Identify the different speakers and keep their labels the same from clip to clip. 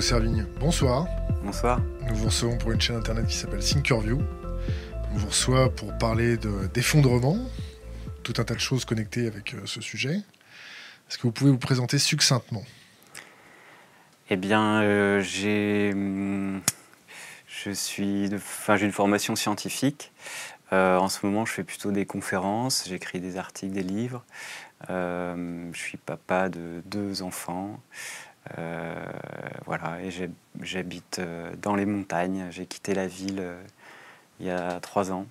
Speaker 1: Servigne. Bonsoir.
Speaker 2: Bonsoir.
Speaker 1: Nous vous recevons pour une chaîne internet qui s'appelle Thinkerview. On vous reçoit pour parler d'effondrement, tout un tas de choses connectées avec euh, ce sujet. Est-ce que vous pouvez vous présenter succinctement?
Speaker 2: Eh bien, euh, j'ai, hum, je suis, enfin, j'ai une formation scientifique. Euh, en ce moment, je fais plutôt des conférences, j'écris des articles, des livres. je suis papa de deux enfants. Voilà, et j'habite dans les montagnes. J'ai quitté la ville il y a trois ans.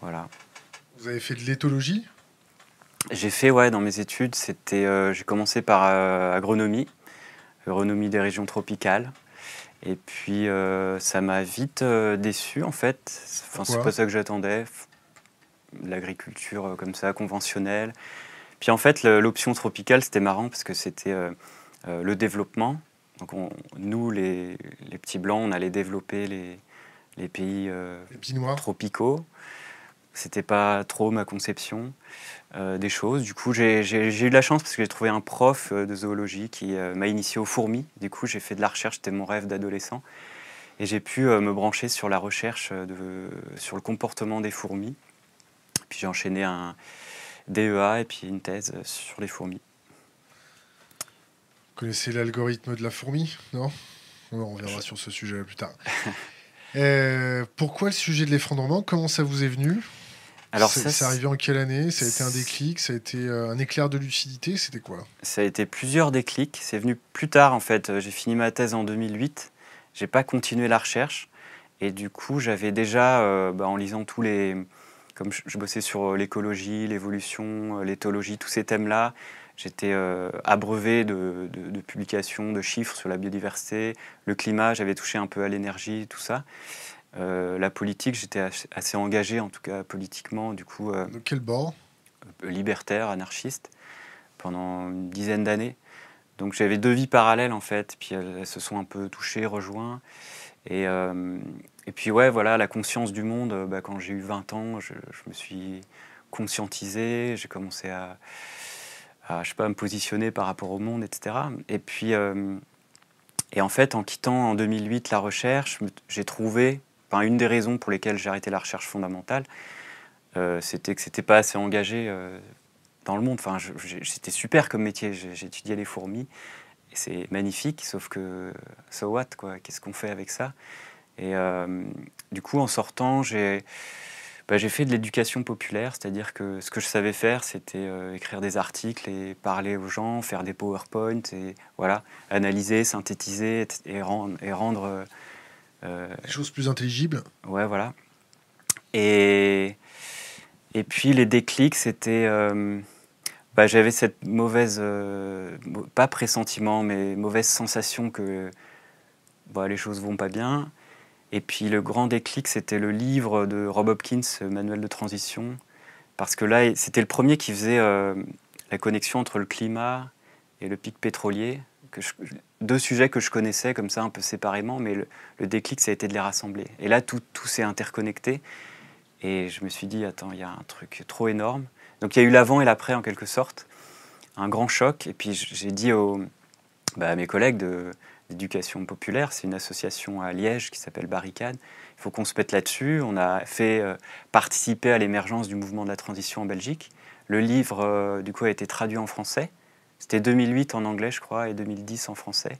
Speaker 2: Voilà.
Speaker 1: Vous avez fait de l'éthologie?
Speaker 2: J'ai fait, ouais, dans mes études, c'était, euh, j'ai commencé par euh, agronomie, agronomie des régions tropicales. Et puis, euh, ça m'a vite déçu, en fait. Enfin, c'est pas ça que j'attendais. L'agriculture comme ça, conventionnelle. Puis, en fait, l'option tropicale, c'était marrant parce que c'était le développement. Donc, nous, les, les, petits blancs, on allait développer les, les pays euh, tropicaux. C'était pas trop ma conception euh, des choses. Du coup, j'ai eu de la chance parce que j'ai trouvé un prof euh, de zoologie qui m'a initié aux fourmis. Du coup, j'ai fait de la recherche, c'était mon rêve d'adolescent. Et j'ai pu me brancher sur la recherche de, sur le comportement des fourmis. Puis j'ai enchaîné un DEA et puis une thèse sur les fourmis.
Speaker 1: Vous connaissez l'algorithme de la fourmi, non? On reviendra sur ce sujet plus tard. Euh, pourquoi le sujet de l'effondrement Comment ça vous est venu? Alors ça, c'est arrivé en quelle année? Ça a été un déclic? Ça a été euh, un éclair de lucidité? C'était quoi?
Speaker 2: Ça a été plusieurs déclics. C'est venu plus tard en fait. J'ai fini ma thèse en 2008. J'ai pas continué la recherche et du coup j'avais déjà, euh, bah, en lisant tous les, comme je bossais sur l'écologie, l'évolution, l'éthologie, tous ces thèmes-là, J'étais euh, abreuvé de, publications, de chiffres sur la biodiversité, le climat, j'avais touché un peu à l'énergie, tout ça. Euh, la politique, j'étais assez engagé, en tout cas politiquement. Du coup,
Speaker 1: euh, de quel bord?
Speaker 2: Libertaire, anarchiste, pendant une dizaine d'années. Donc j'avais deux vies parallèles en fait, puis elles, se sont un peu touchées, rejointes. Et, et, puis ouais, voilà, la conscience du monde, bah, quand j'ai eu 20 ans, je, je me suis conscientisé, j'ai commencé à, à, je sais pas, me positionner par rapport au monde, etc. Et puis, euh, et en fait, en quittant en 2008 la recherche, j'ai trouvé, une des raisons pour lesquelles j'ai arrêté la recherche fondamentale, euh, c'était que c'était pas assez engagé euh, dans le monde. Enfin, c'était super comme métier. Étudié les fourmis c'est magnifique, sauf que so what, quoi? Qu'est-ce qu'on fait avec ça? Et du coup, en sortant, j'ai bah, j'ai fait de l'éducation populaire, c'est-à-dire que ce que je savais faire, c'était euh, écrire des articles et parler aux gens, faire des PowerPoint et voilà, analyser, synthétiser et rendre, et rendre
Speaker 1: euh, euh, les choses plus intelligibles.
Speaker 2: Ouais, voilà. Et et puis les déclics, c'était bah, j'avais cette mauvaise, pas pressentiment, mais mauvaise sensation que bah, les choses vont pas bien. Et puis le grand déclic, c'était le livre de Rob Hopkins, Manuel de transition, parce que là, c'était le premier qui faisait euh, la connexion entre le climat et le pic pétrolier, deux sujets que je connaissais comme ça un peu séparément, mais le, déclic, ça a été de les rassembler. Et là, tout, tout s'est interconnecté, et je me suis dit, attends, il y a un truc trop énorme. Donc il y a eu l'avant et l'après en quelque sorte, un grand choc, et puis j'ai dit aux, bah, à mes collègues de d'éducation populaire. C'est une association à Liège qui s'appelle Barricade. Il faut qu'on se mette là-dessus. On a fait euh, participer à l'émergence du mouvement de la transition en Belgique. Le livre, euh, du coup, a été traduit en français. C'était 2008 en anglais, je crois, et 2010 en français.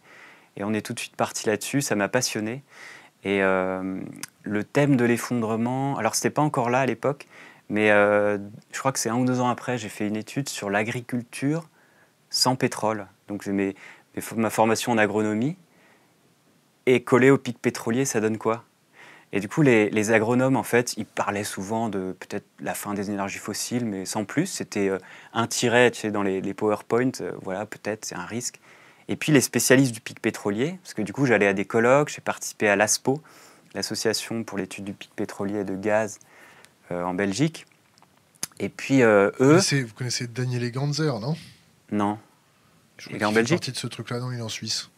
Speaker 2: Et on est tout de suite parti là-dessus. Ça m'a passionné. Et euh, le thème de l'effondrement, alors c'était pas encore là à l'époque, mais je crois que c'est un ou deux ans après, j'ai fait une étude sur l'agriculture sans pétrole. Donc mes, ma formation en agronomie, et collé au pic pétrolier, ça donne quoi? Et du coup, les, agronomes, en fait, ils parlaient souvent de peut-être la fin des énergies fossiles, mais sans plus. C'était euh, un tiret, tu sais, dans les, PowerPoint, euh, voilà, peut-être, c'est un risque. Et puis les spécialistes du pic pétrolier, parce que du coup, j'allais à des colloques, j'ai participé à l'ASPO, l'association pour l'étude du pic pétrolier et de gaz euh, en Belgique. Et puis eux. Vous
Speaker 1: connaissez, vous connaissez Daniel Ganzer, non?
Speaker 2: Non.
Speaker 1: il est en Belgique? partie de ce truc-là, non Il est en Suisse.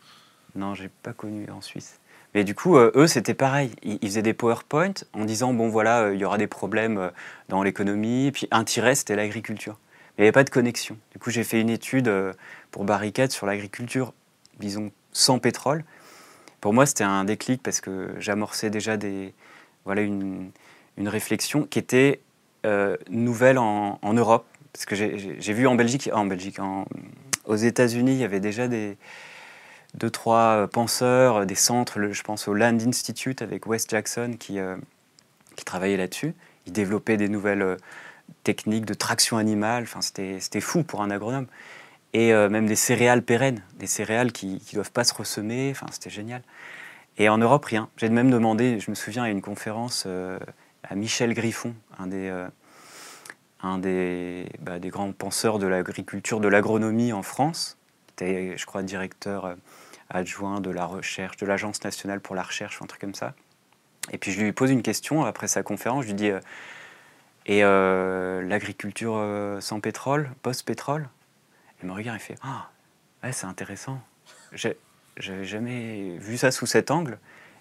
Speaker 2: Non, j'ai pas connu en Suisse. Mais du coup, euh, eux, c'était pareil. Ils, faisaient des PowerPoint en disant bon, voilà, euh, il y aura des problèmes euh, dans l'économie. Puis un tiret, c'était l'agriculture. Il n'y avait pas de connexion. Du coup, j'ai fait une étude pour Barricade sur l'agriculture, disons, sans pétrole. pour moi, c'était un déclic parce que j'amorçais déjà des, voilà, une, une réflexion qui était nouvelle en, Europe. Parce que j'ai vu en Belgique, en Belgique aux États-Unis, il y avait déjà des, deux, trois penseurs, des centres, je pense au Land Institute avec Wes Jackson qui, euh, travaillait là-dessus. Il développait des nouvelles euh, techniques de traction animale. Enfin, c'était fou pour un agronome. Et même des céréales pérennes, des céréales qui ne doivent pas se ressemer. Enfin, c'était génial. Et en Europe, rien. J'ai même demandé, je me souviens à une conférence à Michel Griffon, un des, euh, un des, bah, des, grands penseurs de l'agriculture, de l'agronomie en France, qui était, je crois, directeur euh, adjoint de la recherche, de l'Agence nationale pour la recherche, ou un truc comme ça. Et puis je lui pose une question après sa conférence, je lui dis, euh, et l'agriculture sans pétrole, post-pétrole? Il me regarde, il fait, ah, ouais, c'est intéressant. J'avais jamais vu ça sous cet angle.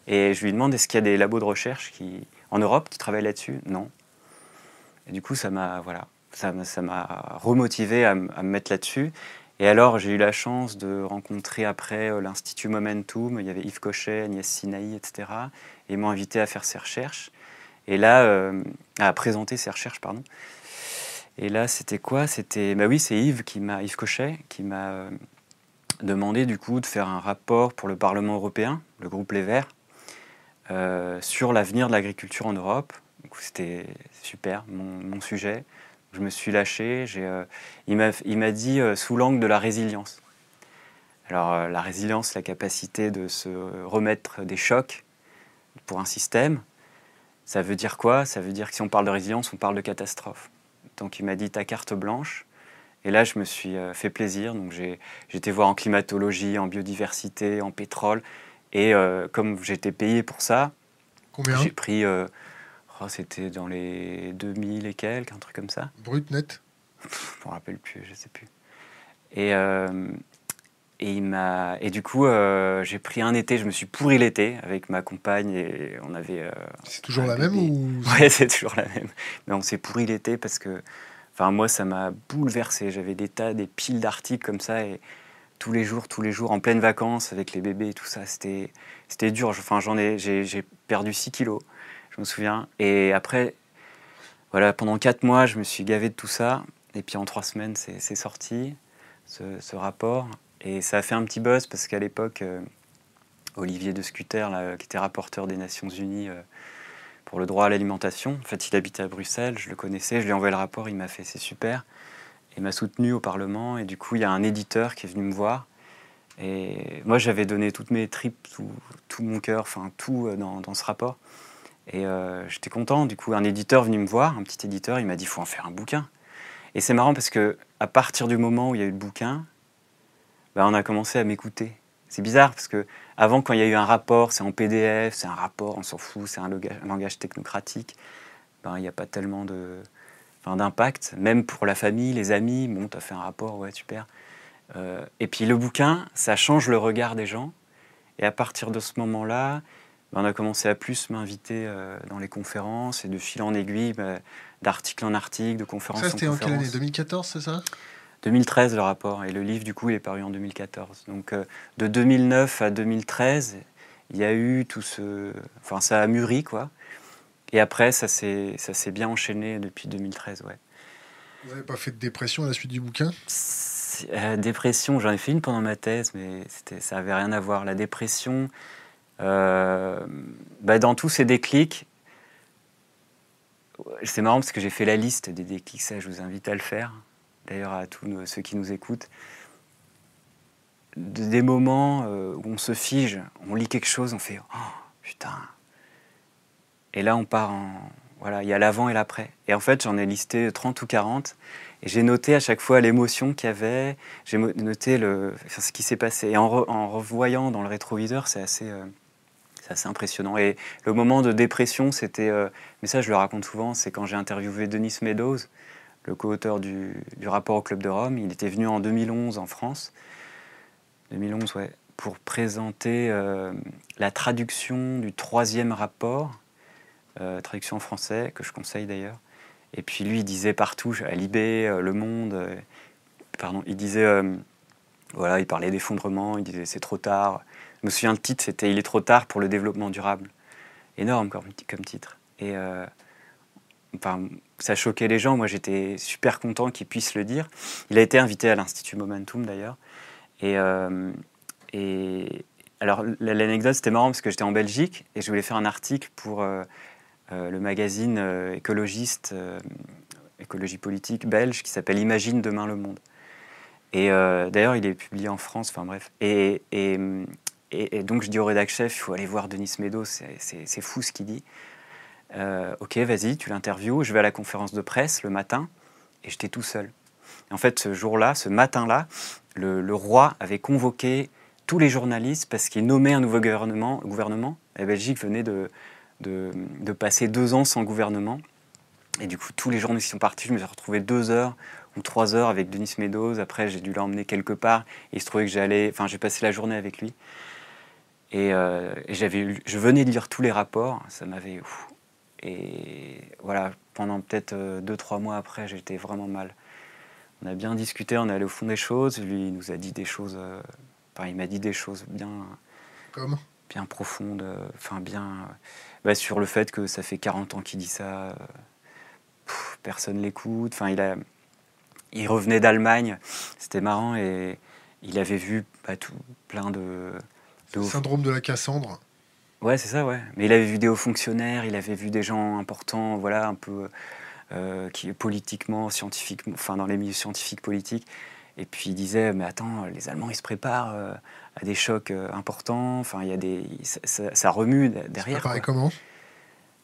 Speaker 2: Et je lui demande est-ce qu'il y a des labos de recherche qui, en Europe qui travaillent là-dessus? Non. Et du coup, ça m'a voilà, ça, m'a remotivé à, me mettre là-dessus. Et alors, j'ai eu la chance de rencontrer après euh, l'Institut Momentum. Il y avait Yves Cochet, Agnès Sinaï, etc. Et ils m'ont invité à faire ces recherches. Et là, euh, à présenter ces recherches, pardon. Et là, c'était quoi? C'était, bah oui, c'est Yves qui Yves Cochet, qui m'a euh, demandé du coup de faire un rapport pour le Parlement européen, le groupe Les Verts, sur l'avenir de l'agriculture en Europe. C'était super, mon, sujet. Je me suis lâché. Euh, il m'a dit euh, sous l'angle de la résilience. Alors la résilience, la capacité de se remettre des chocs pour un système, ça veut dire quoi? Ça veut dire que si on parle de résilience, on parle de catastrophe. Donc il m'a dit ta carte blanche. Et là, je me suis fait plaisir. Donc j'ai été voir en climatologie, en biodiversité, en pétrole. Et euh, comme j'étais payé pour ça, j'ai pris. Euh, oh, c'était dans les 2000 et quelques, un truc comme ça.
Speaker 1: Brut, net
Speaker 2: Je ne me rappelle plus, je ne sais plus. Et, euh, et, il m'a, et du coup, j'ai pris un été, je me suis pourri l'été avec ma compagne et on avait.
Speaker 1: c'est toujours la même ou
Speaker 2: Ouais, c'est toujours la même. Mais on s'est pourri l'été parce que. Enfin, moi, ça m'a bouleversé. J'avais des tas, des piles d'articles comme ça et tous les jours, tous les jours, en pleine vacances, avec les bébés et tout ça. C'était, c'était dur. Enfin, j'en ai, j'ai, perdu 6 kilos, je me souviens. Et après, voilà, pendant 4 mois, je me suis gavé de tout ça. Et puis en 3 semaines, c'est, sorti, ce, rapport. Et ça a fait un petit buzz parce qu'à l'époque, euh, Olivier de Scuter, qui était rapporteur des Nations Unies euh, pour le droit à l'alimentation, en fait, il habitait à Bruxelles, je le connaissais, je lui ai envoyé le rapport, il m'a fait c'est super il m'a soutenu au Parlement. Et du coup, il y a un éditeur qui est venu me voir. Et moi, j'avais donné toutes mes tripes, tout, mon cœur, enfin tout euh, dans, ce rapport. Et euh, j'étais content. Du coup, un éditeur venu me voir, un petit éditeur, il m'a dit il faut en faire un bouquin. Et c'est marrant parce que à partir du moment où il y a eu le bouquin, bah, on a commencé à m'écouter. C'est bizarre parce que avant, quand il y a eu un rapport, c'est en PDF, c'est un rapport, on s'en fout, c'est un langage, technocratique. Ben, il n'y a pas tellement de, d'impact, même pour la famille, les amis. Bon, tu as fait un rapport, ouais, super. Euh, et puis le bouquin, ça change le regard des gens. Et à partir de ce moment-là, on a commencé à plus m'inviter euh, dans les conférences et de fil en aiguille, ben, d'article en article, de conférence
Speaker 1: ça, c'était en quelle année? 2014, c'est ça?
Speaker 2: 2013 le rapport. Et le livre, du coup, il est paru en 2014. Donc euh, de 2009 à 2013, il y a eu tout ce... Enfin, ça a mûri, quoi. Et après, ça s'est bien enchaîné depuis 2013, ouais.
Speaker 1: Vous n'avez pas fait de dépression à la suite du bouquin?
Speaker 2: Euh, Dépression, j'en ai fait une pendant ma thèse, mais ça n'avait rien à voir. La dépression, bah, dans tous ces déclics, c'est marrant parce que j'ai fait la liste des déclics, ça je vous invite à le faire, d'ailleurs à tous ceux qui nous écoutent. des moments euh, où on se fige, on lit quelque chose, on fait oh, putain, et là, on part en. Voilà, il y a l'avant et l'après. Et en fait, j'en ai listé 30 ou 40. Et j'ai noté à chaque fois l'émotion qu'il y avait. J'ai noté le, ce qui s'est passé. Et en, revoyant dans le rétroviseur, c'est assez, euh, assez impressionnant. Et le moment de dépression, c'était. Euh, mais ça, je le raconte souvent, c'est quand j'ai interviewé Denis Meadows, le co-auteur du, rapport au Club de Rome. Il était venu en 2011 en France. 2011, ouais. Pour présenter euh, la traduction du troisième rapport euh, traduction en français, que je conseille d'ailleurs. Et puis lui, il disait partout, à Libé, Le Monde, pardon, il disait, voilà, il parlait d'effondrement, il disait c'est trop tard, Je me souviens, le titre, c'était Il est trop tard pour le développement durable. Énorme comme, titre. Et enfin, ça choquait les gens. Moi, j'étais super content qu'il puisse le dire. Il a été invité à l'Institut Momentum, d'ailleurs. Et, et alors, l'anecdote, c'était marrant parce que j'étais en Belgique et je voulais faire un article pour le magazine écologiste écologie politique belge qui s'appelle Imagine demain le monde. Et euh, d'ailleurs, il est publié en France, enfin bref. Et, et, donc, je dis au rédacteur chef, il faut aller voir Denis Meadows, c'est fou ce qu'il dit. Euh, ok, vas-y, tu l'interviews. Je vais à la conférence de presse le matin et j'étais tout seul. en fait, ce jour-là, ce matin-là, le, roi avait convoqué tous les journalistes parce qu'il nommait un nouveau gouvernement. gouvernement. La Belgique venait de, de, de passer deux ans sans gouvernement. Et du coup, tous les journalistes sont partis. Je me suis retrouvé deux heures ou trois heures avec Denis Meadows. Après, j'ai dû l'emmener quelque part. Et il se trouvait que j'allais. Enfin, j'ai passé la journée avec lui. Et, euh, j'avais, je venais de lire tous les rapports. Ça m'avait. Et voilà, pendant peut-être euh, deux, trois mois après, j'étais vraiment mal. On a bien discuté, on est allé au fond des choses. Lui, il nous a dit des choses. Euh, enfin, il m'a dit des choses bien.
Speaker 1: Comme?
Speaker 2: Bien profondes. Enfin, bien. Bah, sur le fait que ça fait 40 ans qu'il dit ça personne l'écoute. Enfin, il, a, il revenait d'Allemagne, c'était marrant, et il avait vu bah, tout, plein de...
Speaker 1: syndrome de la Cassandre.
Speaker 2: Ouais, c'est ça, ouais. Mais il avait vu des hauts fonctionnaires, il avait vu des gens importants, voilà, un peu euh, qui politiquement, scientifiquement, enfin dans les milieux scientifiques politiques. Et puis il disait, mais attends, les Allemands, ils se préparent euh, à des chocs euh, importants. Enfin, il y a des, ça, ça remue derrière.
Speaker 1: Ça comment?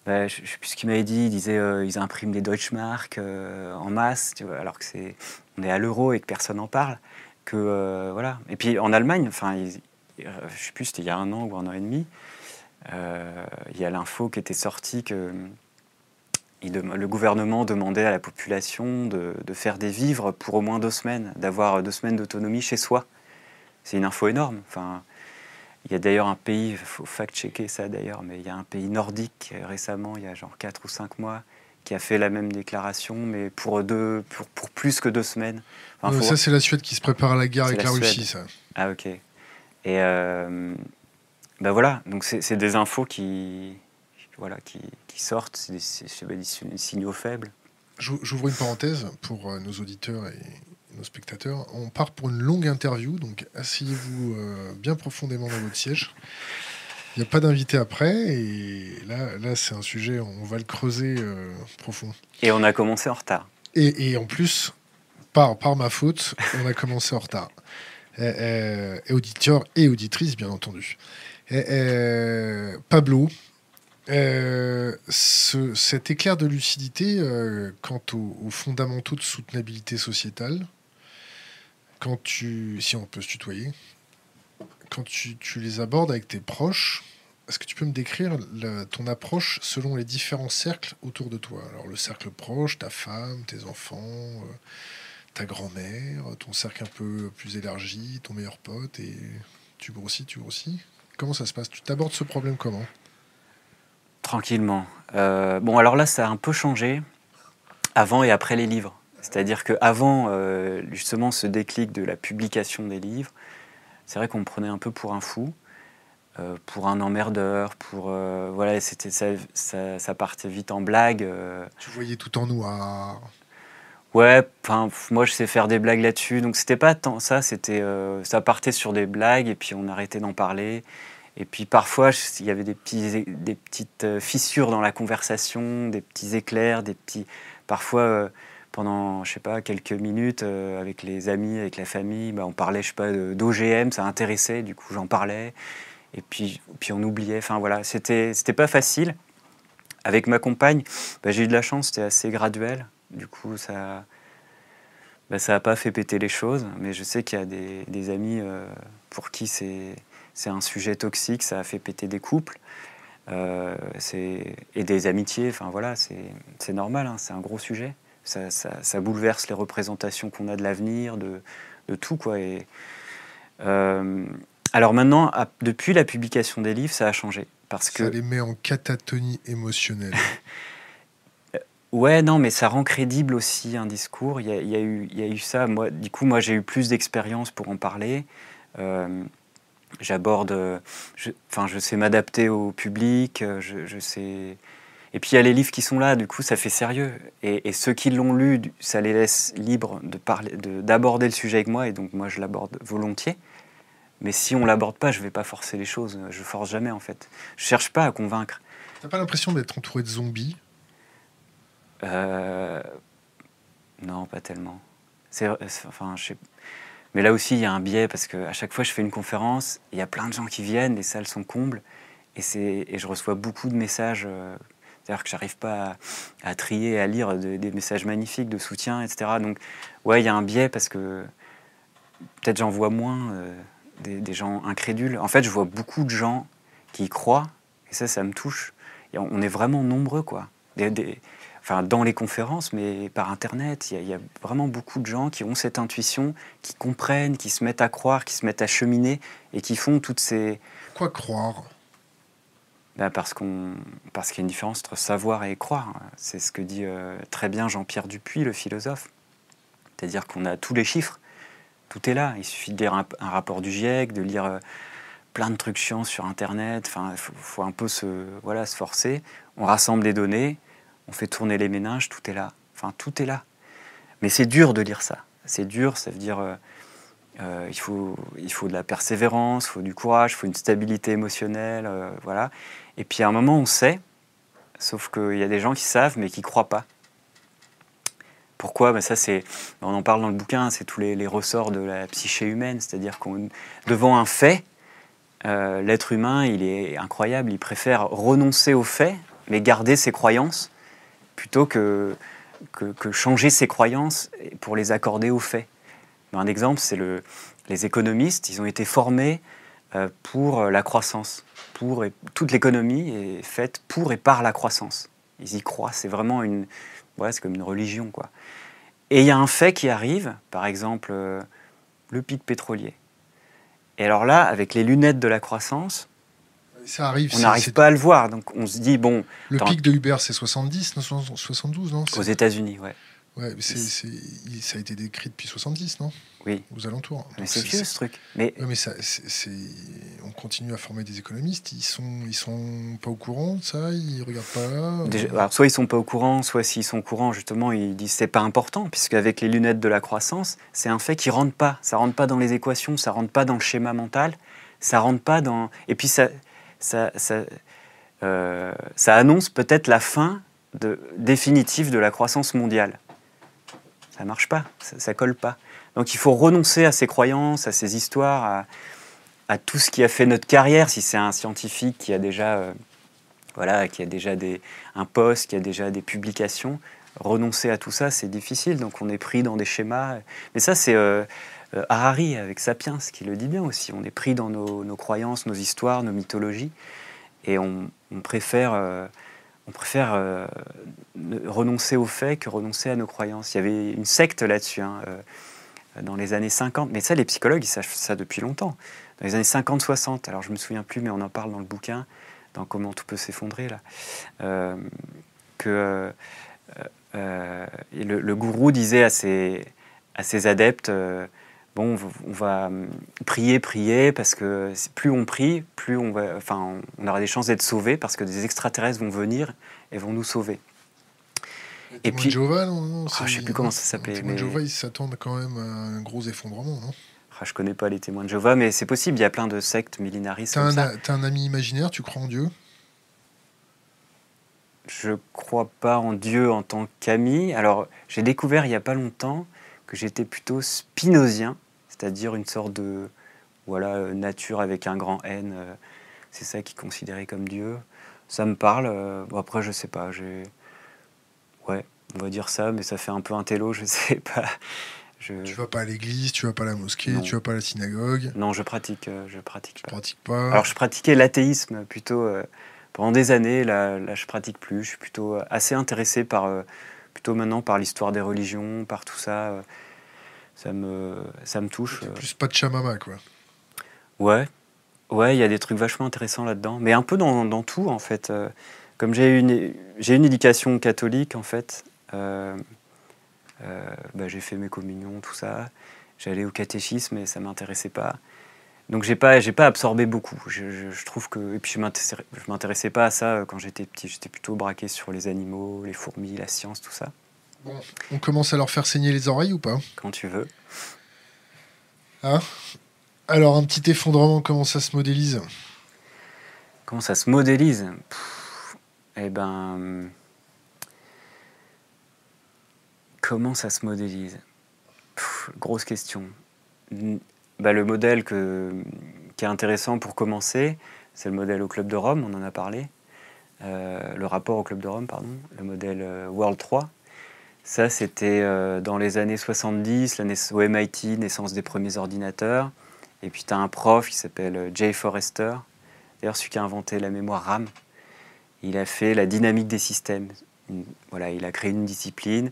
Speaker 2: Bah, je ne sais plus ce qu'il m'avait dit. Il disait euh, ils impriment des Deutschmark en masse, tu vois, alors que c'est on est à l'euro et que personne n'en parle. Que voilà. Et puis en Allemagne, enfin, je sais plus, c'était il y a un an ou un an et demi. Il y a l'info qui était sortie que le gouvernement demandait à la population de, de, faire des vivres pour au moins deux semaines, d'avoir deux semaines d'autonomie chez soi. C'est une info énorme. Enfin, il y a d'ailleurs un pays, il faut fact-checker ça d'ailleurs, mais il y a un pays nordique euh, récemment, il y a genre 4 ou 5 mois, qui a fait la même déclaration, mais pour, deux, pour, pour plus que deux semaines.
Speaker 1: ça, c'est la Suède qui se prépare à la guerre avec la, Russie, ça.
Speaker 2: Ah, ok. Et euh, ben voilà, donc c'est des infos qui, voilà, qui, qui sortent, c'est des, des, signaux faibles.
Speaker 1: J'ouvre une parenthèse pour euh, nos auditeurs et, nos spectateurs. On part pour une longue interview, donc asseyez-vous euh, bien profondément dans votre siège. Il n'y a pas d'invité après, et là, là c'est un sujet, on va le creuser euh, profond.
Speaker 2: Et on a commencé en retard.
Speaker 1: Et, et, en plus, par, par ma faute, on a commencé en retard. Et, et, auditeur et auditrice, bien entendu. Pablo, euh, ce, cet éclair de lucidité quant aux, fondamentaux de soutenabilité sociétale, quand tu, si on peut se tutoyer, quand tu, les abordes avec tes proches, est-ce que tu peux me décrire ton approche selon les différents cercles autour de toi? Alors le cercle proche, ta femme, tes enfants, euh, ta grand-mère, ton cercle un peu plus élargi, ton meilleur pote, et tu grossis, tu grossis. Comment ça se passe? Tu t'abordes ce problème comment?
Speaker 2: Tranquillement. Euh, bon, alors là, ça a un peu changé avant et après les livres. C'est-à-dire qu'avant euh, justement ce déclic de la publication des livres, c'est vrai qu'on me prenait un peu pour un fou, euh, pour un emmerdeur, pour euh, voilà, c'était ça, ça, partait vite en blague.
Speaker 1: Tu voyais tout en noir.
Speaker 2: Ouais, moi je sais faire des blagues là-dessus, donc c'était pas tant ça, c'était ça partait sur des blagues et puis on arrêtait d'en parler. Et puis parfois il y avait des petites fissures dans la conversation, des petits éclairs, des petits parfois pendant, je sais pas, quelques minutes euh, avec les amis, avec la famille. Bah, on parlait, je sais pas, d'OGM, ça intéressait, du coup j'en parlais. Et puis, puis on oubliait. Enfin voilà, c'était, c'était pas facile. Avec ma compagne, bah, j'ai eu de la chance, c'était assez graduel. Du coup, ça bah, ça n'a pas fait péter les choses. Mais je sais qu'il y a des, des amis euh, pour qui c'est, un sujet toxique, ça a fait péter des couples. Euh, et des amitiés, enfin voilà, c'est, normal, hein, c'est un gros sujet ça, bouleverse les représentations qu'on a de l'avenir, de, tout. Quoi. Et, euh, alors maintenant, depuis la publication des livres, ça a changé. Parce
Speaker 1: ça les met en catatonie émotionnelle.
Speaker 2: ouais, non, mais ça rend crédible aussi un discours. Il y a, eu, ça. Moi, du coup, moi, j'ai eu plus d'expérience pour en parler. Euh, j'aborde, enfin, je, sais m'adapter au public, je, sais. Et puis il y a les livres qui sont là, du coup ça fait sérieux. Et, ceux qui l'ont lu, ça les laisse libres de parler, d'aborder le sujet avec moi, et donc moi je l'aborde volontiers. Mais si on l'aborde pas, je vais pas forcer les choses. Je force jamais en fait. Je cherche pas à convaincre.
Speaker 1: T'as pas l'impression d'être entouré de zombies?
Speaker 2: Euh... Non, pas tellement. Mais là aussi, il y a un biais parce qu'à chaque fois, je fais une conférence, il y a plein de gens qui viennent, les salles sont combles, et, je reçois beaucoup de messages. Euh, c'est-à-dire que j'arrive pas à, trier, à lire des messages magnifiques de soutien, etc. Donc, ouais, il y a un biais parce que peut-être j'en vois moins euh, des, gens incrédules. En fait, je vois beaucoup de gens qui y croient, et ça, ça me touche. On est vraiment nombreux, quoi. Enfin, dans les conférences, mais par Internet, il y, a vraiment beaucoup de gens qui ont cette intuition, qui comprennent, qui se mettent à croire, qui se mettent à cheminer, et qui font toutes ces...
Speaker 1: Quoi croire?
Speaker 2: Ben parce qu'on parce qu'il y a une différence entre savoir et croire. C'est ce que dit euh, très bien Jean-Pierre Dupuis, le philosophe. C'est-à-dire qu'on a tous les chiffres, tout est là. Il suffit de lire un, rapport du GIEC, de lire euh, plein de trucs chiants sur Internet. Enfin, il faut, un peu se, voilà, se forcer. On rassemble les données, on fait tourner les ménages, tout est là. Enfin, tout est là. Mais c'est dur de lire ça. C'est dur, ça veut dire euh, euh, il, faut, il faut de la persévérance, il faut du courage, il faut une stabilité émotionnelle, euh, voilà. Et puis à un moment, on sait, sauf qu'il y a des gens qui savent mais qui ne croient pas. Pourquoi? Ben ça, c'est, On en parle dans le bouquin, c'est tous les, ressorts de la psyché humaine, c'est-à-dire qu'on devant un fait, euh, l'être humain, il est incroyable, il préfère renoncer aux faits, mais garder ses croyances, plutôt que, que, changer ses croyances pour les accorder aux faits. Un exemple, c'est le, les économistes, ils ont été formés euh, pour la croissance. Pour, et, toute l'économie est faite pour et par la croissance. Ils y croient, c'est vraiment une, ouais, comme une religion. quoi. Et il y a un fait qui arrive, par exemple euh, le pic pétrolier. Et alors là, avec les lunettes de la croissance,
Speaker 1: ça arrive,
Speaker 2: on n'arrive pas à le voir. Donc on se dit, bon.
Speaker 1: Le pic de Uber, c'est 70, 72, non
Speaker 2: Aux États-Unis, ouais.
Speaker 1: Ça a été décrit depuis 70, non?
Speaker 2: Oui.
Speaker 1: Aux alentours.
Speaker 2: Mais c'est vieux ce truc.
Speaker 1: Mais, mais ça, on continue à former des économistes. Ils sont, ils sont pas au courant de ça. Ils regardent pas.
Speaker 2: alors, soit ils sont pas au courant, soit s'ils sont au courant, justement, ils disent c'est pas important, puisque avec les lunettes de la croissance, c'est un fait qui rentre pas. Ça rentre pas dans les équations, ça rentre pas dans le schéma mental, ça rentre pas dans. Et puis ça, euh, ça annonce peut-être la fin définitive de la croissance mondiale ça marche pas, ça, colle pas. Donc il faut renoncer à ces croyances, à ces histoires, à, tout ce qui a fait notre carrière. Si c'est un scientifique qui a déjà, euh, voilà, qui a déjà un poste, qui a déjà des publications, renoncer à tout ça, c'est difficile. Donc on est pris dans des schémas. Mais ça, c'est euh, euh, Harari avec Sapiens qui le dit bien aussi. On est pris dans nos, croyances, nos histoires, nos mythologies, et on, préfère on préfère euh, renoncer aux faits que renoncer à nos croyances. Il y avait une secte là-dessus hein, euh, dans les années 50, mais ça, les psychologues, ils savent ça depuis longtemps. Dans les années 50-60, alors je me souviens plus, mais on en parle dans le bouquin, dans Comment tout peut s'effondrer, là, euh, que le, gourou disait à ses adeptes bon, on va hum, prier, prier, parce que plus on prie, plus on, va, enfin, on aura des chances d'être sauvés, parce que des extraterrestres vont venir et vont nous sauver.
Speaker 1: Et puis, Jova, non,
Speaker 2: ah, je sais plus comment ça s'appelait.
Speaker 1: mais... Jova, ils s'attendent quand même à un gros effondrement, non?
Speaker 2: Ah, Je connais pas les témoins de Jova, mais c'est possible. Il y a plein de sectes millénaristes.
Speaker 1: T'as un, as un ami imaginaire Tu crois en Dieu?
Speaker 2: Je crois pas en Dieu en tant qu'ami. Alors, j'ai découvert il y a pas longtemps que j'étais plutôt spinozien, c'est-à-dire une sorte de voilà, euh, nature avec un grand N. Euh, c'est ça qui est considéré comme Dieu. Ça me parle. Euh, après, je sais pas. J'ai... Ouais, on va dire ça, mais ça fait un peu un télo, je sais pas.
Speaker 1: Je... Tu vas pas à l'église, tu vas pas à la mosquée, tu vas pas à la synagogue.
Speaker 2: Non, je pratique, je pratique
Speaker 1: pas. Pratique pas.
Speaker 2: Alors je pratiquais l'athéisme plutôt pendant des années. Là, là, je pratique plus. Je suis plutôt assez intéressé par plutôt maintenant par l'histoire des religions, par tout ça. Euh, ça me, ça me touche.
Speaker 1: Euh. plus pas de chamama, quoi.
Speaker 2: Ouais, ouais, il y a des trucs vachement intéressants là-dedans, mais un peu dans, dans tout en fait. Euh. Comme j'ai une, j'ai une éducation catholique en fait, bah, j'ai fait mes communions, tout ça. J'allais au catéchisme et ça m'intéressait pas. Donc j'ai pas, j'ai pas absorbé beaucoup. Je, trouve que et puis je m'intéressais, je m'intéressais pas à ça quand j'étais petit. J'étais plutôt braqué sur les animaux, les fourmis, la science, tout ça.
Speaker 1: Bon, on commence à leur faire saigner les oreilles ou pas
Speaker 2: Quand tu veux.
Speaker 1: Hein? Alors un petit effondrement, comment ça se modélise?
Speaker 2: Comment ça se modélise? Eh ben, comment ça se modélise? Grosse question bah, Le modèle que, qui est intéressant pour commencer, c'est le modèle au Club de Rome, on en a parlé. Euh, le rapport au Club de Rome, pardon, le modèle euh, World 3. Ça, c'était euh, dans les années 70, au MIT, naissance des premiers ordinateurs. Et puis, tu as un prof qui s'appelle Jay Forrester, d'ailleurs celui qui a inventé la mémoire RAM. Il a fait la dynamique des systèmes. Voilà, il a créé une discipline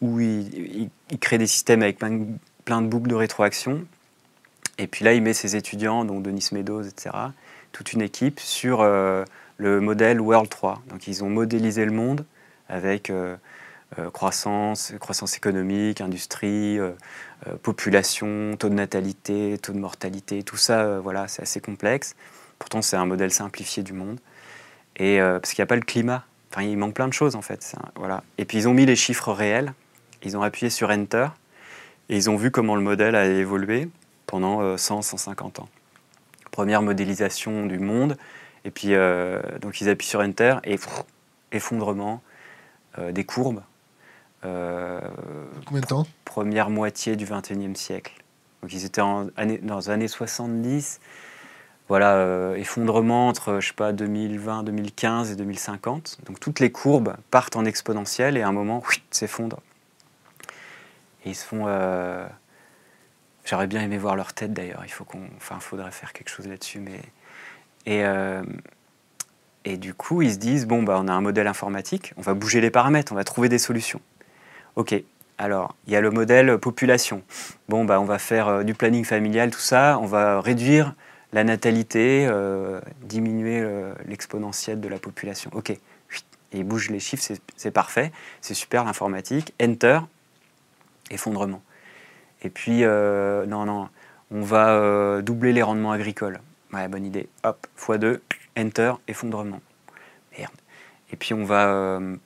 Speaker 2: où, il, crée des systèmes avec plein, de boucles de rétroaction et puis là, il met ses étudiants, donc Denis Meadows, etc., toute une équipe sur euh, le modèle World 3. Donc ils ont modélisé le monde avec euh, euh, croissance, croissance économique, industrie, population, taux de natalité, taux de mortalité, tout ça, voilà, c'est assez complexe. Pourtant, c'est un modèle simplifié du monde. Et parce qu'il n'y a pas le climat. Enfin, il manque plein de choses en fait. voilà. Et puis ils ont mis les chiffres réels. Ils ont appuyé sur Enter et ils ont vu comment le modèle a évolué pendant 100, euh, 150 ans. Première modélisation du monde, et puis euh, donc ils appuient sur Enter, et effondrement euh, des courbes.
Speaker 1: Combien de temps?
Speaker 2: Première moitié du 21e siècle. Donc ils étaient en, dans les années 70, voilà, effondrement entre, je sais pas, 2020, 2015 et 2050. Donc toutes les courbes partent en exponentielle et à un moment, s'effondrent. Et ils se font... J'aurais bien aimé voir leur tête d'ailleurs. Il faut qu'on, enfin, faudrait faire quelque chose là-dessus. Mais et euh, et du coup, ils se disent bon bah on a un modèle informatique, on va bouger les paramètres, on va trouver des solutions. Ok. Alors il y a le modèle population. Bon bah on va faire euh, du planning familial, tout ça. On va réduire la natalité, euh, diminuer l'exponentielle de la population. Ok. Et ils bougent les chiffres, c'est parfait, c'est super l'informatique. Enter, effondrement. Et puis, euh, non, non, on va euh, doubler les rendements agricoles. Ouais, bonne idée. Hop, x2, enter, effondrement. Merde. Et puis, on va euh,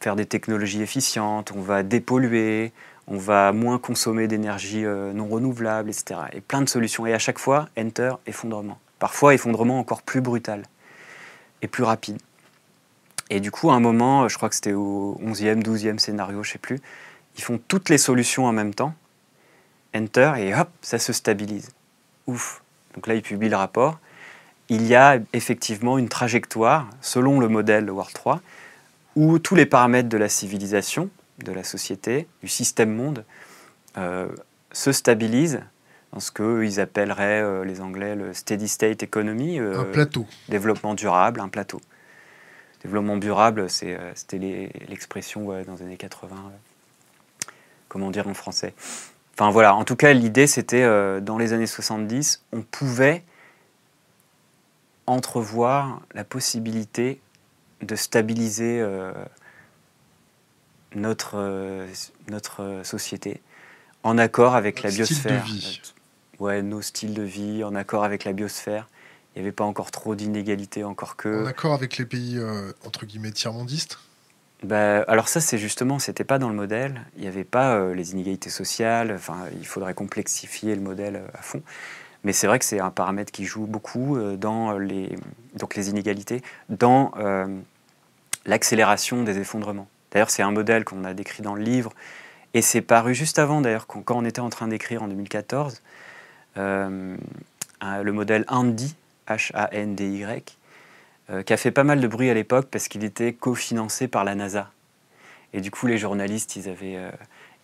Speaker 2: faire des technologies efficientes, on va dépolluer, on va moins consommer d'énergie non renouvelable, etc. Et plein de solutions. Et à chaque fois, enter, effondrement. Parfois, effondrement encore plus brutal et plus rapide. Et du coup, à un moment, je crois que c'était au 11e, 12e scénario, je ne sais plus, ils font toutes les solutions en même temps Enter, et hop, ça se stabilise. Ouf. Donc là, il publie le rapport. Il y a effectivement une trajectoire, selon le modèle World 3, où tous les paramètres de la civilisation, de la société, du système monde, euh, se stabilisent dans ce qu'ils appelleraient, euh, les Anglais, le steady state economy.
Speaker 1: Euh, un plateau.
Speaker 2: Développement durable, un plateau. Développement durable, c'était l'expression dans les années 80. comment dire en français Enfin voilà, en tout cas, l'idée c'était dans les années 70, on pouvait entrevoir la possibilité de stabiliser euh, notre, euh, notre société en accord avec la biosphère.
Speaker 1: De vie.
Speaker 2: Ouais, nos styles de vie, en accord avec la biosphère. Il n'y avait pas encore trop d'inégalités, encore que.
Speaker 1: En accord avec les pays entre guillemets tiers-mondistes?
Speaker 2: Bah, alors ça, c'est justement, c'était pas dans le modèle. Il n'y avait pas euh, les inégalités sociales. Enfin, il faudrait complexifier le modèle euh, à fond. Mais c'est vrai que c'est un paramètre qui joue beaucoup euh, dans les, donc les inégalités, dans l'accélération des effondrements. D'ailleurs, c'est un modèle qu'on a décrit dans le livre, et c'est paru juste avant, d'ailleurs, quand, on était en train d'écrire en 2014, le modèle H-A-N-D-Y, euh, qui a fait pas mal de bruit à l'époque parce qu'il était cofinancé par la NASA. Et du coup, les journalistes, ils avaient, euh,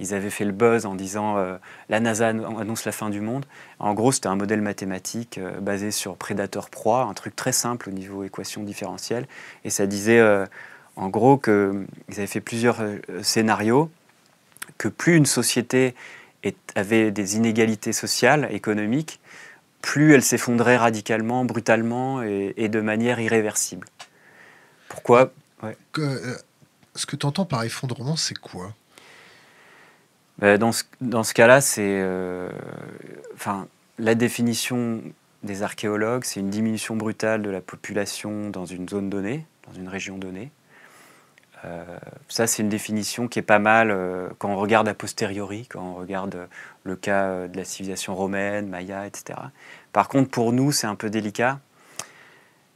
Speaker 2: ils avaient fait le buzz en disant euh, la NASA annonce la fin du monde. En gros, c'était un modèle mathématique basé sur prédateur-proie, un truc très simple au niveau équation différentielle. Et ça disait en gros qu'ils avaient fait plusieurs scénarios, que plus une société avait des inégalités sociales, économiques, plus elle s'effondrait radicalement, brutalement et, de manière irréversible. Pourquoi?
Speaker 1: Euh, Ce que tu entends par effondrement, c'est quoi?
Speaker 2: Dans, ce, dans ce cas-là, c'est. Euh, enfin, la définition des archéologues, c'est une diminution brutale de la population dans une zone donnée, dans une région donnée. Euh, ça, c'est une définition qui est pas mal euh, quand on regarde a posteriori, quand on regarde euh, le cas de la civilisation romaine, maya, etc. Par contre, pour nous, c'est un peu délicat.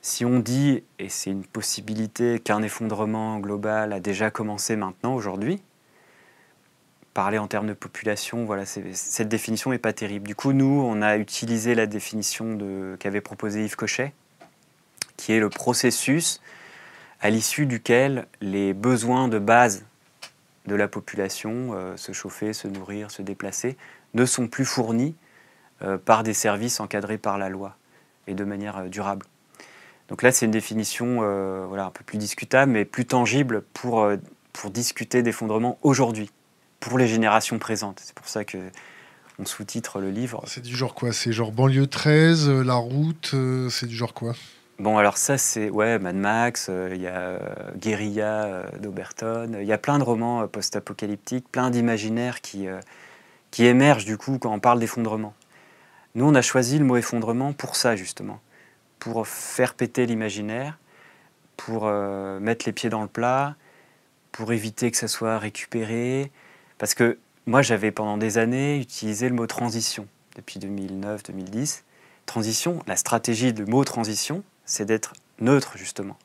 Speaker 2: Si on dit, et c'est une possibilité, qu'un effondrement global a déjà commencé maintenant, aujourd'hui, parler en termes de population, voilà, cette définition n'est pas terrible. Du coup, nous, on a utilisé la définition qu'avait proposé Yves Cochet, qui est le processus à l'issue duquel les besoins de base de la population, euh, se chauffer, se nourrir, se déplacer, ne sont plus fournis euh, par des services encadrés par la loi et de manière euh, durable. Donc là, c'est une définition un peu plus discutable, mais plus tangible pour discuter d'effondrement aujourd'hui pour les générations présentes. C'est pour ça que on sous-titre le livre.
Speaker 1: C'est du genre quoi? C'est genre banlieue 13, euh, la route, euh, c'est du genre quoi?
Speaker 2: Bon, alors ça, c'est ouais, Mad Max, euh, il y a Guérilla d'Oberton, il y a plein de romans post-apocalyptiques, plein d'imaginaires qui, qui émergent du coup quand on parle d'effondrement. Nous, on a choisi le mot effondrement pour ça, justement, pour faire péter l'imaginaire, pour mettre les pieds dans le plat, pour éviter que ça soit récupéré, parce que moi, j'avais pendant des années utilisé le mot transition, depuis 2009-2010. Transition, la stratégie du mot transition, c'est d'être neutre, justement.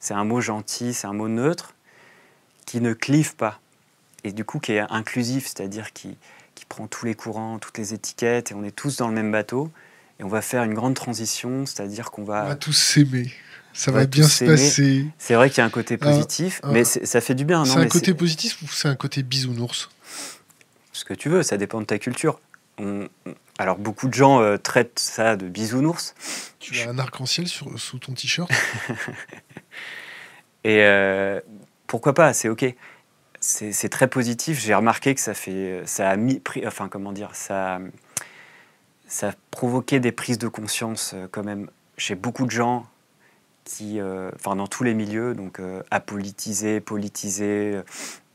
Speaker 2: C'est un mot gentil, c'est un mot neutre qui ne clive pas. Et du coup, qui est inclusif, c'est-à-dire qui, qui prend tous les courants, toutes les étiquettes, et on est tous dans le même bateau. Et on va faire une grande transition, c'est-à-dire qu'on va...
Speaker 1: On va tous s'aimer ça va, bien se passer.
Speaker 2: C'est vrai qu'il y a un côté ah, positif, ah. mais ça fait du bien.
Speaker 1: C'est un côté positif ou c'est un côté bisounours?
Speaker 2: Ce que tu veux, ça dépend de ta culture. Alors, beaucoup de gens euh, traitent ça de bisounours.
Speaker 1: Tu as un arc-en-ciel sous ton t-shirt?
Speaker 2: Et euh, pourquoi pas, c'est OK. C'est très positif. J'ai remarqué que ça, fait, ça a mis, enfin, comment dire, ça, ça a provoqué des prises de conscience euh, quand même chez beaucoup de gens qui, euh, enfin dans tous les milieux, donc euh, apolitisés, politisés,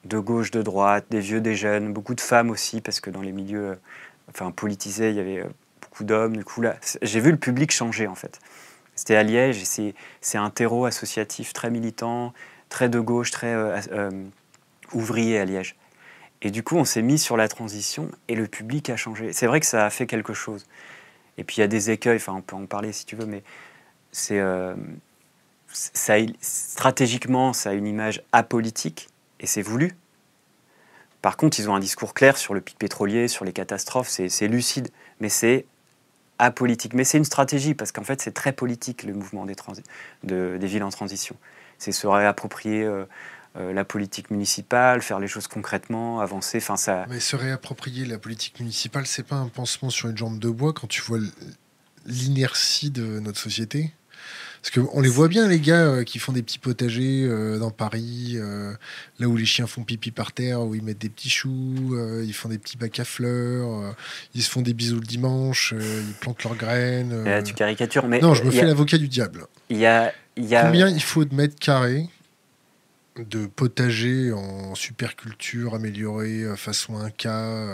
Speaker 2: de gauche, de droite, des vieux, des jeunes, beaucoup de femmes aussi, parce que dans les milieux, euh, enfin politisés, il y avait beaucoup d'hommes. Du coup là, j'ai vu le public changer en fait. C'était à Liège et c'est un terreau associatif très militant, très de gauche, très ouvrier à Liège. Et du coup, on s'est mis sur la transition et le public a changé. C'est vrai que ça a fait quelque chose. Et puis il y a des écueils, enfin on peut en parler si tu veux, mais c'est stratégiquement, ça a une image apolitique et c'est voulu. Par contre, ils ont un discours clair sur le pic pétrolier, sur les catastrophes, c'est lucide, mais c'est apolitique. Mais c'est une stratégie, parce qu'en fait, c'est très politique le mouvement des, des villes en transition. C'est se réapproprier euh, euh, la politique municipale, faire les choses concrètement, avancer. Enfin, ça...
Speaker 1: Mais se réapproprier la politique municipale, c'est pas un pansement sur une jambe de bois quand tu vois l'inertie de notre société? Parce qu'on les voit bien, les gars euh, qui font des petits potagers euh, dans Paris, euh, là où les chiens font pipi par terre, où ils mettent des petits choux, ils font des petits bacs à fleurs, ils se font des bisous le dimanche, ils plantent leurs graines.
Speaker 2: Là, tu caricatures, mais.
Speaker 1: Non, je me fais l'avocat du diable.
Speaker 2: Il y a, y a...
Speaker 1: Combien il faut de mètres carrés de potager en superculture améliorée façon Inca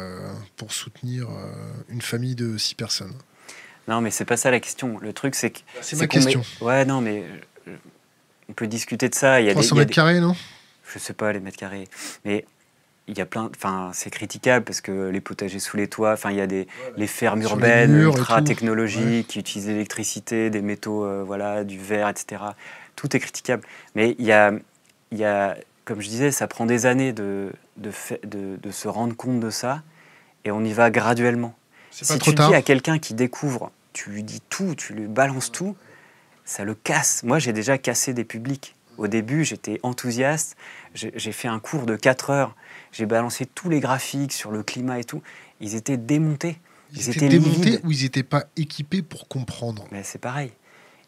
Speaker 1: pour soutenir une famille de six personnes?
Speaker 2: Non, mais c'est pas ça la question. Le truc, c'est que.
Speaker 1: Bah, c'est ma question.
Speaker 2: Ouais, non, mais euh, on peut discuter de ça.
Speaker 1: Il y a 300 mètres carrés, non?
Speaker 2: Je sais pas, les mètres carrés. Mais il y a plein. Enfin, c'est critiquable parce que les potagers sous les toits, enfin, il y a des les fermes urbaines ultra technologiques qui utilisent l'électricité, des métaux, euh, voilà, du verre, etc. Tout est critiquable. Mais il y a, il y a, comme je disais, ça prend des années de, de, de, de se rendre compte de ça et on y va graduellement. Si tu dis à quelqu'un qui découvre, tu lui dis tout, tu lui balances tout, ça le casse. Moi, j'ai déjà cassé des publics. Au début, j'étais enthousiaste. J'ai fait un cours de 4 heures. J'ai balancé tous les graphiques sur le climat et tout. Ils étaient démontés.
Speaker 1: Ils, étaient, démontés ou ils n'étaient pas équipés pour comprendre?
Speaker 2: Mais c'est pareil.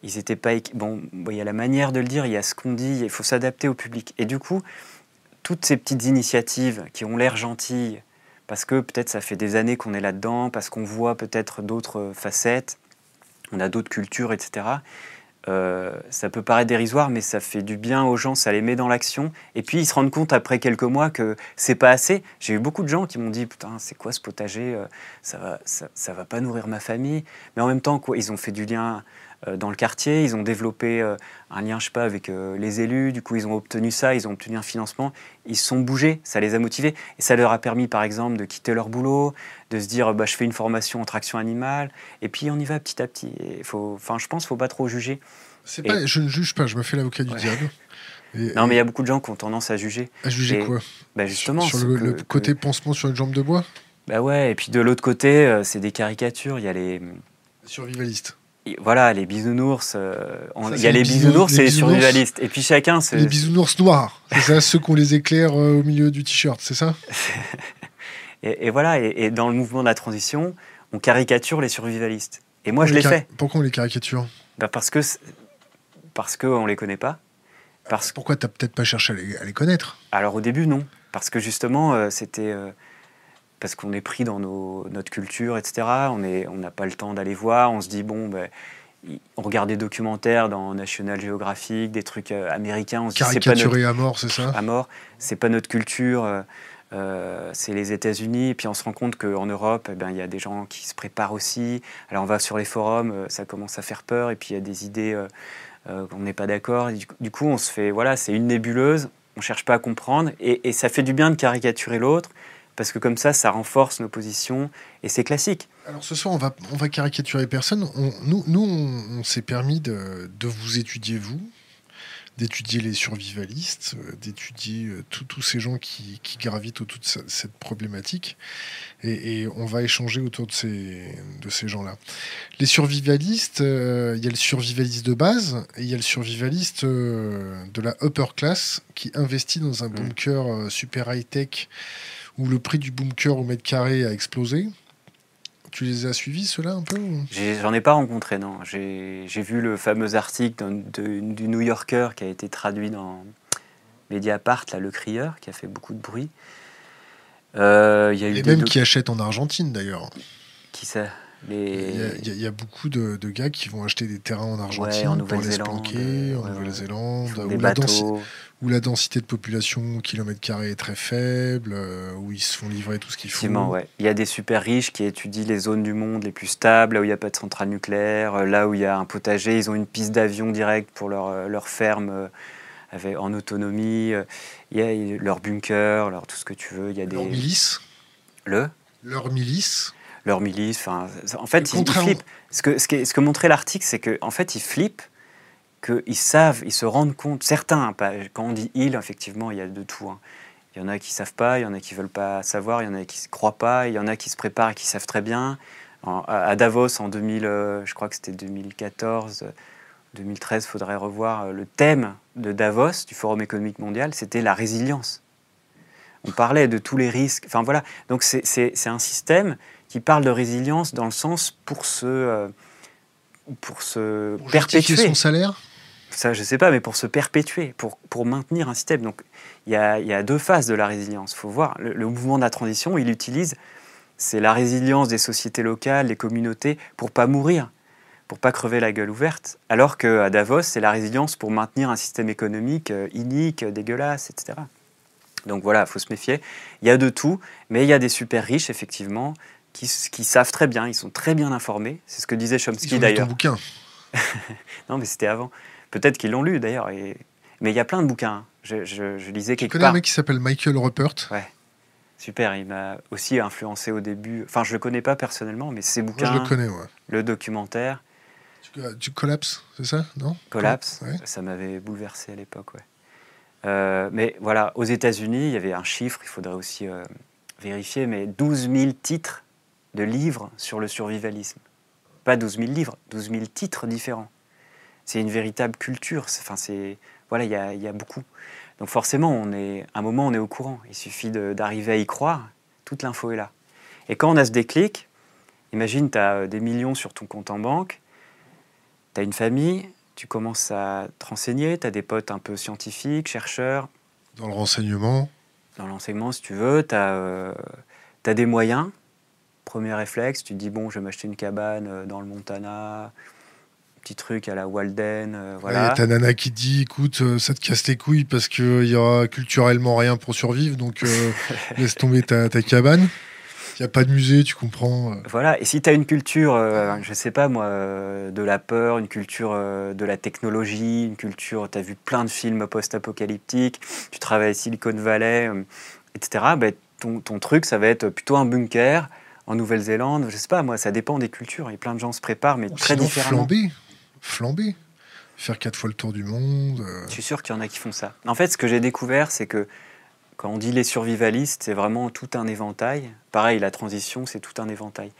Speaker 2: Ils étaient pas bon. Il y a la manière de le dire, il y a ce qu'on dit. Il faut s'adapter au public. Et du coup, toutes ces petites initiatives qui ont l'air gentilles, parce que peut-être ça fait des années qu'on est là-dedans, parce qu'on voit peut-être d'autres facettes, on a d'autres cultures, etc. euh, ça peut paraître dérisoire, mais ça fait du bien aux gens, ça les met dans l'action. Et puis ils se rendent compte après quelques mois que c'est pas assez. J'ai eu beaucoup de gens qui m'ont dit Putain, c'est quoi ce potager? Euh, Ça va, ça, va pas nourrir ma famille. Mais en même temps, quoi, ils ont fait du lien dans le quartier, ils ont développé un lien, je sais pas, avec les élus. Du coup, ils ont obtenu ça, ils ont obtenu un financement. Ils se sont bougés, ça les a motivés. Et ça leur a permis, par exemple, de quitter leur boulot, de se dire bah, Je fais une formation en traction animale. Et puis on y va petit à petit. Et faut, enfin, je pense qu'il faut pas trop juger.
Speaker 1: Pas, je ne juge pas, je me fais l'avocat du diable.
Speaker 2: non, mais il y a beaucoup de gens qui ont tendance à juger.
Speaker 1: À juger quoi?
Speaker 2: bah Justement.
Speaker 1: Sur, le, côté pansement sur une jambe de bois?
Speaker 2: Bah ouais, et puis de l'autre côté, euh, c'est des caricatures. Il y a les.
Speaker 1: Survivalistes.
Speaker 2: Voilà, les bisounours. Euh, il y a les bisounours et les survivalistes. Et puis chacun.
Speaker 1: Les bisounours noirs. C'est ça, ceux qu'on les éclaire euh, au milieu du t-shirt, c'est ça?
Speaker 2: Et, voilà, et, dans le mouvement de la transition, on caricature les survivalistes. Et moi, je l'ai fait.
Speaker 1: Pourquoi on les caricature?
Speaker 2: Bah Parce que parce qu'on ne les connaît pas.
Speaker 1: Parce... Pourquoi tu n'as peut-être pas cherché à les, connaître?
Speaker 2: Alors au début, non. Parce que justement, euh, c'était... Euh, parce qu'on est pris dans nos, notre culture, etc. On n'a on pas le temps d'aller voir. On se dit, bon, ben, on regarde des documentaires dans National Geographic, des trucs euh, américains. On
Speaker 1: se Caricaturé à mort, c'est ça?
Speaker 2: À mort. C'est pas notre culture. c'est les États-Unis. Et puis on se rend compte qu'en Europe, eh ben, il y a des gens qui se préparent aussi. Alors on va sur les forums, ça commence à faire peur. Et puis il y a des idées euh, on n'est pas d'accord. Du coup, on se fait, voilà, c'est une nébuleuse, on cherche pas à comprendre, et, ça fait du bien de caricaturer l'autre, parce que comme ça, ça renforce nos positions, et c'est classique.
Speaker 1: Alors ce soir, on va, on va caricaturer personne. nous, nous, on, s'est permis de, de, vous étudier, vous, d'étudier les survivalistes, euh, d'étudier euh, tous ces gens qui, gravitent autour de cette problématique. Et, on va échanger autour de ces, de ces gens-là. Les survivalistes, euh, il y a le survivaliste de base et il y a le survivaliste de la upper class qui investit dans un mmh. bunker super high-tech où le prix du bunker au mètre carré a explosé. Tu les as suivis, ceux-là, un peu
Speaker 2: J'en ai, pas rencontré, non. J'ai vu le fameux article du New Yorker qui a été traduit dans Mediapart, là, Le Crieur, qui a fait beaucoup de bruit.
Speaker 1: Euh, y a eu Et même qui achètent en Argentine, d'ailleurs.
Speaker 2: Qui ça?
Speaker 1: Il y, a, beaucoup de, gars qui vont acheter des terrains en Argentine pour les planquer, en Nouvelle-Zélande, où, la densité de population au kilomètre carré est très faible, euh, où ils se font livrer tout ce qu'il faut.
Speaker 2: Ouais. Il y a des super riches qui étudient les zones du monde les plus stables, là où il n'y a pas de centrale nucléaire, euh, là où il y a un potager, ils ont une piste d'avion directe pour leur, euh, leur ferme en autonomie, il y a leur bunker, leur, tout ce que tu veux. Il y a des...
Speaker 1: Leur milice
Speaker 2: Le?
Speaker 1: Leur milice
Speaker 2: leur milice. Enfin, en fait, ils, flippent. Ce que, ce, que, ce que montrait l'article, c'est qu'en en fait, ils flippent, qu'ils savent, ils se rendent compte. Certains, quand on dit ils, effectivement, il y a de tout. Hein. Il y en a qui savent pas, il y en a qui veulent pas savoir, il y en a qui ne croient pas, il y en a qui se préparent et qui savent très bien. à Davos, en 2000, euh, je crois que c'était 2014, 2013, il faudrait revoir euh, le thème de Davos, du Forum économique mondial, c'était la résilience. On parlait de tous les risques. Enfin voilà, donc c'est un système qui parle de résilience dans le sens pour se, euh, pour se pour perpétuer.
Speaker 1: son salaire
Speaker 2: Ça, je ne sais pas, mais pour se perpétuer, pour, pour maintenir un système. Donc, il y a, y a, deux phases de la résilience. Il faut voir, le, mouvement de la transition, il utilise, c'est la résilience des sociétés locales, des communautés, pour pas mourir, pour pas crever la gueule ouverte. Alors qu'à Davos, c'est la résilience pour maintenir un système économique euh, inique, dégueulasse, etc. Donc voilà, il faut se méfier. Il y a de tout, mais il y a des super riches, effectivement, qui, savent très bien, ils sont très bien informés. C'est ce que disait Chomsky d'ailleurs.
Speaker 1: bouquin.
Speaker 2: non, mais c'était avant. Peut-être qu'ils l'ont lu d'ailleurs. Et... Mais il y a plein de bouquins. Hein. Je, je, lisais quelque
Speaker 1: part. Tu connais un mec qui s'appelle Michael Ruppert
Speaker 2: Ouais. Super, il m'a aussi influencé au début. Enfin, je le connais pas personnellement, mais ses bouquins.
Speaker 1: je le connais, ouais.
Speaker 2: Le documentaire.
Speaker 1: Tu, collapses, c'est ça? Non?
Speaker 2: Collapse, ça m'avait bouleversé à l'époque, ouais. Euh, mais voilà, aux États-Unis, il y avait un chiffre, il faudrait aussi euh, vérifier, mais 12 000 titres de livres sur le survivalisme. Pas 12 000 livres, 12 000 titres différents. C'est une véritable culture. Enfin, c'est voilà, il y, y a, beaucoup. Donc forcément, on est, à un moment, on est au courant. Il suffit d'arriver à y croire. Toute l'info est là. Et quand on a ce déclic, imagine, tu as euh, des millions sur ton compte en banque, tu as une famille, tu commences à te renseigner, tu as des potes un peu scientifiques, chercheurs.
Speaker 1: Dans le renseignement
Speaker 2: Dans l'enseignement, si tu veux, tu as, euh, as, des moyens, Premier réflexe, tu te dis, bon, je vais m'acheter une cabane euh, dans le Montana, petits trucs à la Walden.
Speaker 1: Il
Speaker 2: voilà.
Speaker 1: a ta nana qui dit écoute, ça te casse les couilles parce qu'il y aura culturellement rien pour survivre, donc laisse tomber ta, ta cabane. Il n'y a pas de musée, tu comprends.
Speaker 2: Voilà, et si tu as une culture, je ne sais pas moi, de la peur, une culture de la technologie, une culture, tu as vu plein de films post-apocalyptiques, tu travailles à Silicon Valley, etc., ben, ton, ton, truc, ça va être plutôt un bunker en Nouvelle-Zélande, je sais pas, moi, ça dépend des cultures. Et plein de gens se préparent, mais très différemment.
Speaker 1: Flamber, flamber, faire quatre fois le tour du monde.
Speaker 2: Euh. Je suis sûr qu'il y en a qui font ça. En fait, ce que j'ai découvert, c'est que quand on dit les survivalistes, c'est vraiment tout un éventail. Pareil, la transition, c'est tout un éventail.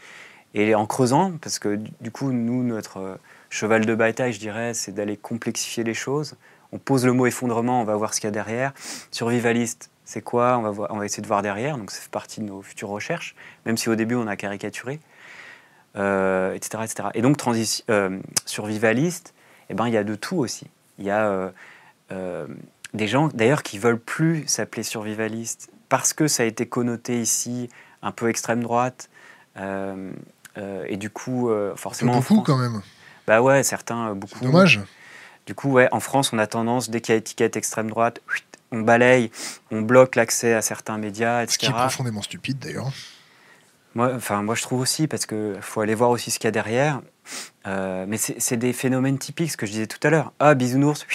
Speaker 2: Et en creusant, parce que du coup, nous, notre euh, cheval de bataille, je dirais, c'est d'aller complexifier les choses. On pose le mot effondrement, on va voir ce qu'il y a derrière. Survivaliste, c'est quoi on va, on va essayer de voir derrière, donc ça fait partie de nos futures recherches, même si au début on a caricaturé, etc., euh, etc. Et donc euh, survivaliste, eh ben, il y a de tout aussi. Il y a euh, des gens d'ailleurs qui veulent plus s'appeler survivaliste parce que ça a été connoté ici un peu extrême droite, et du coup forcément...
Speaker 1: Beaucoup quand même.
Speaker 2: Bah ouais, certains, beaucoup.
Speaker 1: Dommage.
Speaker 2: Du coup, ouais, en France, on a tendance, dès qu'il y a étiquette extrême droite, on balaye, on bloque l'accès à certains médias, etc. Ce
Speaker 1: qui est profondément stupide d'ailleurs.
Speaker 2: Moi, enfin, moi, je trouve aussi, parce qu'il faut aller voir aussi ce qu'il y a derrière. Euh, mais c'est des phénomènes typiques, ce que je disais tout à l'heure. Ah, bisounours,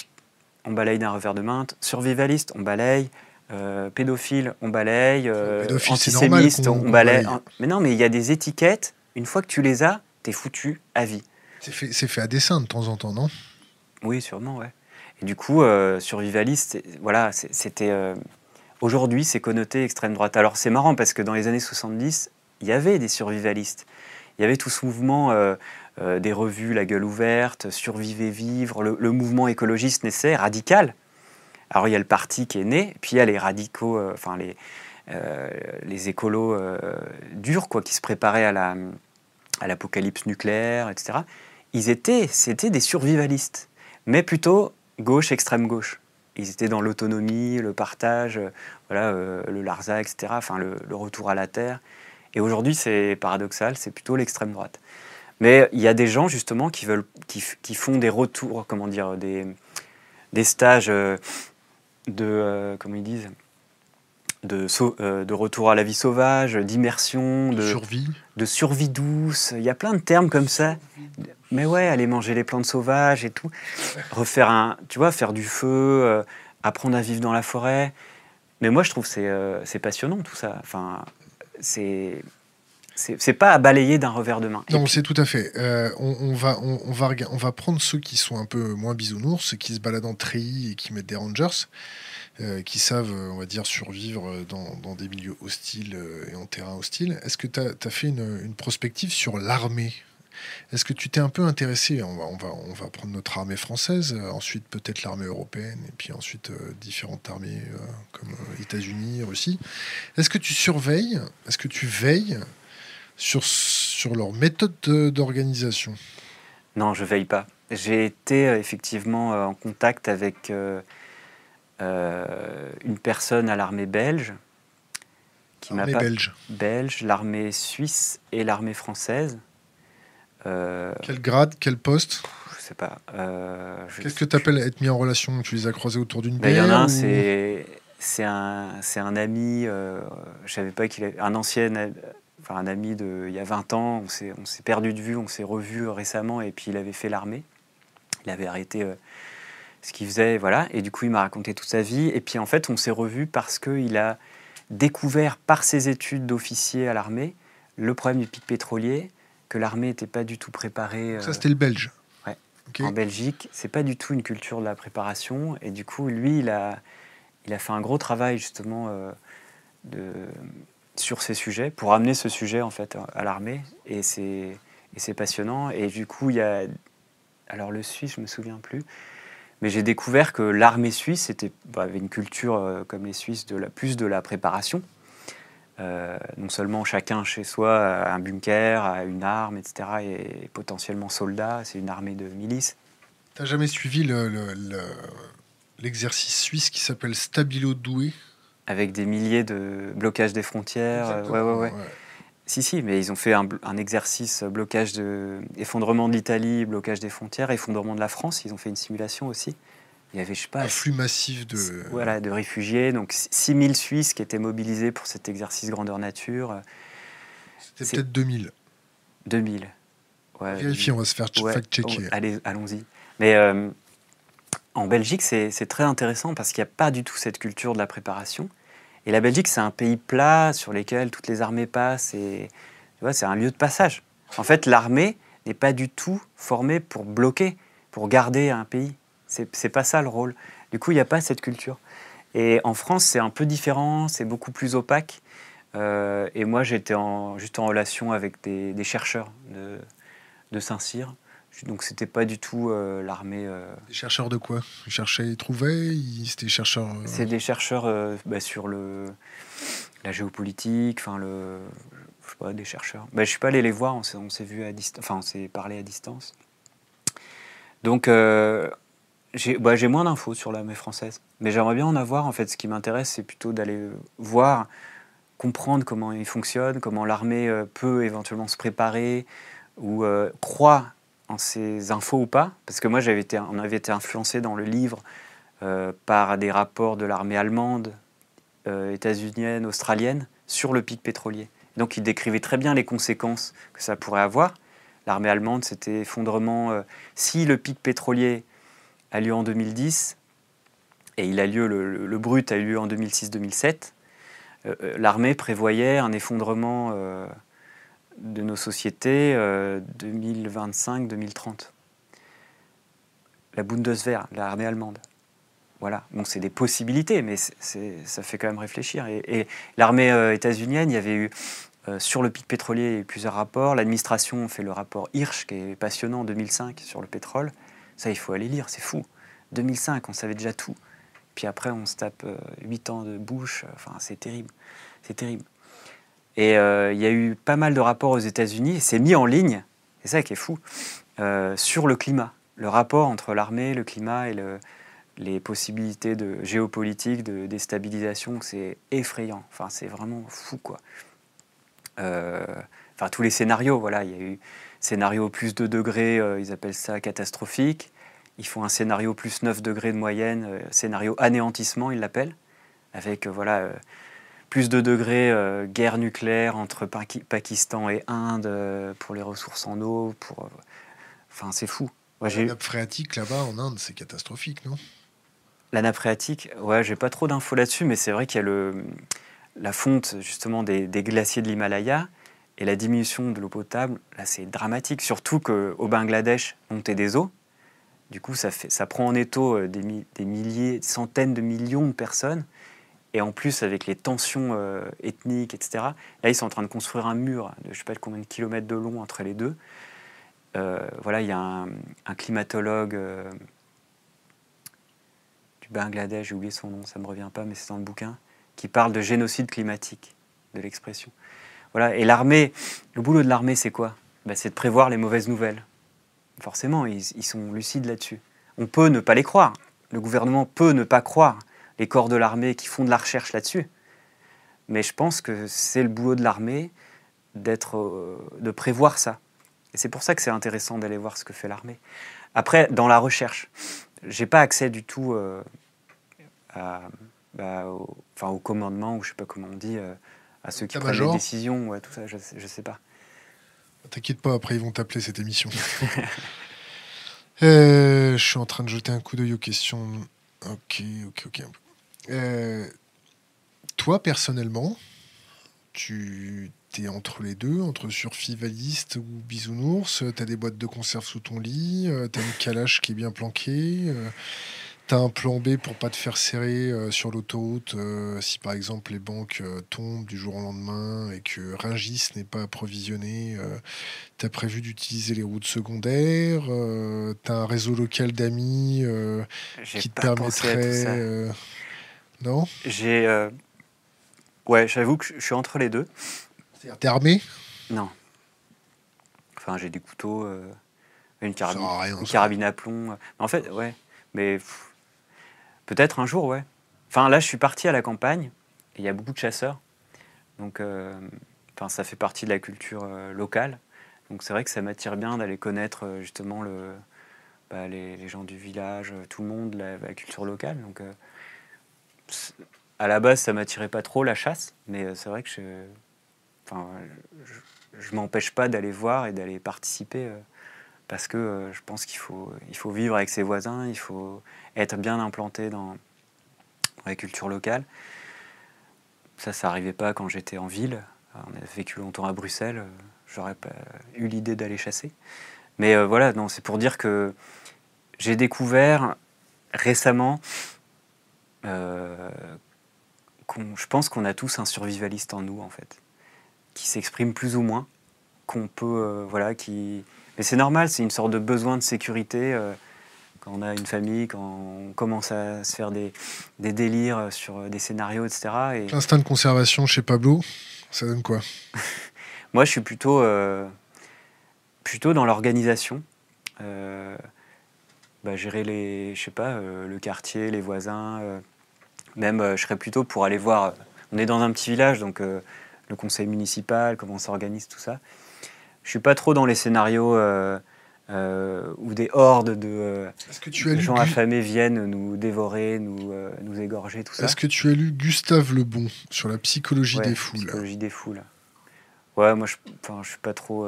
Speaker 2: on balaye d'un revers de main. Survivaliste, on balaye. Euh, pédophile, on balaye. Euh, antisémiste, on, balaye. Mais non, mais il y a des étiquettes. Une fois que tu les as, t'es foutu à vie.
Speaker 1: C'est fait, fait à dessein de temps en temps, non?
Speaker 2: Oui, sûrement, ouais. Et du coup, euh, survivaliste, voilà, c'était. Euh, aujourd'hui, c'est connoté extrême droite. Alors, c'est marrant parce que dans les années 70, il y avait des survivalistes. Il y avait tout ce mouvement euh, des revues La Gueule ouverte, Survivez vivre, le, mouvement écologiste naissait, radical. Alors, il y a le parti qui est né, puis il y a les radicaux, enfin, les, les écolos durs, quoi, qui se préparaient à la à l'apocalypse nucléaire, etc. Ils étaient, c'était des survivalistes, mais plutôt gauche, extrême gauche. Ils étaient dans l'autonomie, le partage, euh, voilà, euh, le Larza, etc., enfin le, retour à la terre. Et aujourd'hui, c'est paradoxal, c'est plutôt l'extrême droite. Mais il y a des gens justement qui, veulent, qui, font des retours, comment dire, des, stages euh, de, comment ils disent, de, de, retour à la vie sauvage, d'immersion, de,
Speaker 1: survie,
Speaker 2: de survie douce. Il y a plein de termes comme ça. Mais ouais, aller manger les plantes sauvages et tout. Refaire un, tu vois, faire du feu, euh, apprendre à vivre dans la forêt. Mais moi, je trouve c'est euh, c'est passionnant tout ça. Enfin, c'est c'est pas à balayer d'un revers de main.
Speaker 1: Non, c'est tout à fait. Euh, on, va, on, va, on va prendre ceux qui sont un peu moins bisounours, ceux qui se baladent en treillis et qui mettent des rangers, qui savent, on va dire, survivre dans, dans des milieux hostiles et en terrain hostile. Est-ce que tu as, fait une, prospective sur l'armée? Est-ce que tu t'es un peu intéressé? On va, prendre notre armée française, euh, ensuite peut-être l'armée européenne, et puis ensuite euh, différentes armées euh, comme États-Unis, Russie. Est-ce que tu surveilles, est-ce que tu veilles sur, sur leur méthode d'organisation?
Speaker 2: Non, je veille pas. J'ai été effectivement en contact avec une personne à l'armée belge.
Speaker 1: Qui l'armée belge
Speaker 2: Belge, l'armée suisse et l'armée française.
Speaker 1: Euh, quel grade, quel poste?
Speaker 2: Je sais pas. Euh,
Speaker 1: Qu'est-ce que tu appelles être mis en relation Tu les as croisés autour d'une bière
Speaker 2: Il y en a un, c'est c'est un, un ami, euh, je savais pas qu'il un ancien, enfin un ami de il y a 20 ans, on s'est, on s'est perdu de vue, on s'est revu récemment et puis il avait fait l'armée. Il avait arrêté ce qu'il faisait, voilà. Et du coup, il m'a raconté toute sa vie. Et puis en fait, on s'est revu parce qu'il a découvert par ses études d'officier à l'armée le problème du pic pétrolier, que l'armée n'était pas du tout préparée.
Speaker 1: Ça, c'était le Belge.
Speaker 2: Ouais. En Belgique, c'est pas du tout une culture de la préparation. Et du coup, lui, il a, il a fait un gros travail justement euh, de, sur ces sujets pour amener ce sujet en fait à l'armée. Et c'est, et c'est passionnant. Et du coup, il y a. Alors, le Suisse, je me souviens plus. Mais j'ai découvert que l'armée suisse était, bah, avait une culture euh, comme les Suisses de la, plus de la préparation. Euh, non seulement chacun chez soi a un bunker, a une arme, etc., et potentiellement soldat, c'est une armée de milices.
Speaker 1: T'as jamais suivi l'exercice suisse qui s'appelle Stabilo Doué
Speaker 2: Avec des milliers de blocages des frontières. Euh, ouais, ouais, ouais. Si, si, mais ils ont fait un, exercice blocage de effondrement de l'Italie, blocage des frontières, effondrement de la France. Ils ont fait une simulation aussi. Il y avait, je sais pas,
Speaker 1: un flux massif de
Speaker 2: voilà de réfugiés. Donc 6000 Suisses qui étaient mobilisés pour cet exercice grandeur nature.
Speaker 1: C'était peut-être 2000.
Speaker 2: 2000.
Speaker 1: Ouais, Vérifiez, on va se faire fact-checker.
Speaker 2: allez, allons-y. Mais euh, en Belgique, c'est très intéressant parce qu'il n'y a pas du tout cette culture de la préparation. Et la Belgique, c'est un pays plat sur lequel toutes les armées passent et c'est un lieu de passage. En fait, l'armée n'est pas du tout formée pour bloquer, pour garder un pays. C'est pas ça le rôle. Du coup, il n'y a pas cette culture. Et en France, c'est un peu différent, c'est beaucoup plus opaque. Euh, et moi, j'étais juste en relation avec des, chercheurs de, de Saint-Cyr donc c'était pas du tout euh, l'armée. Euh,
Speaker 1: des chercheurs de quoi? Ils cherchaient, ils trouvaient? C'était chercheurs. Euh,
Speaker 2: C'est des chercheurs bah, sur le la géopolitique, enfin le, je sais pas, des chercheurs. Bah, je suis pas allé les voir, on s'est vu à distance, enfin on s'est parlé à distance. Donc j'ai bah, moins d'infos sur l'armée française, mais j'aimerais bien en avoir. En fait, ce qui m'intéresse, c'est plutôt d'aller voir, comprendre comment il fonctionne, comment l'armée peut éventuellement se préparer ou croit en ces infos ou pas, parce que moi j'avais été, on avait été influencé dans le livre euh, par des rapports de l'armée allemande, euh, états-unienne, australienne sur le pic pétrolier. Donc il décrivait très bien les conséquences que ça pourrait avoir. L'armée allemande, c'était effondrement. Euh, si le pic pétrolier a lieu en 2010, et il a lieu, le, le brut a eu lieu en 2006-2007, l'armée prévoyait un effondrement de nos sociétés 2025-2030. Euh, la Bundeswehr, l'armée allemande. Voilà, bon, c'est des possibilités, mais ça fait quand même réfléchir. Et, l'armée euh, états-unienne, il y avait eu euh, sur le pic pétrolier plusieurs rapports. L'administration fait le rapport Hirsch, qui est passionnant en 2005 sur le pétrole. Ça, il faut aller lire, c'est fou. 2005, on savait déjà tout. Puis après, on se tape 8 ans de bouche. Enfin, c'est terrible. C'est terrible. Et euh, il y a eu pas mal de rapports aux États-Unis, c'est mis en ligne, c'est ça qui est fou, euh, sur le climat. Le rapport entre l'armée, le climat et les possibilités de géopolitique, de déstabilisation, c'est effrayant. Enfin, c'est vraiment fou, quoi. Euh, enfin, tous les scénarios, voilà, il y a eu scénario plus 2 degrés, ils appellent ça catastrophique. Ils font un scénario plus 9 degrés de moyenne, scénario anéantissement, ils l'appellent, avec voilà plus de degrés, euh, guerre nucléaire entre Pakistan et Inde euh, pour les ressources en eau. Pour, euh, enfin, c'est fou.
Speaker 1: la nappe phréatique là-bas en Inde, c'est catastrophique, non?
Speaker 2: La nappe phréatique, ouais, j'ai pas trop d'infos là-dessus, mais c'est vrai qu'il y a le, la fonte justement des, glaciers de l'Himalaya et la diminution de l'eau potable. Là, c'est dramatique, surtout qu'au Bangladesh, montée des eaux. Du coup, ça, fait, ça prend en étau des, des milliers, des centaines de millions de personnes. Et en plus, avec les tensions euh, ethniques, etc., là, ils sont en train de construire un mur de je ne sais pas combien de kilomètres de long entre les deux. Euh, voilà, il y a un, climatologue euh, du Bangladesh, j'ai oublié son nom, ça ne me revient pas, mais c'est dans le bouquin, qui parle de génocide climatique, de l'expression. Voilà, et l'armée, le boulot de l'armée, c'est quoi? Ben, C'est de prévoir les mauvaises nouvelles. Forcément, ils sont lucides là-dessus. On peut ne pas les croire. Le gouvernement peut ne pas croire les corps de l'armée qui font de la recherche là-dessus. Mais je pense que c'est le boulot de l'armée d'être, euh, de prévoir ça. Et c'est pour ça que c'est intéressant d'aller voir ce que fait l'armée. Après, dans la recherche, j'ai pas accès du tout euh, à, bah, au, enfin, au commandement, ou je sais pas comment on dit, euh, à ceux qui prennent les décisions, ouais, tout ça, je, je sais pas.
Speaker 1: T'inquiète pas, après ils vont t'appeler cette émission. je suis en train de jeter un coup d'œil aux questions. Ok, ok, ok. Euh, toi, personnellement, tu es entre les deux, entre survivaliste ou bisounours. Tu as des boîtes de conserve sous ton lit, euh, tu as une calache qui est bien planquée. Euh, tu as un plan B pour pas te faire serrer sur l'autoroute si par exemple les banques tombent du jour au lendemain et que Ringis n'est pas approvisionné. tu as prévu d'utiliser les routes secondaires. tu as un réseau local d'amis qui te permettrait. Non
Speaker 2: J'ai. Euh, ouais, j'avoue que je suis entre les deux.
Speaker 1: C'est-à-dire, t'es armé?
Speaker 2: Non. Enfin, j'ai des couteaux, euh, une carabine, une carabine à plomb. En fait, ouais. Mais peut-être un jour, ouais. Enfin, là, je suis parti à la campagne. Et il y a beaucoup de chasseurs. Donc, euh, enfin, ça fait partie de la culture locale. Donc c'est vrai que ça m'attire bien d'aller connaître justement le, bah, les, gens du village, tout le monde, la, culture locale. Donc à la base, ça m'attirait pas trop la chasse, mais c'est vrai que je, enfin, m'empêche pas d'aller voir et d'aller participer parce que je pense qu'il faut, vivre avec ses voisins, il faut être bien implanté dans, la culture locale. Ça, ça n'arrivait pas quand j'étais en ville. On a vécu longtemps à Bruxelles, j'aurais pas eu l'idée d'aller chasser. Mais voilà, c'est pour dire que j'ai découvert récemment euh, je pense qu'on a tous un survivaliste en nous, en fait, qui s'exprime plus ou moins, qu'on peut, euh, voilà, qui. Mais c'est normal, c'est une sorte de besoin de sécurité euh, quand on a une famille, quand on commence à se faire des, des délires sur des scénarios, etc. Et...
Speaker 1: L'instinct de conservation chez Pablo, ça donne quoi?
Speaker 2: Moi, je suis plutôt, euh, plutôt dans l'organisation. Bah, gérer les, je sais pas, le quartier, les voisins même, euh, je serais plutôt pour aller voir. Euh, on est dans un petit village, donc euh, le conseil municipal, comment on s'organise, tout ça. Je suis pas trop dans les scénarios où des hordes de, gens affamés viennent nous dévorer, nous, nous égorger, tout ça.
Speaker 1: Est-ce que tu as lu Gustave Lebon sur la psychologie des foules
Speaker 2: Psychologie des foules. Ouais, moi je, je suis pas trop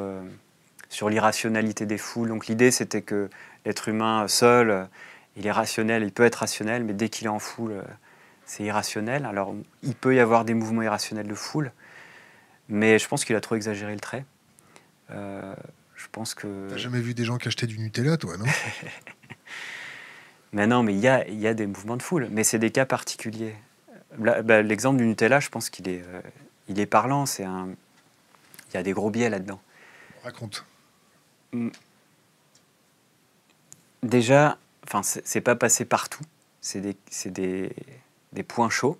Speaker 2: sur l'irrationalité des foules. Donc l'idée c'était que l'être humain seul, il est rationnel, il peut être rationnel, mais dès qu'il est en foule, c'est irrationnel. Alors, il peut y avoir des mouvements irrationnels de foule, mais je pense qu'il a trop exagéré le trait. Euh, je pense que.
Speaker 1: T'as jamais vu des gens qui achetaient du Nutella, toi, non?
Speaker 2: Mais non, mais il y a, y a, des mouvements de foule, mais c'est des cas particuliers. Bah, l'exemple du Nutella, je pense qu'il est, euh, il est parlant. C'est un, il y a des gros biais là-dedans.
Speaker 1: Raconte.
Speaker 2: Déjà, enfin, c'est pas passé partout. C'est des, des, des points chauds.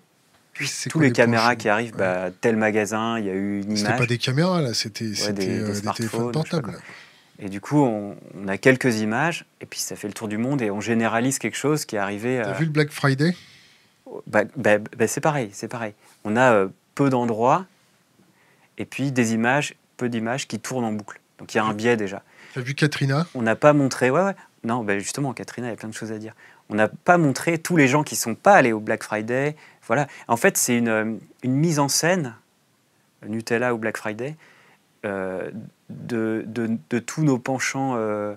Speaker 2: Tous les, caméras qui arrivent, bah, tel magasin, il y a eu une image.
Speaker 1: C'était pas des caméras là, c'était des, euh, téléphones portables.
Speaker 2: Et du coup, on, a quelques images, et puis ça fait le tour du monde, et on généralise quelque chose qui est arrivé.
Speaker 1: T'as vu le Black Friday?
Speaker 2: Bah, bah, bah, C'est pareil, c'est pareil. On a euh, peu d'endroits, et puis des images, peu d'images qui tournent en boucle. Donc il y a un biais déjà.
Speaker 1: T'as vu Katrina?
Speaker 2: On n'a pas montré, ouais, ouais. Non, justement, Katrina, il y a plein de choses à dire. On n'a pas montré tous les gens qui ne sont pas allés au Black Friday. Voilà. En fait, c'est une, mise en scène, Nutella ou Black Friday, euh, de, tous nos penchants. Euh,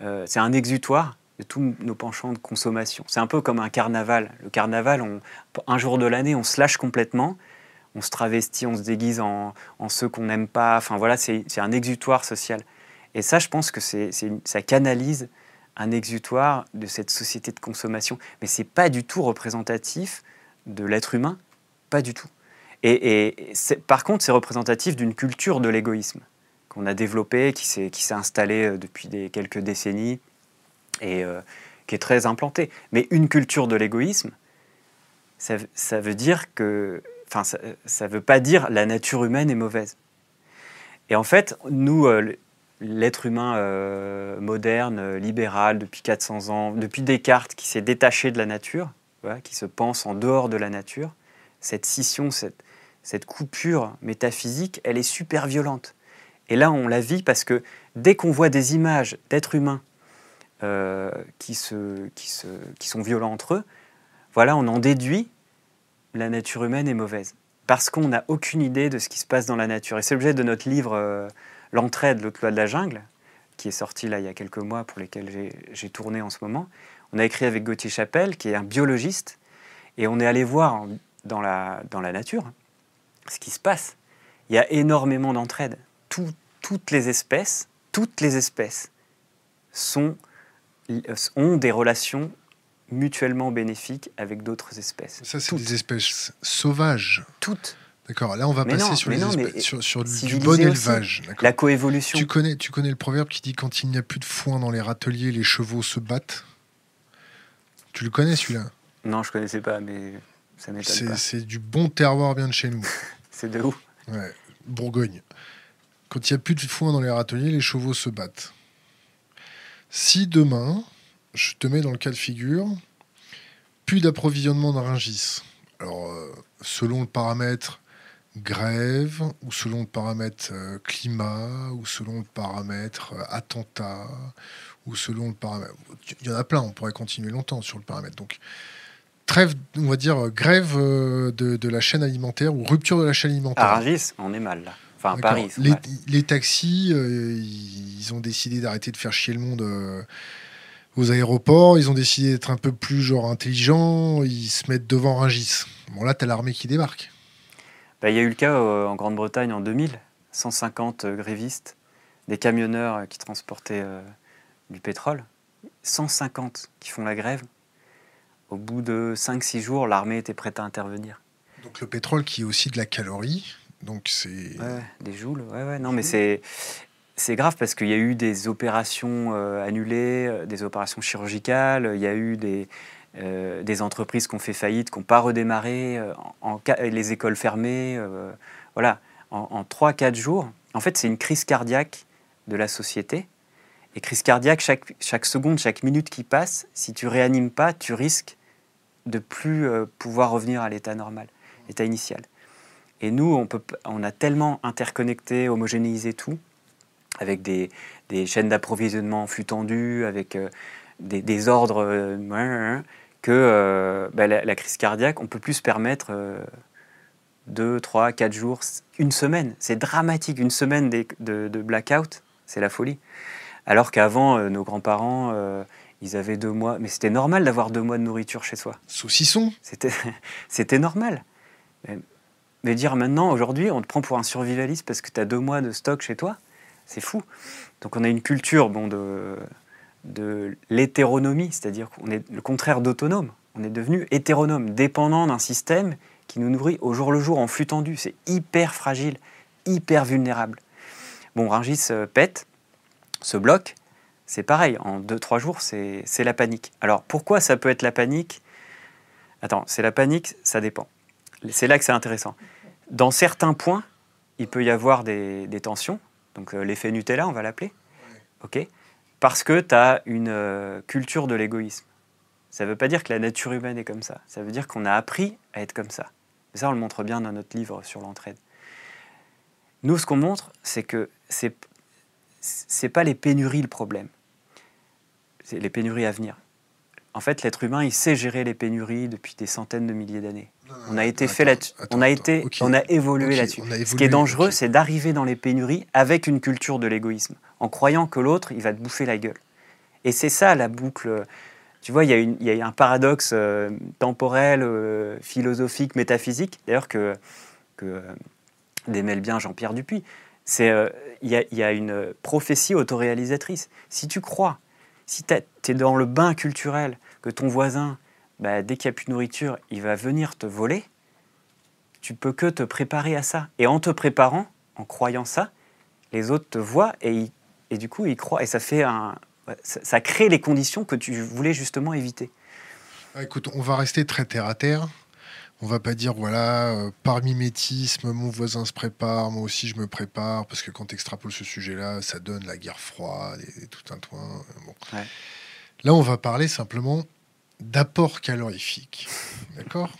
Speaker 2: euh, c'est un exutoire de tous nos penchants de consommation. C'est un peu comme un carnaval. Le carnaval, un jour de l'année, on se lâche complètement. On se travestit, on se déguise en, ceux qu'on n'aime pas. Enfin voilà, c'est un exutoire social. Et ça, je pense que ça canalise un exutoire de cette société de consommation. Mais c'est pas du tout représentatif de l'être humain, pas du tout. Et, par contre, c'est représentatif d'une culture de l'égoïsme qu'on a développée, qui s'est installée euh, depuis quelques décennies et euh, qui est très implantée. Mais une culture de l'égoïsme, ça, veut dire que, enfin, ça, ne veut pas dire la nature humaine est mauvaise. Et en fait, nous, euh, l'être humain euh, moderne, euh, libéral, depuis 400 ans, depuis Descartes, qui s'est détaché de la nature, qui se pense en dehors de la nature, cette scission, cette, cette coupure métaphysique, elle est super violente. Et là, on la vit parce que dès qu'on voit des images d'êtres humains euh, qui, se, qui, se, qui sont violents entre eux, voilà, on en déduit la nature humaine est mauvaise. Parce qu'on n'a aucune idée de ce qui se passe dans la nature. Et c'est l'objet de notre livre L'entraide, l'autre loi de la jungle, qui est sorti là il y a quelques mois, pour lesquels j'ai tourné en ce moment. On a écrit avec Gauthier Chapelle, qui est un biologiste, et on est allé voir dans la, dans la nature ce qui se passe. Il y a énormément d'entraide. toutes les espèces, toutes les espèces sont, ont des relations mutuellement bénéfiques avec d'autres espèces.
Speaker 1: Ça, c'est des espèces sauvages.
Speaker 2: Toutes.
Speaker 1: D'accord, là on va passer sur, du bon élevage.
Speaker 2: La coévolution.
Speaker 1: Tu connais, tu connais le proverbe qui dit quand il n'y a plus de foin dans les râteliers, les chevaux se battent Tu le connais celui-là?
Speaker 2: Non, je connaissais pas, mais ça m'étonne pas.
Speaker 1: C'est du bon terroir bien de chez nous.
Speaker 2: c'est de où
Speaker 1: Ouais, Bourgogne. Quand il n'y a plus de foin dans les râteliers, les chevaux se battent. Si demain, je te mets dans le cas de figure, plus d'approvisionnement de. Alors, euh, selon le paramètre grève, ou selon le paramètre climat, ou selon le paramètre attentat, ou selon le paramètre. Il y en a plein, on pourrait continuer longtemps sur le paramètre. Donc, trêve, on va dire, grève de, la chaîne alimentaire ou rupture de la chaîne alimentaire. À
Speaker 2: Rungis, on est mal là. Enfin, Paris.
Speaker 1: Les, les, taxis, ils ont décidé d'arrêter de faire chier le monde aux aéroports. Ils ont décidé d'être un peu plus genre intelligents. Ils se mettent devant Rungis. Bon, là, tu as l'armée qui débarque.
Speaker 2: Bah, il y a eu le cas euh, en Grande-Bretagne en 2000. 150 euh, grévistes, des camionneurs euh, qui transportaient du pétrole. 150 qui font la grève. Au bout de 5-6 jours, l'armée était prête à intervenir.
Speaker 1: Donc le pétrole qui est aussi de la calorie. Donc c'est.
Speaker 2: des joules. Ouais, ouais. Non, mais c'est c'est grave parce qu'il y a eu des opérations euh, annulées, des opérations chirurgicales, il y a eu des, euh, des entreprises qui ont fait faillite, qui n'ont pas redémarré, en, les écoles fermées. voilà, en, 3-4 jours. En fait, c'est une crise cardiaque de la société. Et crise cardiaque, chaque, chaque seconde, chaque minute qui passe, si tu réanimes pas, tu risques de plus pouvoir revenir à l'état normal, l'état initial. Et nous, on, peut, on a tellement interconnecté, homogénéisé tout, avec des, des chaînes d'approvisionnement en flux tendu, avec euh, des, ordres, euh, que euh, bah, la, crise cardiaque, on peut plus se permettre deux, trois, quatre jours, une semaine. C'est dramatique, une semaine de, de, blackout, c'est la folie. Alors qu'avant, nos grands-parents, ils avaient deux mois, mais c'était normal d'avoir deux mois de nourriture chez soi.
Speaker 1: Saucisson
Speaker 2: C'était normal. Mais, mais dire maintenant, aujourd'hui, on te prend pour un survivaliste parce que tu as deux mois de stock chez toi, c'est fou. Donc on a une culture bon, de, de l'hétéronomie, c'est-à-dire qu'on est le contraire d'autonome. On est devenu hétéronome, dépendant d'un système qui nous nourrit au jour le jour en flux tendu. C'est hyper fragile, hyper vulnérable. Bon, Rungis euh, pète, se bloque, c'est pareil. En 2-3 jours, c'est la panique. Alors pourquoi ça peut être la panique? Attends, c'est la panique, ça dépend. C'est là que c'est intéressant. Dans certains points, il peut y avoir des tensions, donc euh, l'effet Nutella, on va l'appeler. Ok Parce que tu as une euh, culture de l'égoïsme. Ça ne veut pas dire que la nature humaine est comme ça. Ça veut dire qu'on a appris à être comme ça. Ça, on le montre bien dans notre livre sur l'entraide. Nous, ce qu'on montre, c'est que c'est c'est pas les pénuries le problème. C'est les pénuries à venir. En fait, l'être humain, il sait gérer les pénuries depuis des centaines de milliers d'années. On a été fait là on a été, on a évolué là-dessus. Ce qui est dangereux, c'est d'arriver dans les pénuries avec une culture de l'égoïsme, en croyant que l'autre, il va te bouffer la gueule. Et c'est ça la boucle. Tu vois, il y, a un paradoxe euh, temporel, euh, philosophique, métaphysique, d'ailleurs que, que euh, démêle bien Jean-Pierre Dupuis. C'est il y, y, a une prophétie autoréalisatrice. Si tu crois, si tu es dans le bain culturel, que ton voisin bah, dès qu'il n'y a plus de nourriture, il va venir te voler, tu peux que te préparer à ça. Et en te préparant, en croyant ça, les autres te voient et, et du coup ils croient. Et ça, fait un, ça, crée les conditions que tu voulais justement éviter.
Speaker 1: Ah, écoute, on va rester très terre à terre. On va pas dire, voilà, euh, par mimétisme, mon voisin se prépare, moi aussi je me prépare, parce que quand tu extrapoles ce sujet-là, ça donne la guerre froide et, tout un toit. Bon. Là, on va parler simplement d'apport calorifique. D'accord?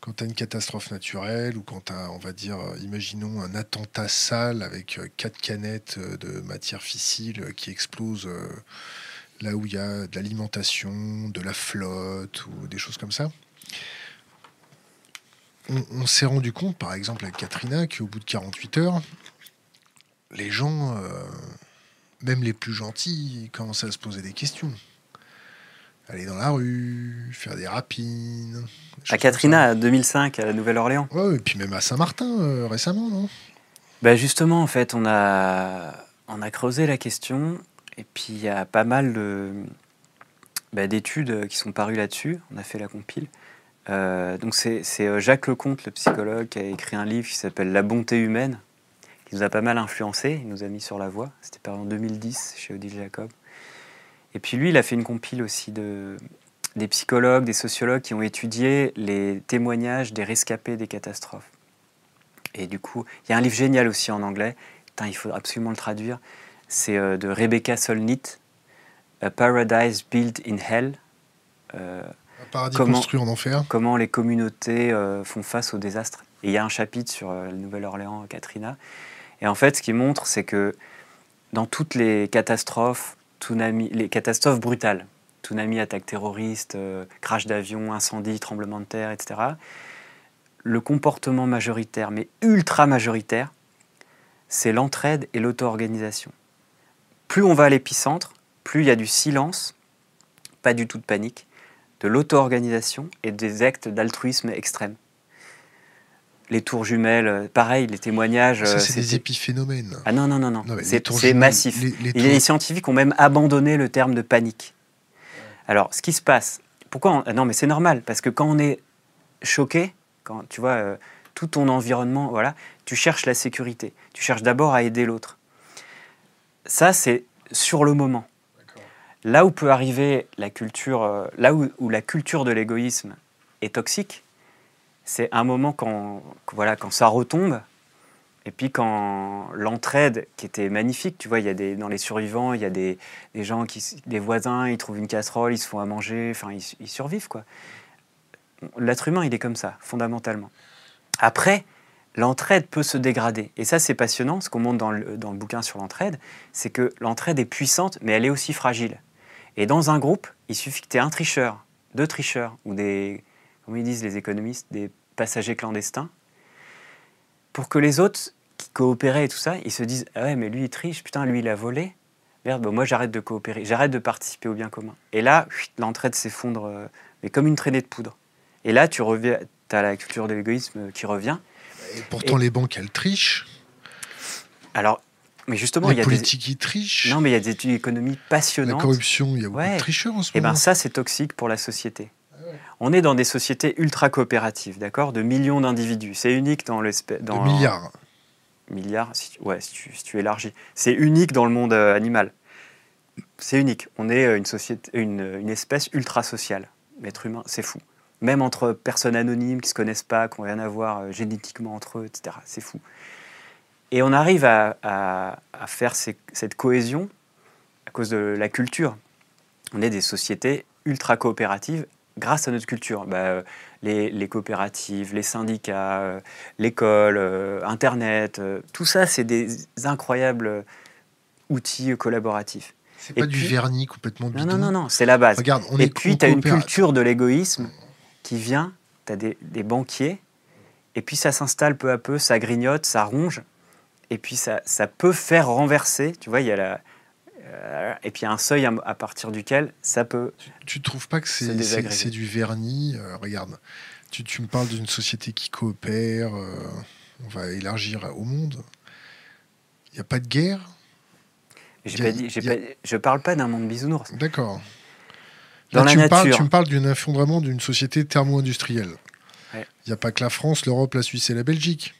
Speaker 1: Quand tu as une catastrophe naturelle ou quand tu as, on va dire, euh, imaginons un attentat sale avec euh, quatre canettes euh, de matière fissile qui explosent là où il y a de l'alimentation, de la flotte ou des choses comme ça. On, s'est rendu compte, par exemple, avec Katrina, qu'au bout de 48 heures, les gens, même les plus gentils, commençaient à se poser des questions aller dans la rue, faire des rapines.
Speaker 2: À Katrina, 2005, à la Nouvelle-Orléans.
Speaker 1: Ouais, et puis même à Saint-Martin euh, récemment, non?
Speaker 2: Bah Justement, en fait, on a, on a creusé la question, et puis il y a pas mal de, bah, d'études qui sont parues là-dessus. On a fait la compile. Euh, donc c'est, euh, Jacques Lecomte, le psychologue, qui a écrit un livre qui s'appelle La bonté humaine, qui nous a pas mal influencé, il nous a mis sur la voie. C'était paru en 2010 chez Odile Jacob. Et puis lui, il a fait une compile aussi de, des psychologues, des sociologues qui ont étudié les témoignages des rescapés des catastrophes. Et du coup, il y a un livre génial aussi en anglais, il faut absolument le traduire, c'est euh, de Rebecca Solnit, A Paradise Built in Hell.
Speaker 1: Euh, Un paradis comment, construit en enfer.
Speaker 2: Comment les communautés font face au désastre. Et il y a un chapitre sur la Nouvelle-Orléans, Katrina. Et en fait, ce qui montre, c'est que dans toutes les catastrophes, les catastrophes brutales, tsunami, attaque terroriste, crash d'avion, incendie, tremblement de terre, etc., le comportement majoritaire, mais ultra majoritaire, c'est l'entraide et l'auto-organisation. Plus on va à l'épicentre, plus il y a du silence, pas du tout de panique, de l'auto-organisation et des actes d'altruisme extrême. Les tours jumelles, pareil, les témoignages.
Speaker 1: Ça, c'est des épiphénomènes.
Speaker 2: Ah non, non, non, non. c'est massif. Les, les, scientifiques ont même abandonné le terme de panique. Alors, ce qui se passe, pourquoi Non, mais c'est normal, parce que quand on est choqué, quand tu vois euh, tout ton environnement, voilà, tu cherches la sécurité. Tu cherches d'abord à aider l'autre. Ça, c'est sur le moment. Là où peut arriver la culture, euh, là où, la culture de l'égoïsme est toxique, c'est un moment quand, voilà, quand ça retombe, et puis quand l'entraide, qui était magnifique, tu vois, il y a des, dans les survivants, il y a des, des, gens, qui, des voisins, ils trouvent une casserole, ils se font à manger, enfin, ils, survivent, quoi. L'être humain, il est comme ça, fondamentalement. Après, l'entraide peut se dégrader. Et ça, c'est passionnant. Ce qu'on montre dans le, dans le bouquin sur l'entraide, c'est que l'entraide est puissante, mais elle est aussi fragile. Et dans un groupe, il suffit que tu aies un tricheur, deux tricheurs, ou des, comment ils disent les économistes, des passagers clandestins, pour que les autres qui coopéraient et tout ça, ils se disent Ah ouais, mais lui, il triche, putain, lui, il a volé. Merde, moi, j'arrête de coopérer, j'arrête de participer au bien commun. Et là, l'entraide s'effondre, euh, mais comme une traînée de poudre. Et là, tu reviens, as la culture de l'égoïsme qui revient.
Speaker 1: Et pourtant, les banques, elles trichent.
Speaker 2: Alors, mais justement, il y a
Speaker 1: politiques des... qui trichent.
Speaker 2: Non, mais il y a des économies passionnantes.
Speaker 1: La corruption, il y a beaucoup de tricheurs en ce
Speaker 2: Et eh
Speaker 1: ben
Speaker 2: ça, c'est toxique pour la société. On est dans des sociétés ultra coopératives, d'accord, de millions d'individus. C'est unique dans l'espèce.
Speaker 1: Dans... De milliards.
Speaker 2: Milliards, si, ouais, si tu, élargis. C'est unique dans le monde euh, animal. C'est unique. On est euh, une société, une, une espèce ultra sociale. L'être humain, c'est fou même entre personnes anonymes qui ne se connaissent pas, qui n'ont rien à voir euh, génétiquement entre eux, etc. C'est fou. Et on arrive à, faire cette cohésion à cause de la culture. On est des sociétés ultra coopératives grâce à notre culture. Bah, euh, les, coopératives, les syndicats, euh, l'école, Internet, tout ça, c'est des incroyables outils collaboratifs.
Speaker 1: C'est pas du vernis complètement bidon.
Speaker 2: Non, non, non, c'est la base. Regarde, on Et puis, tu as une culture de l'égoïsme qui vient, tu as des, banquiers, et puis ça s'installe peu à peu, ça grignote, ça ronge, et puis ça, ça peut faire renverser, tu vois, il y a la... Euh, et puis il y a un seuil à, partir duquel ça peut.
Speaker 1: Tu, ne trouves pas que c'est du vernis euh, Regarde, tu, tu, me parles d'une société qui coopère, euh, on va élargir au monde. Il n'y a pas de guerre?
Speaker 2: Pas dit, Je parle pas d'un monde bisounours.
Speaker 1: D'accord tu, Me parles, tu me parles d'un effondrement d'une société thermo-industrielle. Il n'y a pas que la France, l'Europe, la Suisse et la Belgique.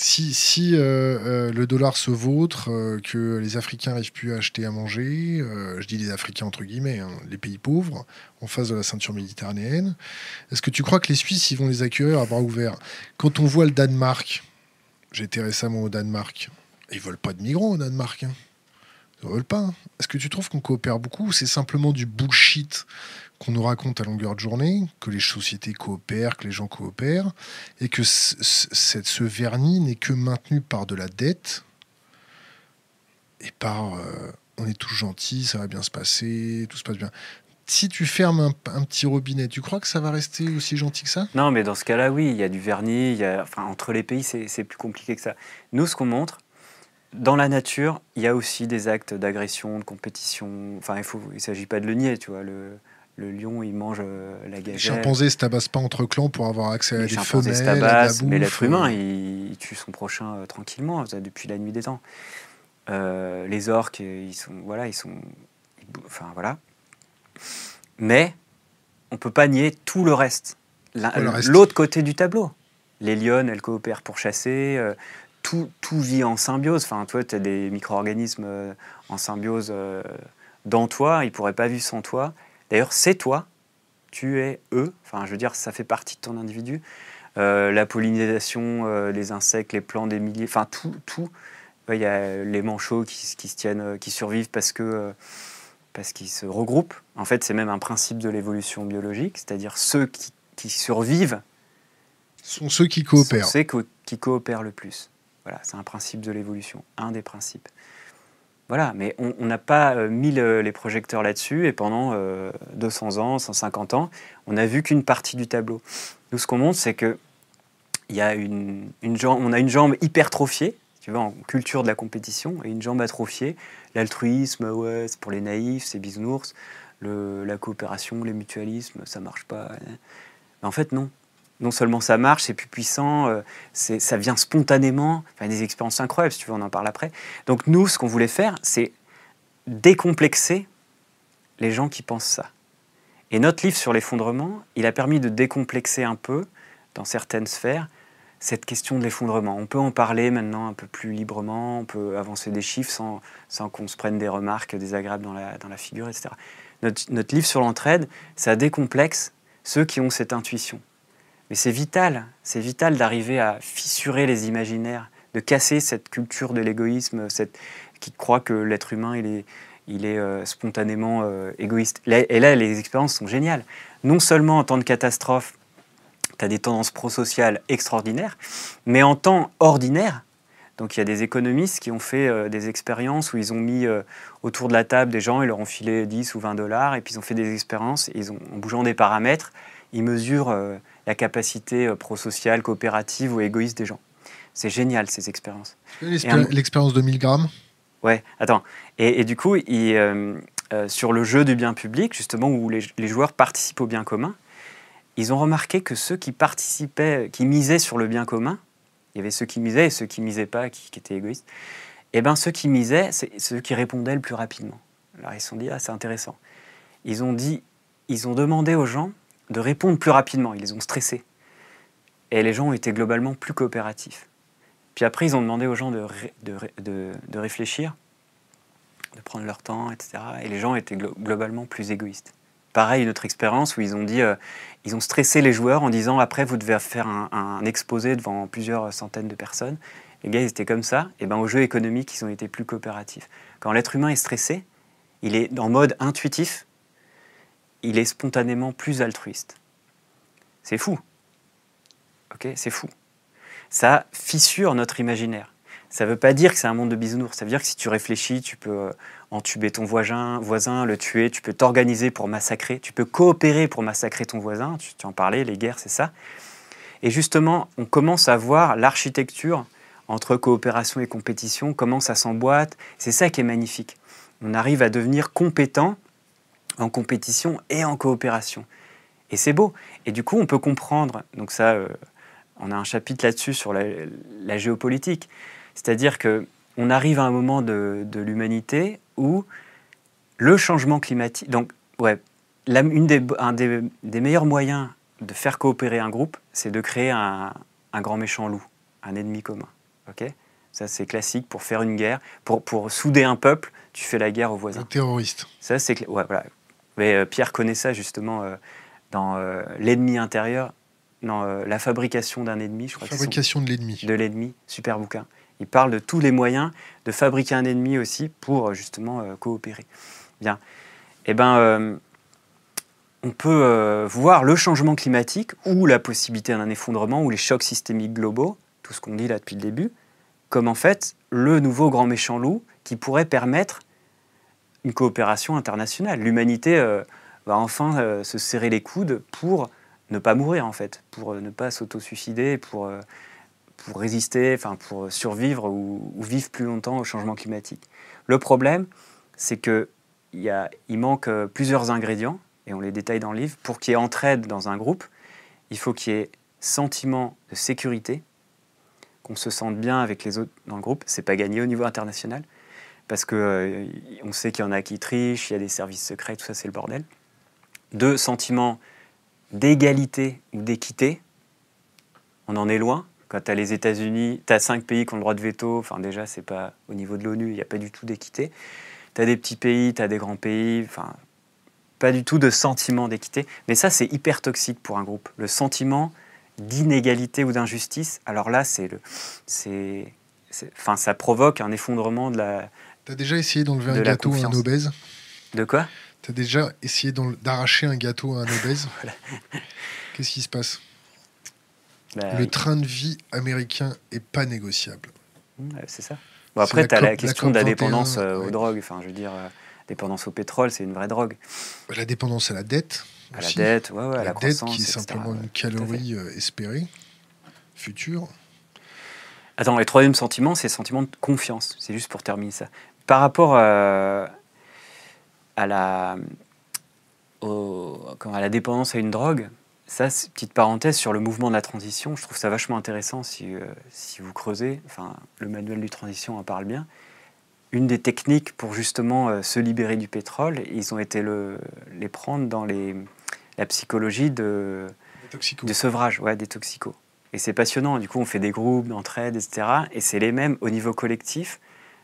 Speaker 1: Si, euh, euh, le dollar se vautre, euh, que les Africains n'arrivent plus à acheter à manger, je dis les Africains entre guillemets, hein, les pays pauvres, en face de la ceinture méditerranéenne, est-ce que tu crois que les Suisses ils vont les accueillir à bras ouverts? Quand on voit le Danemark, j'étais récemment au Danemark, ils veulent pas de migrants au Danemark. Hein. Ils veulent pas. Hein. Est-ce que tu trouves qu'on coopère beaucoup ou c'est simplement du bullshit? Qu'on nous raconte à longueur de journée, que les sociétés coopèrent, que les gens coopèrent, et que ce vernis n'est que maintenu par de la dette et par euh, on est tous gentils, ça va bien se passer, tout se passe bien. Si tu fermes un, petit robinet, tu crois que ça va rester aussi gentil que ça?
Speaker 2: Non, mais dans ce cas-là, oui, il y a du vernis, entre les pays, c'est plus compliqué que ça. Nous, ce qu'on montre, dans la nature, il y a aussi des actes d'agression, de compétition. Enfin, il ne s'agit pas de le nier, tu vois. Le, le lion, il mange euh, la gazelle. Les
Speaker 1: chimpanzés se tabassent pas entre clans pour avoir accès à des femelles, à la
Speaker 2: Mais l'être humain, il, tue son prochain euh, tranquillement, depuis la nuit des temps. Euh, les orques, ils sont, voilà, ils sont, enfin voilà. Mais on peut pas nier tout le reste. L'autre côté du tableau. Les lionnes, elles coopèrent pour chasser tout, vit en symbiose. Enfin, toi, tu as des micro-organismes euh, en symbiose euh, dans toi, ils ne pourraient pas vivre sans toi. D'ailleurs, c'est toi, tu es eux. Enfin, je veux dire, ça fait partie de ton individu. Euh, la pollinisation, les insectes, les plants des milliers, enfin, tout, tout. Il y a les manchots qui, se tiennent, qui survivent parce que parce qu'ils se regroupent. En fait, c'est même un principe de l'évolution biologique, c'est-à-dire ceux qui, survivent
Speaker 1: sont ceux qui coopèrent.
Speaker 2: Sont ceux qui coopèrent le plus. Voilà, c'est un principe de l'évolution, un des principes. Voilà, mais on n'a pas euh, mis les projecteurs là-dessus et pendant 200 euh, ans, 150 ans, on n'a vu qu'une partie du tableau. Nous, ce qu'on montre, c'est que y a une, jambe, on a une jambe hypertrophiée, tu vois, en culture de la compétition, et une jambe atrophiée. L'altruisme, ouais, c'est pour les naïfs, c'est bisounours. La coopération, les mutualismes, ça marche pas. Mais en fait, non non seulement ça marche, c'est plus puissant, euh, ça vient spontanément, enfin, des expériences incroyables, si tu veux, on en parle après. Donc nous, ce qu'on voulait faire, c'est décomplexer les gens qui pensent ça. Et notre livre sur l'effondrement, il a permis de décomplexer un peu, dans certaines sphères, cette question de l'effondrement. On peut en parler maintenant un peu plus librement, on peut avancer des chiffres sans, qu'on se prenne des remarques désagréables dans la, dans la figure, etc. Notre livre sur l'entraide, ça décomplexe ceux qui ont cette intuition. Mais c'est vital, c'est vital d'arriver à fissurer les imaginaires, de casser cette culture de l'égoïsme, cette, qui croit que l'être humain, il est, euh, spontanément euh, égoïste. Et là, les expériences sont géniales. Non seulement en temps de catastrophe, tu as des tendances prosociales extraordinaires, mais en temps ordinaire, donc il y a des économistes qui ont fait euh, des expériences où ils ont mis autour de la table des gens, ils leur ont filé 10 ou 20 dollars, et puis ils ont fait des expériences, ils ont, en bougeant des paramètres, ils mesurent la capacité euh, prosociale, coopérative ou égoïste des gens. C'est génial ces expériences.
Speaker 1: L'expérience de Milgram
Speaker 2: Ouais, attends. Et, du coup, il, euh, euh, sur le jeu du bien public, justement, où les, joueurs participent au bien commun, ils ont remarqué que ceux qui participaient, qui misaient sur le bien commun, il y avait ceux qui misaient et ceux qui misaient pas, qui, étaient égoïstes, et eh bien ceux qui misaient, c'est ceux qui répondaient le plus rapidement. Alors ils se sont dit, ah c'est intéressant. Ils ont dit, ils ont demandé aux gens de répondre plus rapidement. Ils les ont stressés. Et les gens ont été globalement plus coopératifs. Puis après, ils ont demandé aux gens de, de, réfléchir, de prendre leur temps, etc. Et les gens étaient globalement plus égoïstes. Pareil, une autre expérience où ils ont dit, euh, ils ont stressé les joueurs en disant après vous devez faire un, exposé devant plusieurs centaines de personnes. Les gars, ils étaient comme ça. Et ben au jeu économique, ils ont été plus coopératifs. Quand l'être humain est stressé, il est en mode intuitif il est spontanément plus altruiste. C'est fou. Ok, c'est fou. Ça fissure notre imaginaire. Ça ne veut pas dire que c'est un monde de bisounours. Ça veut dire que si tu réfléchis, tu peux euh, entuber ton voisin, voisin le tuer, tu peux t'organiser pour massacrer, tu peux coopérer pour massacrer ton voisin. Tu, tu en parlais, les guerres, c'est ça. Et justement, on commence à voir l'architecture entre coopération et compétition, comment ça s'emboîte. C'est ça qui est magnifique. On arrive à devenir compétent en compétition et en coopération. Et c'est beau. Et du coup, on peut comprendre, donc ça, euh, on a un chapitre là-dessus sur la, géopolitique, c'est-à-dire que on arrive à un moment de, l'humanité où le changement climatique, donc ouais, une des, un des, meilleurs moyens de faire coopérer un groupe, c'est de créer un, grand méchant loup, un ennemi commun. Ok? Ça, c'est classique pour faire une guerre. Pour, pour souder un peuple, tu fais la guerre aux voisins. Un
Speaker 1: terroriste.
Speaker 2: Ça, c'est ouais, voilà. Mais euh, Pierre connaît ça justement euh, dans euh, L'ennemi intérieur, dans La fabrication d'un ennemi, je crois.
Speaker 1: Fabrication de l'ennemi.
Speaker 2: De l'ennemi, super bouquin. Il parle de tous les moyens de fabriquer un ennemi aussi pour justement coopérer. Bien. Eh ben, on peut voir le changement climatique ou la possibilité d'un effondrement ou les chocs systémiques globaux, tout ce qu'on dit là depuis le début, comme en fait le nouveau grand méchant loup qui pourrait permettre une coopération internationale. L'humanité euh, va enfin euh, se serrer les coudes pour ne pas mourir, en fait, pour euh, ne pas s'auto-suicider, pour, pour résister, enfin, pour survivre ou, vivre plus longtemps au changement climatique. Le problème, c'est que il, il manque plusieurs ingrédients, et on les détaille dans le livre, pour qu'il y ait entraide dans un groupe, il faut qu'il y ait sentiment de sécurité, qu'on se sente bien avec les autres dans le groupe. C'est pas gagné au niveau international parce qu'on euh, sait qu'il y en a qui trichent, il y a des services secrets, tout ça c'est le bordel. Deux, sentiment d'égalité ou d'équité. On en est loin. Quand tu as les États-Unis, tu as cinq pays qui ont le droit de veto, enfin déjà c'est pas au niveau de l'ONU, il n'y a pas du tout d'équité. Tu as des petits pays, tu as des grands pays, enfin pas du tout de sentiment d'équité. Mais ça c'est hyper toxique pour un groupe. Le sentiment d'inégalité ou d'injustice, alors là c'est le, c'est, enfin ça provoque un effondrement de la,
Speaker 1: T'as déjà essayé d'enlever un gâteau à un obèse
Speaker 2: De quoi?
Speaker 1: Tu as déjà essayé d'arracher un gâteau à un obèse Qu'est-ce qui se passe? Bah, Le train de vie américain est pas négociable.
Speaker 2: c'est ça. Bon, après, tu as la, question de la dépendance euh, aux drogues. Enfin, je veux dire, euh, dépendance au pétrole, c'est une vraie drogue.
Speaker 1: La dépendance à la dette.
Speaker 2: À la dette, ouais, ouais,
Speaker 1: la, dette qui est simplement une calorie euh, espérée, future.
Speaker 2: Attends, le troisième sentiment, c'est le sentiment de confiance. C'est juste pour terminer ça. Par rapport à, à la, à la dépendance à une drogue, ça, petite parenthèse sur le mouvement de la transition, je trouve ça vachement intéressant si, euh, si vous creusez. Enfin, le manuel du transition en parle bien. Une des techniques pour justement euh, se libérer du pétrole, ils ont été le, les prendre dans les, la psychologie de, de sevrage, ouais, des toxicos. Et c'est passionnant. Du coup, on fait des groupes d'entraide, etc. Et c'est les mêmes au niveau collectif.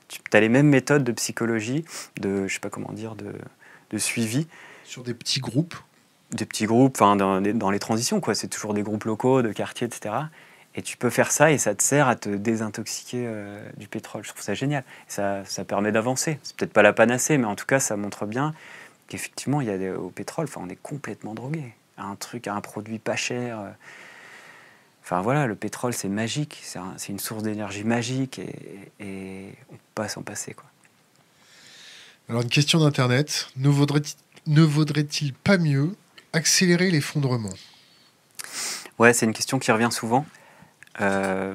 Speaker 2: Tu as les mêmes méthodes de psychologie, de, je sais pas comment dire, de, de suivi.
Speaker 1: Sur des petits groupes
Speaker 2: Des petits groupes, enfin, dans, dans, les transitions, quoi. C'est toujours des groupes locaux, de quartiers, etc. Et tu peux faire ça et ça te sert à te désintoxiquer euh, du pétrole. Je trouve ça génial. Ça, ça permet d'avancer. C'est peut-être pas la panacée, mais en tout cas, ça montre bien qu'effectivement, il y a des, au pétrole, enfin, on est complètement drogué. Un truc, un produit pas cher. Euh, Enfin voilà, le pétrole c'est magique, c'est une source d'énergie magique et, et, on peut pas s'en passer. Quoi.
Speaker 1: Alors une question d'Internet, ne vaudrait-il vaudrait pas mieux accélérer l'effondrement?
Speaker 2: Ouais, c'est une question qui revient souvent. Euh,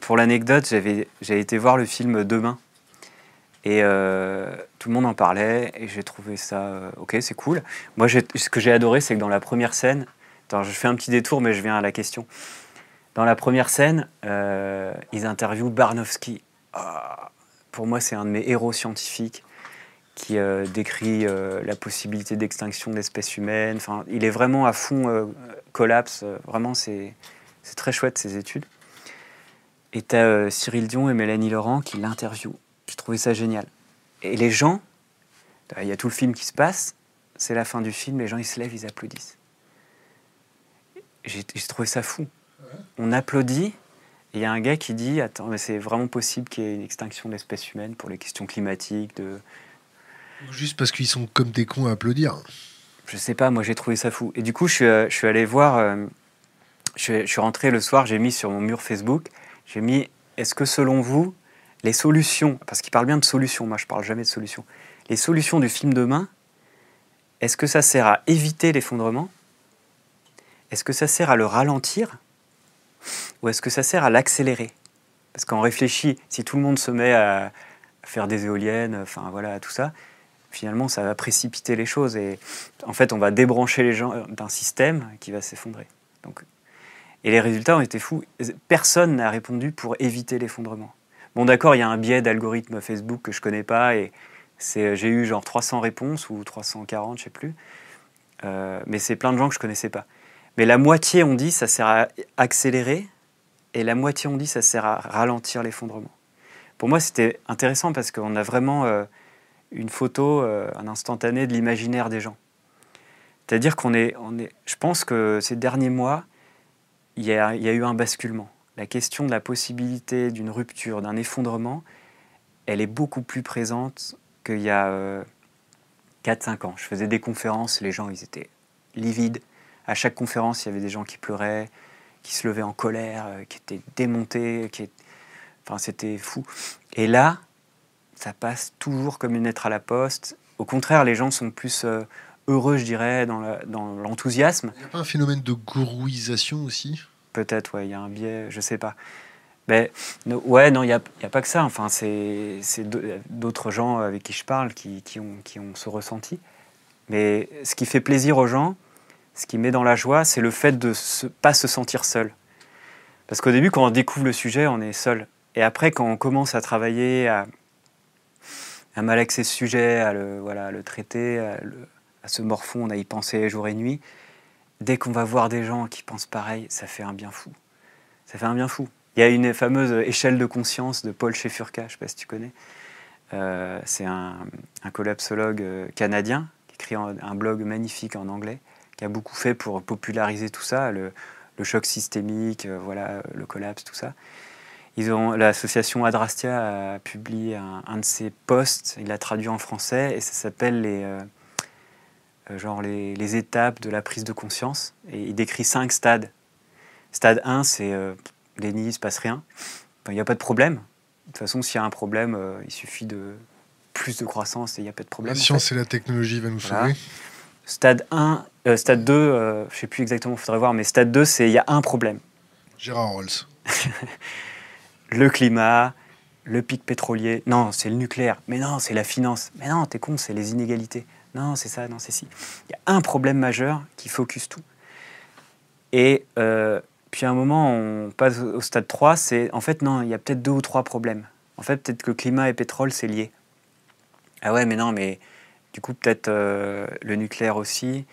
Speaker 2: pour l'anecdote, j'avais été voir le film Demain. Et euh, tout le monde en parlait et j'ai trouvé ça euh, ok, c'est cool. Moi, ce que j'ai adoré, c'est que dans la première scène, je fais un petit détour, mais je viens à la question. Dans la première scène, euh, ils interviewent Barnowski. Ah, pour moi, c'est un de mes héros scientifiques qui euh, décrit euh, la possibilité d'extinction de l'espèce humaine. Enfin, il est vraiment à fond collapse. vraiment, c'est très chouette ces études. Et tu as Cyril Dion et Mélanie Laurent qui l'interviewent. J'ai trouvé ça génial. Et les gens, il y a tout le film qui se passe, c'est la fin du film, les gens ils se lèvent, ils applaudissent j'ai trouvé ça fou. On applaudit, et il y a un gars qui dit Attends, mais c'est vraiment possible qu'il y ait une extinction de l'espèce humaine pour les questions climatiques de...
Speaker 1: Juste parce qu'ils sont comme des cons à applaudir.
Speaker 2: Je sais pas, moi j'ai trouvé ça fou. Et du coup, je suis, euh, je suis allé voir, euh, je, suis, rentré le soir, j'ai mis sur mon mur Facebook, j'ai mis Est-ce que selon vous, les solutions, parce qu'il parle bien de solutions, moi je parle jamais de solutions, les solutions du film demain, est-ce que ça sert à éviter l'effondrement est-ce que ça sert à le ralentir ou est-ce que ça sert à l'accélérer? Parce qu'on réfléchit, si tout le monde se met à faire des éoliennes, enfin voilà, tout ça, finalement ça va précipiter les choses et en fait on va débrancher les gens d'un système qui va s'effondrer. Donc, et les résultats ont été fous. Personne n'a répondu pour éviter l'effondrement. Bon d'accord, il y a un biais d'algorithme Facebook que je connais pas et j'ai eu genre 300 réponses ou 340, je sais plus. Euh, mais c'est plein de gens que je connaissais pas. Mais la moitié, on dit, ça sert à accélérer, et la moitié, on dit, ça sert à ralentir l'effondrement. Pour moi, c'était intéressant parce qu'on a vraiment euh, une photo, euh, un instantané de l'imaginaire des gens. C'est-à-dire qu'on est, on est, je pense que ces derniers mois, il y, a, eu un basculement. La question de la possibilité d'une rupture, d'un effondrement, elle est beaucoup plus présente qu'il y a 4-5 euh, ans. Je faisais des conférences, les gens, ils étaient livides à chaque conférence, il y avait des gens qui pleuraient, qui se levaient en colère, euh, qui étaient démontés, qui enfin c'était fou. Et là, ça passe toujours comme une lettre à la poste. Au contraire, les gens sont plus euh, heureux, je dirais, dans l'enthousiasme.
Speaker 1: il n'y a pas un phénomène de gourouisation aussi?
Speaker 2: Peut-être, ouais, il y a un biais, je sais pas. Mais ouais, non, il n'y a, a, pas que ça. Enfin, c'est d'autres gens avec qui je parle qui, qui, ont, qui ont ce ressenti. Mais ce qui fait plaisir aux gens, ce qui met dans la joie, c'est le fait de ne pas se sentir seul. Parce qu'au début, quand on découvre le sujet, on est seul. Et après, quand on commence à travailler, à, malaxer ce sujet, à le, voilà, le traiter, à, se morfond, à y penser jour et nuit, dès qu'on va voir des gens qui pensent pareil, ça fait un bien fou. Ça fait un bien fou. Il y a une fameuse échelle de conscience de Paul Shefurka, je ne sais pas si tu connais. Euh, c'est un, un, collapsologue euh, canadien qui écrit un blog magnifique en anglais a beaucoup fait pour populariser tout ça, le, choc systémique, euh, voilà, le collapse, tout ça. ils ont l'association Adrastia a publié un, de ses posts, il l'a traduit en français et ça s'appelle les genre les, les, étapes de la prise de conscience et il décrit cinq stades. Stade 1, c'est déni, il se passe rien. Il n'y a pas de problème. De toute façon, s'il y a un problème, il suffit de plus de croissance et il n'y a pas de problème.
Speaker 1: La science et la technologie va nous sauver.
Speaker 2: Stade 1, euh, stade 2, euh, je ne sais plus exactement, il faudrait voir, mais stade 2, c'est il y a un problème.
Speaker 1: Gérard Rolls.
Speaker 2: le climat, le pic pétrolier. Non, c'est le nucléaire. Mais non, c'est la finance. Mais non, t'es con, c'est les inégalités. Non, c'est ça, non, c'est si. Il y a un problème majeur qui focus tout. Et euh, puis à un moment, on passe au stade 3, c'est en fait, non, il y a peut-être deux ou trois problèmes. En fait, peut-être que climat et pétrole, c'est lié. Ah ouais, mais non, mais du coup, peut-être le nucléaire aussi.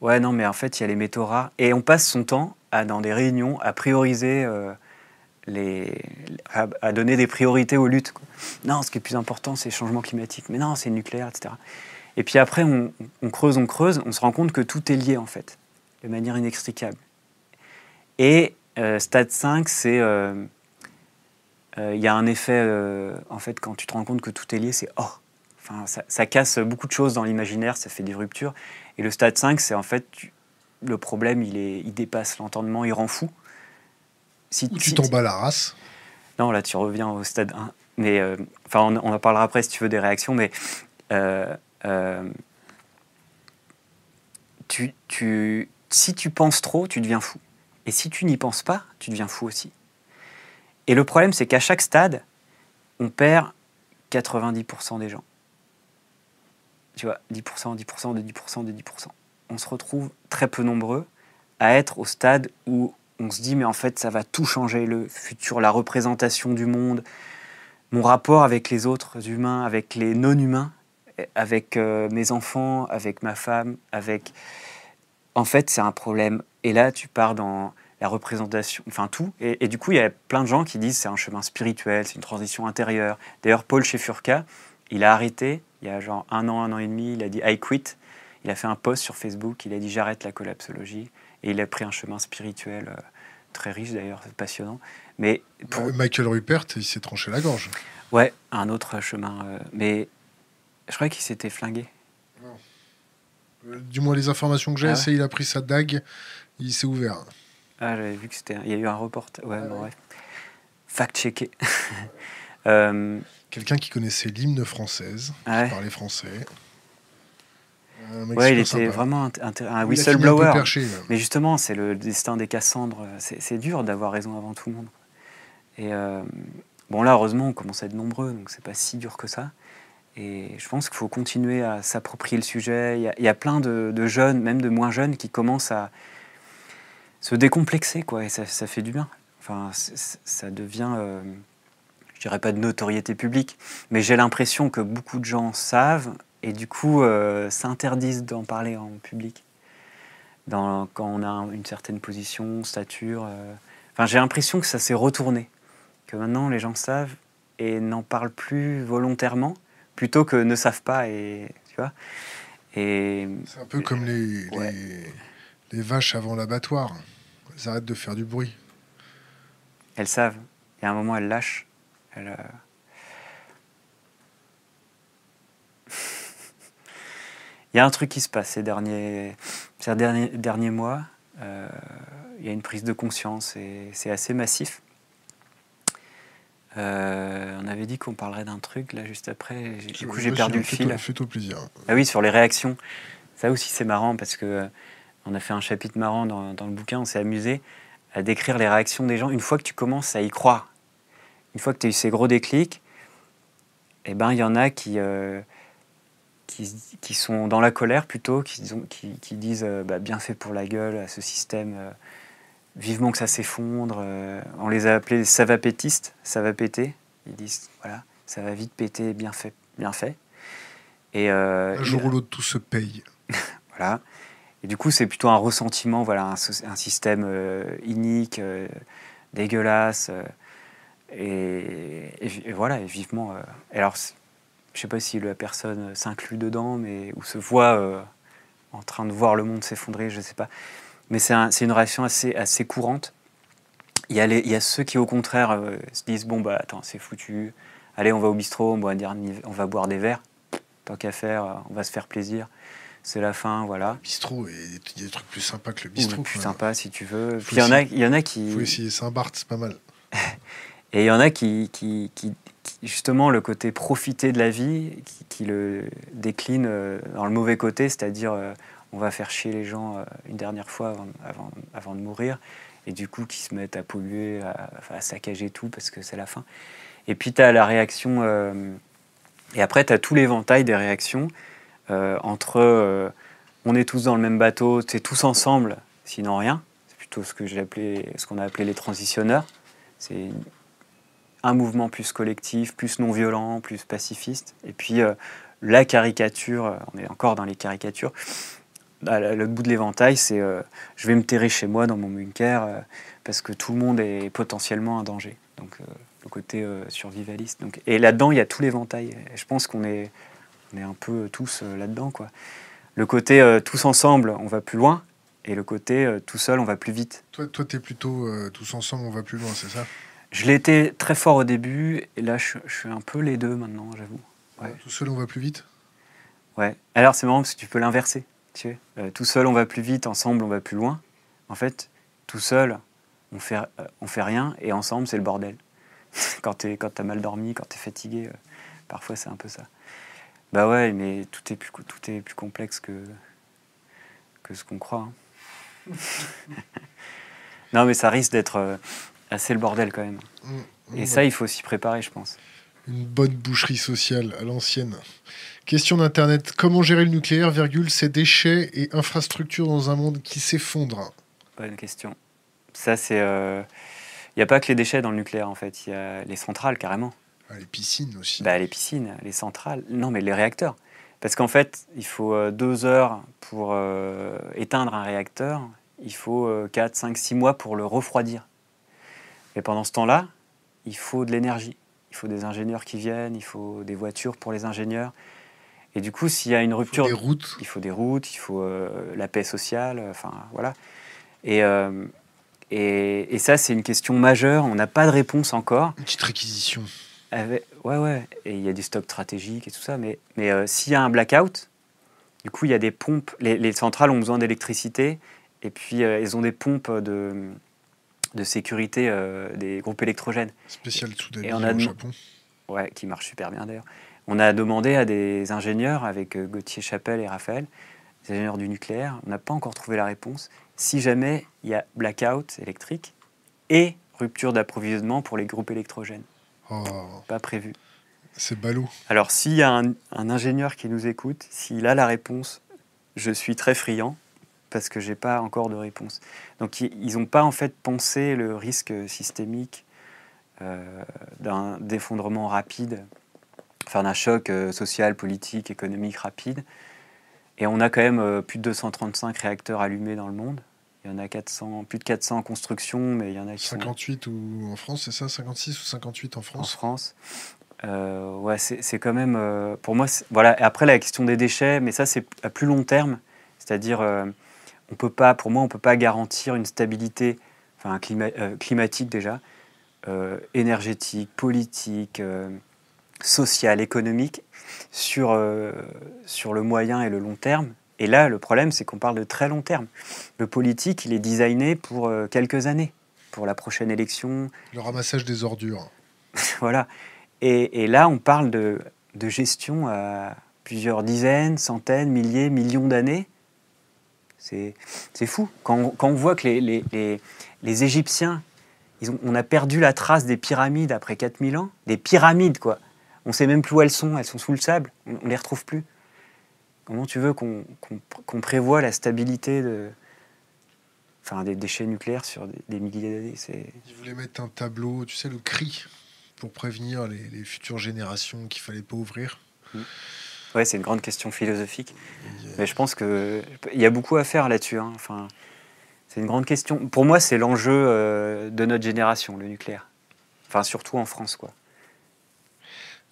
Speaker 2: Ouais, non, mais en fait, il y a les métaux rares. Et on passe son temps dans des réunions à prioriser, euh, les, à, donner des priorités aux luttes. Non, ce qui est plus important, c'est le changement climatique. Mais non, c'est le nucléaire, etc. Et puis après, on, creuse, on creuse, on se rend compte que tout est lié, en fait, de manière inextricable. Et euh, stade 5, c'est. Il y a un effet, en fait, quand tu te rends compte que tout est lié, c'est oh, ça, casse beaucoup de choses dans l'imaginaire, ça fait des ruptures. Et le stade 5, c'est en fait le problème, il, est, il dépasse l'entendement, il rend fou.
Speaker 1: Si, tu tombes à la race.
Speaker 2: Non, là, tu reviens au stade 1. Mais, euh, enfin, on, en parlera après si tu veux des réactions, mais euh, euh, tu, tu, si tu penses trop, tu deviens fou. Et si tu n'y penses pas, tu deviens fou aussi. Et le problème, c'est qu'à chaque stade, on perd 90% des gens tu vois, 10%, 10%, de 10%, de 10%. On se retrouve très peu nombreux à être au stade où on se dit, mais en fait, ça va tout changer, le futur, la représentation du monde, mon rapport avec les autres humains, avec les non-humains, avec euh, mes enfants, avec ma femme, avec... En fait, c'est un problème. Et là, tu pars dans la représentation, enfin tout. Et, et du coup, il y a plein de gens qui disent c'est un chemin spirituel, c'est une transition intérieure. D'ailleurs, Paul chez Furka, il a arrêté il y a genre un an, un an et demi, il a dit I quit. Il a fait un post sur Facebook, il a dit j'arrête la collapsologie. Et il a pris un chemin spirituel euh, très riche d'ailleurs, c'est passionnant. Mais
Speaker 1: pour... Michael Rupert, il s'est tranché la gorge.
Speaker 2: Ouais, un autre chemin. Euh, mais je crois qu'il s'était flingué.
Speaker 1: Euh, du moins, les informations que j'ai, ah c'est il a pris sa dague, il s'est ouvert.
Speaker 2: Ah, j'avais vu que c'était. Il y a eu un report. Ouais, ah ouais. Fact-checké.
Speaker 1: Quelqu'un qui connaissait l'hymne française, qui parlait français.
Speaker 2: Ouais, il était vraiment un, whistleblower. mais justement, c'est le destin des Cassandres. C'est dur d'avoir raison avant tout le monde. Et euh, bon, là, heureusement, on commence à être nombreux, donc c'est pas si dur que ça. Et je pense qu'il faut continuer à s'approprier le sujet. Il y, a, plein de, jeunes, même de moins jeunes, qui commencent à se décomplexer, quoi. Et ça, fait du bien. Enfin, ça devient. Euh, je dirais pas de notoriété publique, mais j'ai l'impression que beaucoup de gens savent et du coup euh, s'interdisent d'en parler en public. Dans, quand on a une certaine position, stature. Euh. Enfin, j'ai l'impression que ça s'est retourné, que maintenant les gens savent et n'en parlent plus volontairement, plutôt que ne savent pas et tu vois.
Speaker 1: Et c'est un peu comme les, les, les vaches avant l'abattoir. Elles arrêtent de faire du bruit.
Speaker 2: Elles savent. Il y a un moment, elles lâchent il y a un truc qui se passe ces derniers, ces derniers, derniers mois. Euh, il y a une prise de conscience et c'est assez massif. Euh, on avait dit qu'on parlerait d'un truc là juste après. Du coup, j'ai perdu le fil.
Speaker 1: Fais-toi plaisir.
Speaker 2: Ah oui, sur les réactions. Ça aussi, c'est marrant parce que on a fait un chapitre marrant dans, dans le bouquin. On s'est amusé à décrire les réactions des gens. Une fois que tu commences à y croire, une fois que tu as eu ces gros déclics, eh ben, il y en a qui, euh, qui, sont dans la colère plutôt, qui, qui, disent euh, bah, bien fait pour la gueule à ce système, euh, vivement que ça s'effondre. on les a appelés ça va pétistes, ça va péter. Ils disent voilà, ça va vite péter, bien fait. Bien fait.
Speaker 1: Et, un jour ou l'autre, tout se paye.
Speaker 2: voilà. Et du coup, c'est plutôt un ressentiment, voilà, un, un système inique, dégueulasse. Et, voilà, et vivement. Euh, alors, je sais pas si la personne s'inclut dedans, mais ou se voit euh, en train de voir le monde s'effondrer, je sais pas. Mais c'est une réaction assez, assez courante. il y, a il y a ceux qui, au contraire, euh, se disent Bon, bah attends, c'est foutu. Allez, on va au bistrot, on va, on va boire des verres. Tant qu'à faire, euh, on va se faire plaisir. C'est la fin, voilà.
Speaker 1: Bistrot, il y a des trucs plus sympas que le bistrot.
Speaker 2: plus sympa si tu veux. Puis il y, en a, il y en a qui.
Speaker 1: Il faut essayer Saint-Barth, c'est pas mal.
Speaker 2: Et il y en a qui, qui, qui, justement, le côté profiter de la vie, qui, le décline euh, dans le mauvais côté, c'est-à-dire on va faire chier les gens une dernière fois avant, avant de mourir et du coup qui se mettent à polluer, à, saccager tout parce que c'est la fin. Et puis tu as la réaction, euh, et après tu as tout l'éventail des réactions euh, entre euh, on est tous dans le même bateau, c'est tous ensemble, sinon rien. C'est plutôt ce appelé, ce qu'on a appelé les transitionneurs. C'est un mouvement plus collectif, plus non violent, plus pacifiste. Et puis la caricature, on est encore dans les caricatures, bah, le bout de l'éventail, c'est euh, je vais me terrer chez moi dans mon bunker euh, parce que tout le monde est potentiellement un danger. Donc euh, le côté survivaliste. Et là-dedans, il y a tout l'éventail. Je pense qu'on est, on est un peu tous là-dedans. Le côté tous ensemble, on va plus loin. Et le côté tout seul, on va plus vite.
Speaker 1: Toi, toi tu es plutôt tous ensemble, on va plus loin, c'est ça?
Speaker 2: Je l'étais très fort au début. Et là, je, suis un peu les deux maintenant, j'avoue.
Speaker 1: Ouais. Tout seul, on va plus vite?
Speaker 2: Ouais. Alors, c'est marrant parce que tu peux l'inverser. Euh, tout seul, on va plus vite, ensemble, on va plus loin. En fait, tout seul, on fait, euh, on fait rien, et ensemble, c'est le bordel. quand tu as mal dormi, quand tu es fatigué, euh, parfois c'est un peu ça. Bah ouais, mais tout est plus, tout est plus complexe que, que ce qu'on croit. Hein. non, mais ça risque d'être assez le bordel quand même. Mmh, mmh, et ça, il faut s'y préparer, je pense.
Speaker 1: Une bonne boucherie sociale à l'ancienne. Question d'Internet. Comment gérer le nucléaire, virgule, ses déchets et infrastructures dans un monde qui s'effondre?
Speaker 2: Bonne question. Ça, c'est. Il euh, n'y a pas que les déchets dans le nucléaire, en fait. Il y a les centrales, carrément.
Speaker 1: Ah, les piscines aussi.
Speaker 2: Bah, les piscines, les centrales. Non, mais les réacteurs. Parce qu'en fait, il faut euh, deux heures pour euh, éteindre un réacteur. Il faut 4, 5, 6 mois pour le refroidir. Et pendant ce temps-là, il faut de l'énergie. Il faut des ingénieurs qui viennent, il faut des voitures pour les ingénieurs. Et du coup, s'il y a une rupture,
Speaker 1: il faut des routes,
Speaker 2: il faut, des routes, il faut euh, la paix sociale, euh, enfin voilà. Euh, et, et, ça, c'est une question majeure. On n'a pas de réponse encore.
Speaker 1: Une petite réquisition.
Speaker 2: Avec, ouais, ouais. Et il y a des stocks stratégiques et tout ça. Mais, mais s'il y a un blackout, du coup, il y a des pompes. Les, centrales ont besoin d'électricité. Et puis, elles ont des pompes de, de sécurité des groupes électrogènes.
Speaker 1: Spécial Tsunami au Japon.
Speaker 2: Ouais, qui marche super bien d'ailleurs. On a demandé à des ingénieurs, avec euh, Gauthier Chapelle et Raphaël, des ingénieurs du nucléaire, on n'a pas encore trouvé la réponse. Si jamais il y a blackout électrique et rupture d'approvisionnement pour les groupes électrogènes. Oh. Pas prévu.
Speaker 1: C'est ballot.
Speaker 2: Alors s'il y a un, ingénieur qui nous écoute, s'il a la réponse, je suis très friand parce que j'ai pas encore de réponse. Donc ils n'ont pas en fait pensé le risque systémique euh, d'un effondrement rapide faire un choc euh, social, politique, économique rapide. Et on a quand même euh, plus de 235 réacteurs allumés dans le monde. Il y en a 400, plus de 400 en construction, mais il y en a qui
Speaker 1: 58 ou en France, c'est ça? 56 ou 58 en France?
Speaker 2: En France. Euh, ouais, c'est quand même... pour moi, voilà. Et après, la question des déchets, mais ça, c'est à plus long terme. C'est-à-dire, on peut pas, pour moi, on ne peut pas garantir une stabilité enfin, climat, climatique déjà, énergétique, politique social, économique sur, euh, sur le moyen et le long terme. Et là, le problème, c'est qu'on parle de très long terme. Le politique, il est designé pour euh, quelques années, pour la prochaine élection.
Speaker 1: Le ramassage des ordures.
Speaker 2: voilà. Et, et, là, on parle de, de, gestion à plusieurs dizaines, centaines, milliers, millions d'années. C'est fou. Quand, quand, on voit que les, les, les, Égyptiens, ils ont, on a perdu la trace des pyramides après 4000 ans, des pyramides, quoi. On sait même plus où elles sont, elles sont sous le sable, on, ne les retrouve plus. Comment tu veux qu'on prévoit la stabilité de, enfin, des déchets nucléaires sur des, milliers d'années?
Speaker 1: Ils voulaient mettre un tableau, tu sais, le cri, pour prévenir les, futures générations qu'il fallait pas ouvrir.
Speaker 2: Oui, Ouais, c'est une grande question philosophique. Mais je pense qu'il y a beaucoup à faire là-dessus. Hein. Enfin, c'est une grande question. Pour moi, c'est l'enjeu euh, de notre génération, le nucléaire. Enfin, surtout en France, quoi.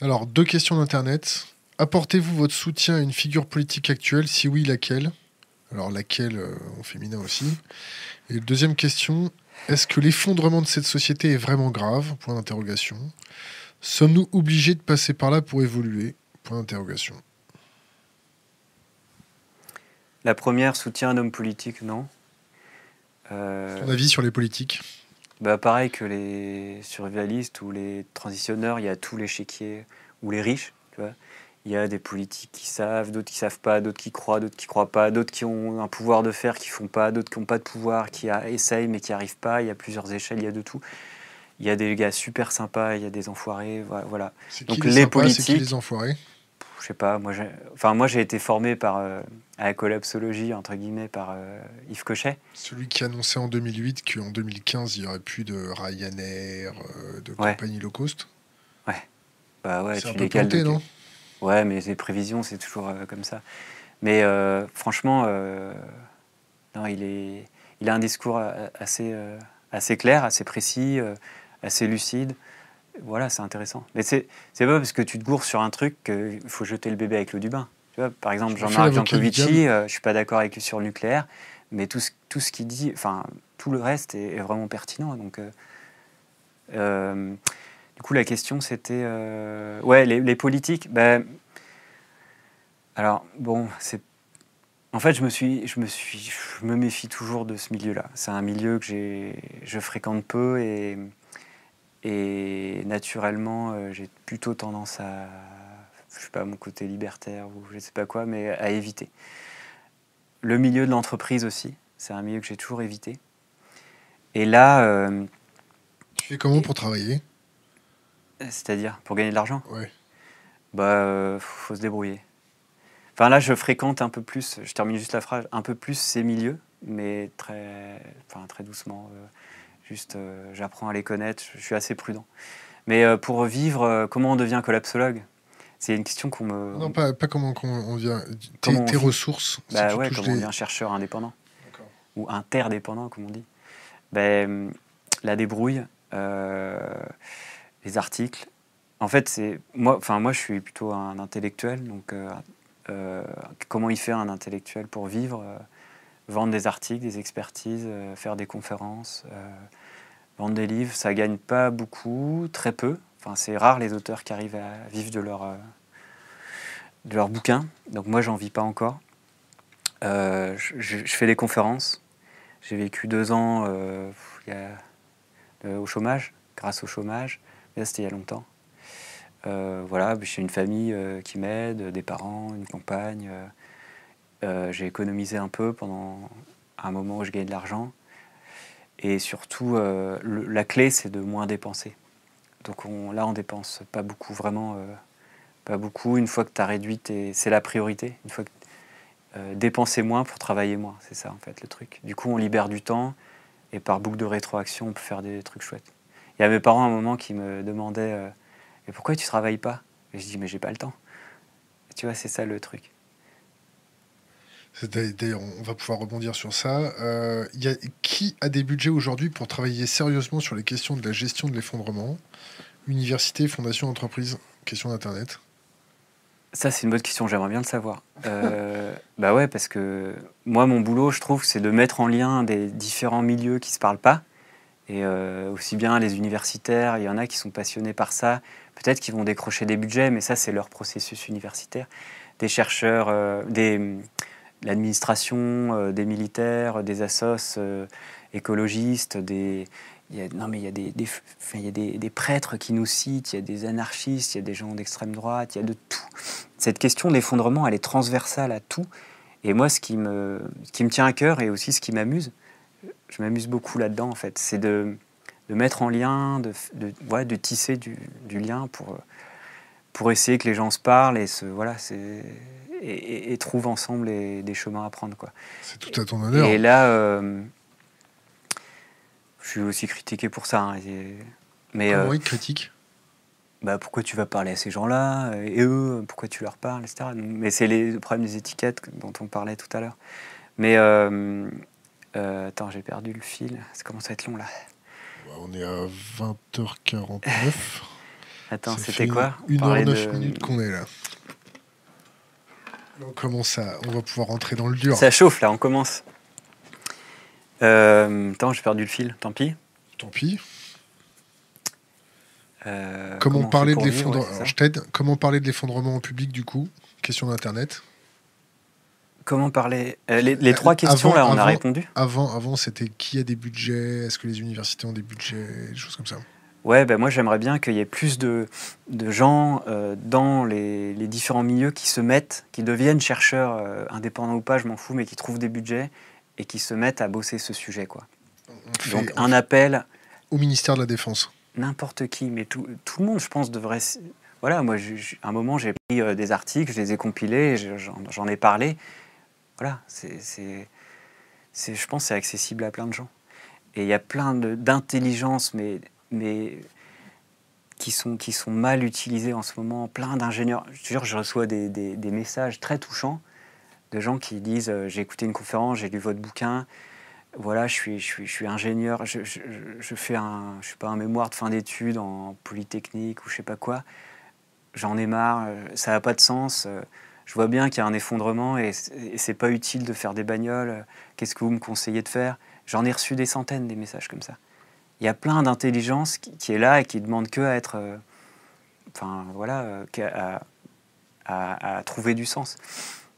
Speaker 1: Alors, deux questions d'Internet. Apportez-vous votre soutien à une figure politique actuelle? Si oui, laquelle? Alors laquelle en féminin aussi. Et deuxième question, est-ce que l'effondrement de cette société est vraiment grave? Point d'interrogation. Sommes-nous obligés de passer par là pour évoluer? Point d'interrogation.
Speaker 2: La première, soutient un homme politique, non.
Speaker 1: Euh... Ton avis sur les politiques
Speaker 2: bah Pareil que les survivalistes ou les transitionneurs, il y a tous les chéquiers ou les riches. Tu vois. Il y a des politiques qui savent, d'autres qui savent pas, d'autres qui croient, d'autres qui croient pas, d'autres qui ont un pouvoir de faire, qui font pas, d'autres qui n'ont pas de pouvoir, qui essayent mais qui arrivent pas. Il y a plusieurs échelles, il y a de tout. Il y a des gars super sympas, il y a des enfoirés, voilà.
Speaker 1: Donc les, politiques, qui les enfoirés?
Speaker 2: Je sais pas, moi j'ai, enfin, moi j'ai été formé par, euh, à la collapsologie, entre guillemets, par euh, Yves Cochet.
Speaker 1: Celui qui annonçait en 2008 qu'en 2015, il n'y aurait plus de Ryanair, euh, de compagnie low cost.
Speaker 2: Ouais. Bah ouais,
Speaker 1: c'est un peu planté, non
Speaker 2: Ouais, mais les prévisions, c'est toujours comme ça. Mais franchement, non, il, est, il a un discours assez, assez clair, assez précis, assez lucide voilà, c'est intéressant. Mais c'est pas parce que tu te gourres sur un truc qu'il faut jeter le bébé avec l'eau du bain. Tu vois, par exemple, Jean-Marc Jancovici, euh, je suis pas d'accord avec lui sur le nucléaire, mais tout ce, tout ce qu'il dit, enfin, tout le reste est, vraiment pertinent. Donc, euh, euh, du coup, la question, c'était... ouais, les, politiques, ben... Alors, bon, c'est... En fait, je me, suis, je, me suis, je me méfie toujours de ce milieu-là. C'est un milieu que je fréquente peu et et naturellement, euh, j'ai plutôt tendance à, je sais pas, mon côté libertaire ou je sais pas quoi, mais à éviter. Le milieu de l'entreprise aussi, c'est un milieu que j'ai toujours évité. Et là. Euh,
Speaker 1: tu fais comment pour travailler?
Speaker 2: C'est-à-dire Pour gagner de l'argent?
Speaker 1: Ouais.
Speaker 2: Bah, euh, faut se débrouiller. Enfin là, je fréquente un peu plus, je termine juste la phrase, un peu plus ces milieux, mais très, enfin, très doucement. Juste, euh, j'apprends à les connaître, je suis assez prudent. Mais euh, pour vivre, euh, comment on devient collapsologue? C'est une question qu'on me.
Speaker 1: Non, pas, pas comment on devient. Tes, ressources.
Speaker 2: Bah ouais, comment on devient chercheur indépendant. Ou interdépendant, comme on dit. Ben, la débrouille, les articles. En fait, c'est moi. Enfin, moi, je suis plutôt un intellectuel. Donc, comment y faire un intellectuel pour vivre vendre des articles, des expertises, euh, faire des conférences, euh, vendre des livres, ça gagne pas beaucoup, très peu. Enfin, c'est rare les auteurs qui arrivent à vivre de leur, euh, de bouquin. Donc moi, j'en vis pas encore. Je, fais des conférences. J'ai vécu deux ans au chômage, grâce au chômage. Là, c'était il y a longtemps. voilà, j'ai une famille qui m'aide, des parents, une compagne. Euh, j'ai économisé un peu pendant un moment où je gagnais de l'argent. Et surtout, euh, la clé, c'est de moins dépenser. Donc on, là, on dépense pas beaucoup, vraiment euh, pas beaucoup. Une fois que tu as réduit, c'est la priorité. Une fois dépenser moins pour travailler moins, c'est ça en fait le truc. Du coup, on libère du temps et par boucle de rétroaction, on peut faire des trucs chouettes. Il y a mes parents à un moment qui me demandaient Et pourquoi tu travailles pas? Et je dis Mais j'ai pas le temps. tu vois, c'est ça le truc.
Speaker 1: D'ailleurs, on va pouvoir rebondir sur ça. Euh, y a, qui a des budgets aujourd'hui pour travailler sérieusement sur les questions de la gestion de l'effondrement? Université, fondation, entreprise? Question d'Internet.
Speaker 2: Ça, c'est une bonne question, j'aimerais bien le savoir. Euh, bah ouais, parce que moi, mon boulot, je trouve, c'est de mettre en lien des différents milieux qui ne se parlent pas. Et euh, aussi bien les universitaires, il y en a qui sont passionnés par ça. Peut-être qu'ils vont décrocher des budgets, mais ça, c'est leur processus universitaire. Des chercheurs, euh, des l'administration, euh, des militaires, des assos euh, écologistes, des, il y a, non mais il y a, des, il y a des, prêtres qui nous citent, il y a des anarchistes, il y a des gens d'extrême droite, il y a de tout. Cette question de l'effondrement, elle est transversale à tout. Et moi, ce qui me, ce qui me tient à cœur et aussi ce qui m'amuse, je m'amuse beaucoup là-dedans en fait, c'est de, de, mettre en lien, de, de, de tisser du, lien pour, pour essayer que les gens se parlent et se, voilà, et, trouvent ensemble des chemins à prendre. Quoi.
Speaker 1: C'est tout à ton honneur.
Speaker 2: Et là, euh, je suis aussi critiqué pour ça. Hein,
Speaker 1: mais, Comment euh, ils critiquent?
Speaker 2: bah, pourquoi tu vas parler à ces gens-là? Et eux, pourquoi tu leur parles, etc. Mais c'est les problèmes des étiquettes dont on parlait tout à l'heure. Mais euh, attends, j'ai perdu le fil. Ça commence à être long là.
Speaker 1: Bah, on est à 20h49.
Speaker 2: attends, c'était quoi?
Speaker 1: Une heure 9 minutes qu'on est là. On commence à, on va pouvoir rentrer dans le dur.
Speaker 2: Ça chauffe là, on commence. Euh, attends, j'ai perdu le fil, tant pis.
Speaker 1: Tant pis. Euh, comment, parler de l'effondrement Je t'aide. Comment parler de l'effondrement en public du coup? Question d'internet.
Speaker 2: Comment parler euh, Les, trois questions là, on a répondu.
Speaker 1: Avant, avant, c'était qui a des budgets? Est-ce que les universités ont des budgets? Des choses comme ça.
Speaker 2: Ouais, ben moi j'aimerais bien qu'il y ait plus de, de gens euh, dans les, les, différents milieux qui se mettent, qui deviennent chercheurs indépendants ou pas, je m'en fous, mais qui trouvent des budgets et qui se mettent à bosser ce sujet. Quoi. Donc un appel.
Speaker 1: Au ministère de la Défense
Speaker 2: n'importe qui, mais tout, tout, le monde, je pense, devrait. Voilà, moi, à un moment, j'ai pris euh, des articles, je les ai compilés, j'en ai parlé. Voilà, c'est, je pense, c'est accessible à plein de gens. Et il y a plein d'intelligence, mais, mais qui sont, qui sont mal utilisées en ce moment. Plein d'ingénieurs. Je jure, je reçois des, des, messages très touchants de gens qui disent euh, J'ai écouté une conférence, j'ai lu votre bouquin, voilà, je suis, je suis, je suis ingénieur, je, fais un, je sais pas, un mémoire de fin d'études en polytechnique ou je sais pas quoi. J'en ai marre, euh, ça n'a pas de sens. Euh, je vois bien qu'il y a un effondrement et, c'est pas utile de faire des bagnoles. Qu'est-ce que vous me conseillez de faire? J'en ai reçu des centaines des messages comme ça. Il y a plein d'intelligence qui, est là et qui demande que à être, euh, enfin voilà, à, à, à trouver du sens.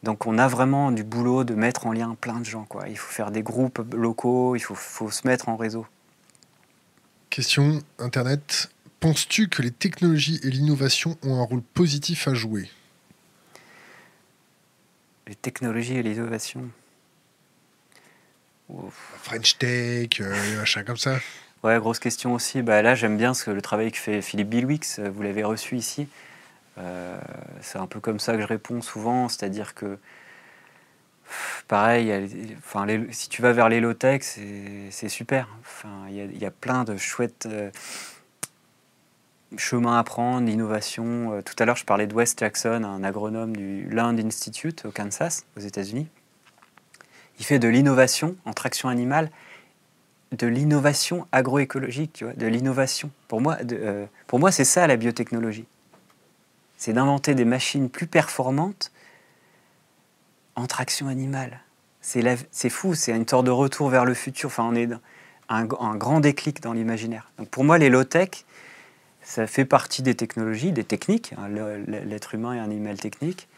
Speaker 2: Donc on a vraiment du boulot de mettre en lien plein de gens. Quoi. Il faut faire des groupes locaux, il faut, se mettre en réseau.
Speaker 1: Question Internet. Penses-tu que les technologies et l'innovation ont un rôle positif à jouer?
Speaker 2: Les technologies et l'innovation
Speaker 1: French Tech, euh, machin comme ça.
Speaker 2: Ouais, grosse question aussi. Bah, là, j'aime bien ce le travail que fait Philippe Bilwix. Vous l'avez reçu ici. Euh, c'est un peu comme ça que je réponds souvent, c'est-à-dire que pareil, enfin, si tu vas vers les low-tech, c'est super. Il y, a plein de chouettes euh, chemins à prendre, l'innovation. Euh, tout à l'heure, je parlais de Wes Jackson, un agronome du Land Institute au Kansas, aux États-Unis. Il fait de l'innovation en traction animale, de l'innovation agroécologique, tu vois, de l'innovation. Pour moi, pour moi c'est ça la biotechnologie c'est d'inventer des machines plus performantes en traction animale. C'est fou, c'est une sorte de retour vers le futur. Enfin, on est un, grand déclic dans l'imaginaire. Pour moi, les low-tech, ça fait partie des technologies, des techniques. Hein, l'être humain est un animal technique.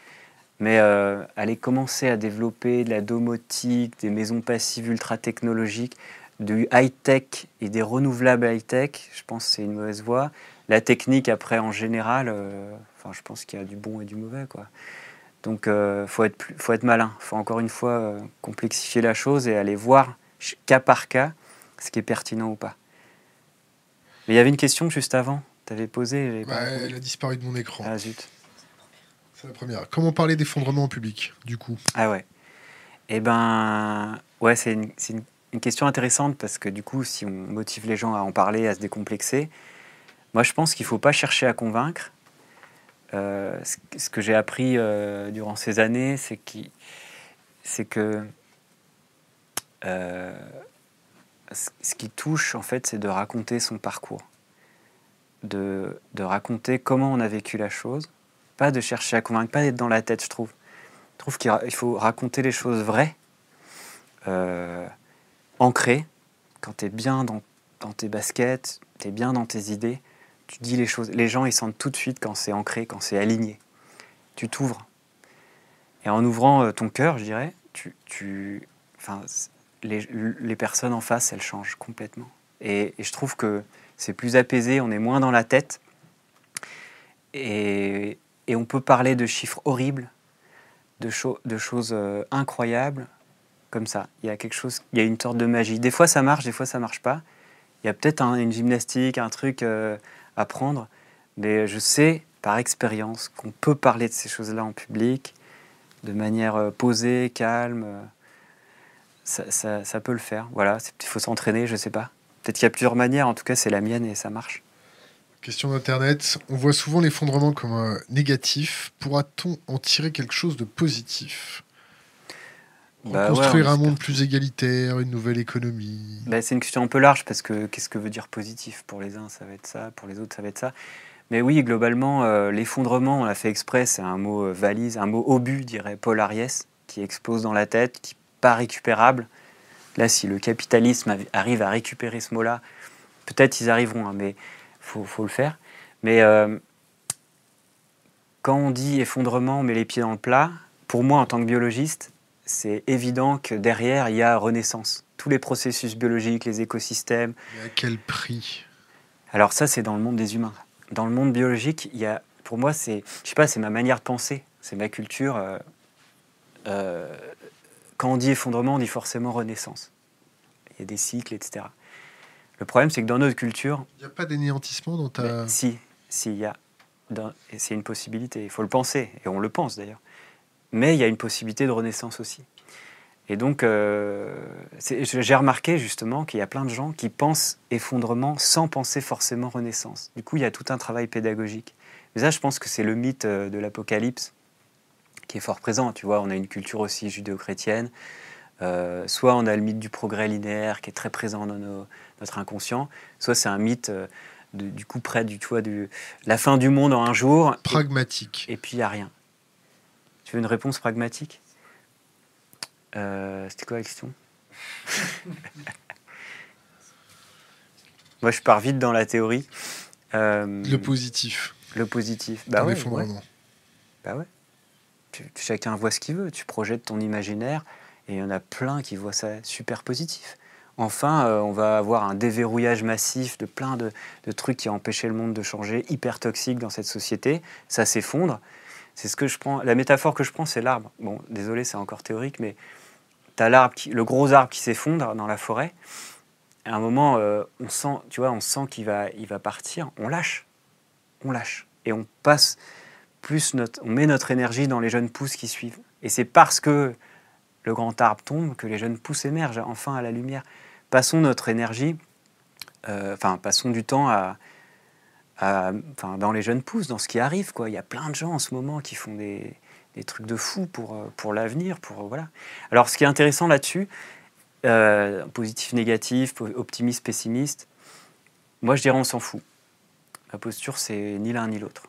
Speaker 2: Mais euh, aller commencer à développer de la domotique, des maisons passives ultra technologiques, du high-tech et des renouvelables high-tech, je pense que c'est une mauvaise voie. La technique, après, en général, euh, Enfin, je pense qu'il y a du bon et du mauvais, quoi. Donc, il euh, faut, être faut être malin. Il faut encore une fois euh, complexifier la chose et aller voir cas par cas ce qui est pertinent ou pas. Mais il y avait une question juste avant. Tu avais posé.
Speaker 1: elle a disparu de mon écran.
Speaker 2: Ah zut.
Speaker 1: C'est la première. Comment parler d'effondrement en public, du coup?
Speaker 2: Ah ouais. Eh ben, ouais, c'est une, une, une, question intéressante parce que du coup, si on motive les gens à en parler, à se décomplexer, moi je pense qu'il ne faut pas chercher à convaincre, euh, ce, que j'ai appris euh, durant ces années, c'est que euh, ce qui touche, en fait, c'est de raconter son parcours, de, de, raconter comment on a vécu la chose, pas de chercher à convaincre, pas d'être dans la tête, je trouve. Je trouve qu'il faut raconter les choses vraies, ancrées, quand tu es bien dans, tes baskets, tu es bien dans tes idées, tu dis les choses. Les gens, ils sentent tout de suite quand c'est ancré, quand c'est aligné. Tu t'ouvres. Et en ouvrant euh, ton cœur, je dirais, tu, tu, les, personnes en face, elles changent complètement. Et, je trouve que c'est plus apaisé, on est moins dans la tête. Et, on peut parler de chiffres horribles, de, de choses euh, incroyables, comme ça. Il y a quelque chose, il y a une sorte de magie. Des fois ça marche, des fois ça marche pas. Il y a peut-être une gymnastique, un truc. Euh, apprendre, mais je sais par expérience qu'on peut parler de ces choses-là en public de manière euh, posée, calme. Euh, ça, ça, peut le faire. Voilà, il faut s'entraîner, je ne sais pas. Peut-être qu'il y a plusieurs manières, en tout cas c'est la mienne et ça marche.
Speaker 1: Question d'Internet. On voit souvent l'effondrement comme négatif. Pourra-t-on en tirer quelque chose de positif? Bah Construire un monde plus égalitaire, une nouvelle économie.
Speaker 2: Bah, c'est une question un peu large parce que qu'est-ce que veut dire positif Pour les uns, ça va être ça, pour les autres, ça va être ça. Mais oui, globalement, euh, l'effondrement, on l'a fait exprès, c'est un mot euh, valise, un mot obus, dirait Paul Ariès, qui explose dans la tête, qui n'est pas récupérable. Là, si le capitalisme arrive à récupérer ce mot-là, peut-être ils arriveront, hein, mais il faut, faut, le faire. Mais euh, quand on dit effondrement, on met les pieds dans le plat, pour moi, en tant que biologiste, c'est évident que derrière, il y a renaissance. Tous les processus biologiques, les écosystèmes.
Speaker 1: Et à quel prix?
Speaker 2: Alors ça, c'est dans le monde des humains dans le monde biologique, il y a, pour moi, c'est, je sais pas, c'est ma manière de penser, c'est ma culture. Euh, euh, quand on dit effondrement, on dit forcément renaissance. Il y a des cycles, etc. Le problème, c'est que dans notre culture,
Speaker 1: il n'y a pas d'énéantissement dans ta.
Speaker 2: si, si, il y a. C'est une possibilité. Il faut le penser, et on le pense d'ailleurs. Mais il y a une possibilité de renaissance aussi. Et donc, euh, j'ai remarqué justement qu'il y a plein de gens qui pensent effondrement sans penser forcément renaissance. Du coup, il y a tout un travail pédagogique. Mais ça, je pense que c'est le mythe euh, de l'Apocalypse qui est fort présent. Tu vois, on a une culture aussi judéo-chrétienne. Euh, soit on a le mythe du progrès linéaire qui est très présent dans notre inconscient, soit c'est un mythe du coup près du, tu vois, du, la fin du monde en un jour.
Speaker 1: Pragmatique.
Speaker 2: Et, et puis il n'y a rien. Tu veux une réponse pragmatique? Euh, c'était quoi la question? Moi, je pars vite dans la théorie.
Speaker 1: Euh, le positif.
Speaker 2: Le positif. Bah ouais, Bah ouais. chacun voit ce qu'il veut. Tu projettes ton imaginaire et il y en a plein qui voient ça super positif. Enfin, euh, on va avoir un déverrouillage massif de plein de, de, trucs qui ont empêché le monde de changer, hyper toxique dans cette société. Ça s'effondre. C'est ce que je prends. La métaphore que je prends, c'est l'arbre. Bon, désolé, c'est encore théorique, mais l'arbre, le gros arbre qui s'effondre dans la forêt. À un moment, euh, on sent, tu vois, on sent qu'il va, il va partir. On lâche, on lâche, et on passe plus notre, on met notre énergie dans les jeunes pousses qui suivent. Et c'est parce que le grand arbre tombe que les jeunes pousses émergent enfin à la lumière. Passons notre énergie, euh, enfin passons du temps à, dans les jeunes pousses, dans ce qui arrive. Quoi. Il y a plein de gens en ce moment qui font des, trucs de fou pour, euh, pour l'avenir. Pour, euh, voilà. Alors, ce qui est intéressant là-dessus, euh, positif, négatif, optimiste, pessimiste, moi je dirais on s'en fout. La posture, c'est ni l'un ni l'autre.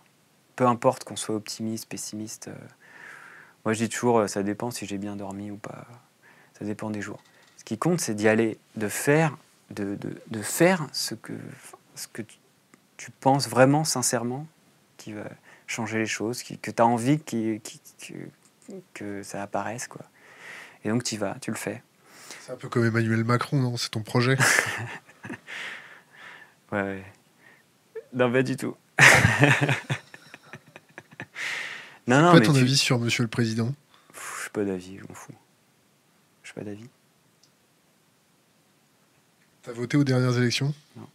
Speaker 2: Peu importe qu'on soit optimiste, pessimiste. moi je dis toujours, ça dépend si j'ai bien dormi ou pas. Ça dépend des jours. Ce qui compte, c'est d'y aller, de faire, de, de, faire ce que, ce que tu, tu penses vraiment, sincèrement, qui va, changer les choses, que tu as envie qui, que ça apparaisse. Quoi. Et donc tu y vas, tu le fais.
Speaker 1: C'est un peu comme Emmanuel Macron, non? C'est ton projet?
Speaker 2: Ouais, ouais. Non, pas du tout.
Speaker 1: non, non, quoi ton avis sur Monsieur le Président?
Speaker 2: Je suis pas d'avis, je m'en fous. Je suis pas d'avis.
Speaker 1: T'as voté aux dernières élections?
Speaker 2: Non.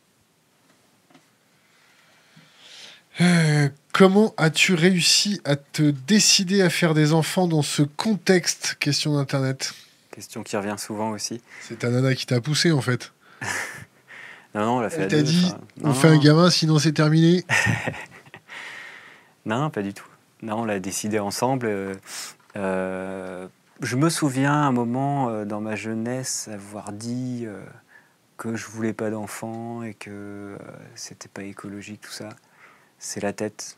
Speaker 1: Euh, comment as-tu réussi à te décider à faire des enfants dans ce contexte? Question d'Internet.
Speaker 2: Question qui revient souvent aussi.
Speaker 1: C'est ta nana qui t'a poussé en fait.
Speaker 2: non, non, on l'a fait
Speaker 1: Elle t'a dit on fait un gamin sinon c'est terminé.
Speaker 2: non, pas du tout. Non, on l'a décidé ensemble. Euh, euh, je me souviens un moment dans ma jeunesse avoir dit que je voulais pas d'enfants et que c'était pas écologique, tout ça c'est la tête.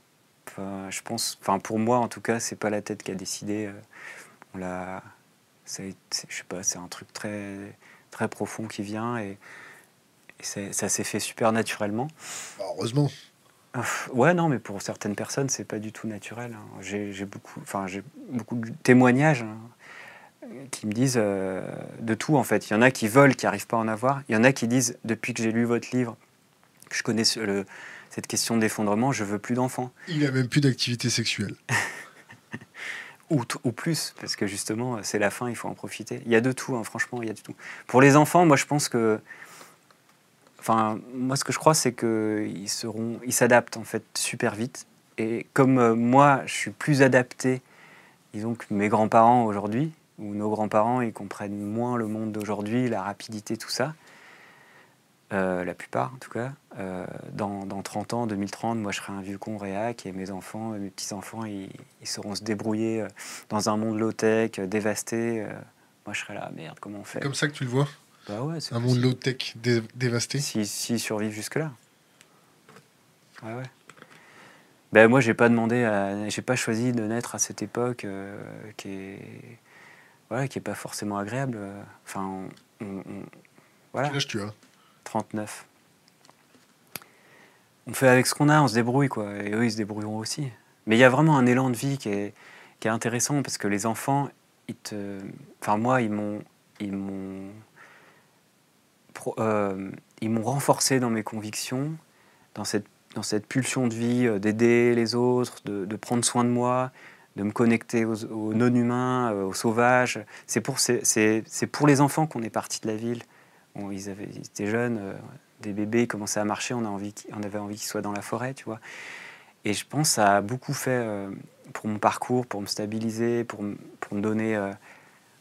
Speaker 2: Je pense, enfin pour moi en tout cas, c'est pas la tête qui a décidé. Euh, on l'a, je sais pas, c'est un truc très très profond qui vient et, ça s'est fait super naturellement.
Speaker 1: Bah, heureusement.
Speaker 2: Ouais, non, mais pour certaines personnes, c'est pas du tout naturel. Hein. J'ai beaucoup, enfin, j'ai beaucoup de témoignages hein, qui me disent euh, de tout en fait. Il y en a qui veulent, qui n'arrivent pas à en avoir. Il y en a qui disent depuis que j'ai lu votre livre, que je connais le, cette question d'effondrement, je veux plus d'enfants.
Speaker 1: Il a même plus d'activité sexuelle.
Speaker 2: ou, ou, plus, parce que justement, c'est la fin, il faut en profiter. Il y a de tout, hein, franchement, il y a de tout. Pour les enfants, moi, je pense que. Enfin, moi, ce que je crois, c'est qu'ils seront, ils s'adaptent en fait super vite. Et comme euh, moi, je suis plus adapté, disons que mes grands-parents aujourd'hui, ou nos grands-parents, ils comprennent moins le monde d'aujourd'hui, la rapidité, tout ça. Euh, la plupart en tout cas. Euh, dans, dans, 30 ans, 2030, moi je serai un vieux con réac et mes enfants, mes petits-enfants, ils, sauront se débrouiller euh, dans un monde low-tech, dévasté. moi je serai là, merde, comment on fait?
Speaker 1: Comme ça que tu le vois?
Speaker 2: Bah ouais,
Speaker 1: Un monde low-tech dévasté?
Speaker 2: S'ils si, survivent jusque-là. Ouais, ouais. ben, moi, j'ai pas demandé, j'ai pas choisi de naître à cette époque qui est, voilà, qui est pas forcément agréable. Enfin,
Speaker 1: voilà. Quel âge tu as?
Speaker 2: 39. On fait avec ce qu'on a, on se débrouille, quoi. Et eux, ils se débrouilleront aussi. Mais il y a vraiment un élan de vie qui est, intéressant parce que les enfants, ils enfin moi, ils m'ont, ils m'ont, euh, ils m'ont renforcé dans mes convictions, dans cette, dans cette pulsion de vie, euh, d'aider les autres, de, prendre soin de moi, de me connecter aux, non-humains, euh, aux sauvages. C'est pour, c'est pour les enfants qu'on est parti de la ville. Ils, étaient jeunes, des bébés, ils commençaient à marcher, on, avait envie qu'ils soient dans la forêt, tu vois. Et je pense que ça a beaucoup fait euh, pour mon parcours, pour me stabiliser, pour, me donner, euh,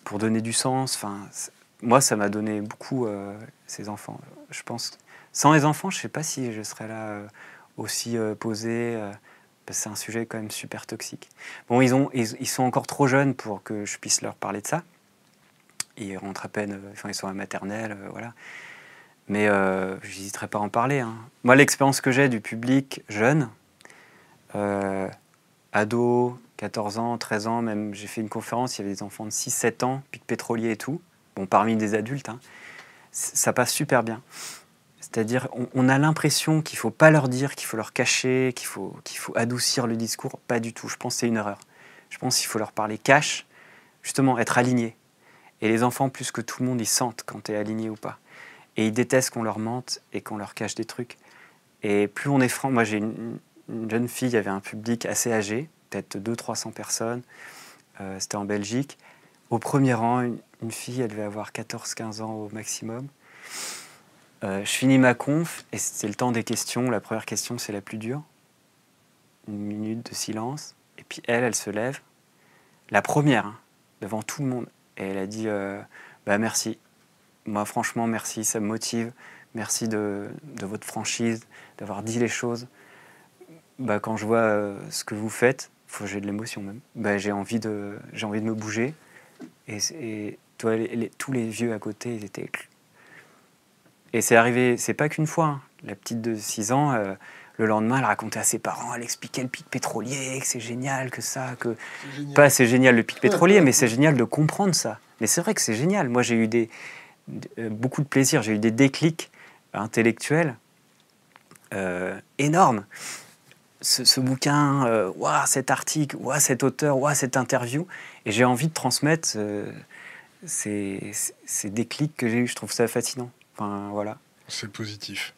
Speaker 2: pour donner du sens. Enfin, moi, ça m'a donné beaucoup, euh, ces enfants. Je pense, sans les enfants, je ne sais pas si je serais là aussi posé. c'est un sujet quand même super toxique. Bon, ils, sont encore trop jeunes pour que je puisse leur parler de ça. Ils rentrent à peine, enfin, ils sont à maternelle, voilà. Mais je n'hésiterai pas à en parler. Hein. Moi, l'expérience que j'ai du public jeune, euh, ado, 14 ans, 13 ans, même j'ai fait une conférence, il y avait des enfants de 6-7 ans, pic pétrolier et tout, bon parmi des adultes, hein. ça passe super bien. C'est-à-dire, on, a l'impression qu'il ne faut pas leur dire, qu'il faut leur cacher, qu'il faut, qu'il faut adoucir le discours. Pas du tout. Je pense que c'est une erreur. Je pense qu'il faut leur parler cash, justement, être aligné. Et les enfants, plus que tout le monde, ils sentent quand tu es aligné ou pas. Et ils détestent qu'on leur mente et qu'on leur cache des trucs. Et plus on est franc, moi j'ai une, une jeune fille, il y avait un public assez âgé, peut-être 200-300 personnes. Euh, c'était en Belgique. Au premier rang, une, fille, elle devait avoir 14-15 ans au maximum. Euh, je finis ma conf et c'est le temps des questions. La première question, c'est la plus dure. Une minute de silence. Et puis elle, elle se lève. La première, hein, devant tout le monde. Et elle a dit euh, bah, Merci. Moi, franchement, merci. Ça me motive. Merci de, de votre franchise, d'avoir dit les choses bah, quand je vois euh, ce que vous faites, j'ai de l'émotion même. Bah, j'ai envie de, envie de me bouger. Et, toi, tous les vieux à côté, ils étaient. Et c'est arrivé, c'est pas qu'une fois. Hein. La petite de 6 ans, euh, le lendemain, elle racontait à ses parents, elle expliquait le pic pétrolier, que c'est génial, que ça, que. Pas c'est génial le pic pétrolier, mais c'est génial de comprendre ça. Mais c'est vrai que c'est génial. Moi, j'ai eu des, euh, beaucoup de plaisir, j'ai eu des déclics intellectuels énormes ce, bouquin, euh, cet article, cet auteur, cette interview. Et j'ai envie de transmettre euh, ces, déclics que j'ai eu. Je trouve ça fascinant. Enfin, voilà.
Speaker 1: C'est positif.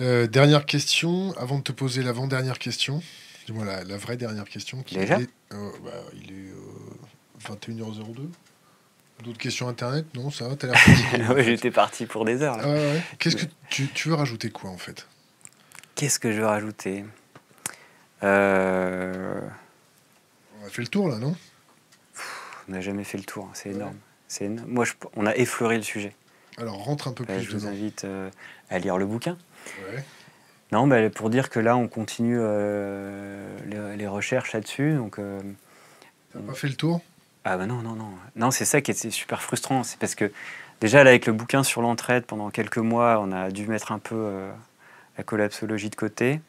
Speaker 1: Euh, dernière question, avant de te poser l'avant-dernière question, dis-moi la, vraie dernière question.
Speaker 2: Qui Déjà
Speaker 1: bah, Il est 21h02. D'autres questions internet? Non, ça va T'as l'air
Speaker 2: ouais, J'étais parti pour des heures.
Speaker 1: Ah Qu'est-ce que tu, tu veux rajouter quoi en fait?
Speaker 2: Qu'est-ce que je veux rajouter? Euh,
Speaker 1: on a fait le tour là, non?
Speaker 2: On n'a jamais fait le tour, c'est énorme. C'est Moi, on a effleuré le sujet.
Speaker 1: Alors rentre un peu plus.
Speaker 2: je vous invite euh, à lire le bouquin. Non, bah, pour dire que là, on continue euh, les, recherches là-dessus. Donc,
Speaker 1: T'as pas fait le tour?
Speaker 2: Ah bah non, non, non. Non, c'est ça qui est super frustrant. C'est parce que déjà, là, avec le bouquin sur l'entraide, pendant quelques mois, on a dû mettre un peu la collapsologie de côté.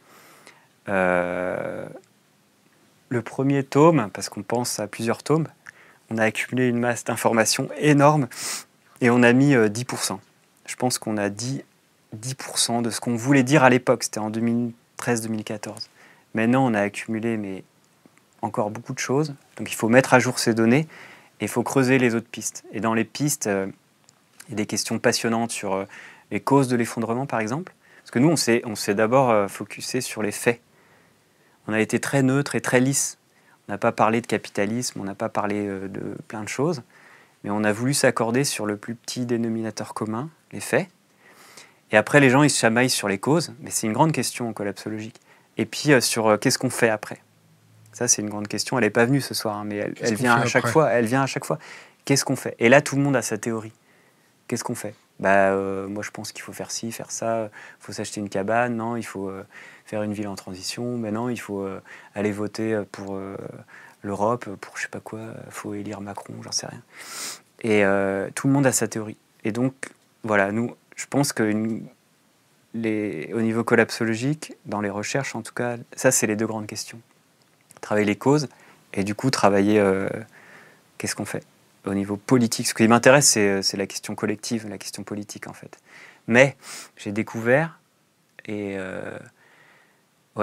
Speaker 2: Euh, le premier tome, parce qu'on pense à plusieurs tomes, on a accumulé une masse d'informations énorme et on a mis 10%. Euh, Je pense qu'on a dit 10% de ce qu'on voulait dire à l'époque, c'était en 2013-2014. Maintenant, on a accumulé mais encore beaucoup de choses, donc il faut mettre à jour ces données et il faut creuser les autres pistes. Et dans les pistes, euh, il y a des questions passionnantes sur les causes de l'effondrement, par exemple. Parce que nous, on s'est, d'abord focusé sur les faits on a été très neutre et très lisse. On n'a pas parlé de capitalisme, on n'a pas parlé euh, de plein de choses, mais on a voulu s'accorder sur le plus petit dénominateur commun, les faits. Et après, les gens, ils se chamaillent sur les causes, mais c'est une grande question en collapsologique. Et puis euh, sur euh, qu'est-ce qu'on fait après? Ça, c'est une grande question. Elle n'est pas venue ce soir, hein, mais elle, vient à chaque fois. Elle vient à chaque fois. Qu'est-ce qu'on fait? Et là, tout le monde a sa théorie. Qu'est-ce qu'on fait? Bah, moi, je pense qu'il faut faire ci, faire ça. Il faut s'acheter une cabane. Non, il faut faire une ville en transition. Maintenant, il faut euh, aller voter euh, pour euh, l'Europe, pour je sais pas quoi. Il faut élire Macron, j'en sais rien. Et tout le monde a sa théorie. Et donc, voilà, nous, je pense qu'une les, au niveau collapsologique, dans les recherches en tout cas, ça c'est les deux grandes questions. Travailler les causes et du coup travailler euh, qu'est-ce qu'on fait au niveau politique. Ce qui m'intéresse, c'est la question collective, la question politique en fait. Mais j'ai découvert et euh,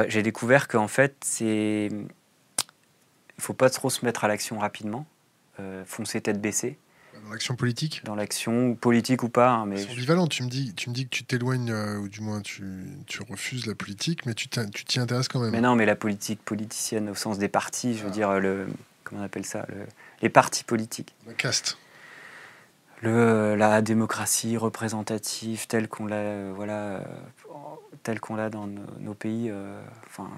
Speaker 2: j'ai découvert qu'en fait c'est il faut pas trop se mettre à l'action rapidement, euh, foncer tête baissée
Speaker 1: dans l'action politique
Speaker 2: Dans l'action politique ou pas. Hein, mais
Speaker 1: c'est ambivalent. Tu me dis, tu me dis que tu t'éloignes, euh, ou du moins tu, tu, refuses la politique, mais tu t'y intéresses quand même.
Speaker 2: Mais non, mais la politique politicienne au sens des partis, je veux ah. dire, le, comment on appelle ça le, Les partis politiques.
Speaker 1: La caste.
Speaker 2: Le, la démocratie représentative telle qu'on l'a euh, voilà, telle qu'on l'a dans nos, pays, euh, enfin,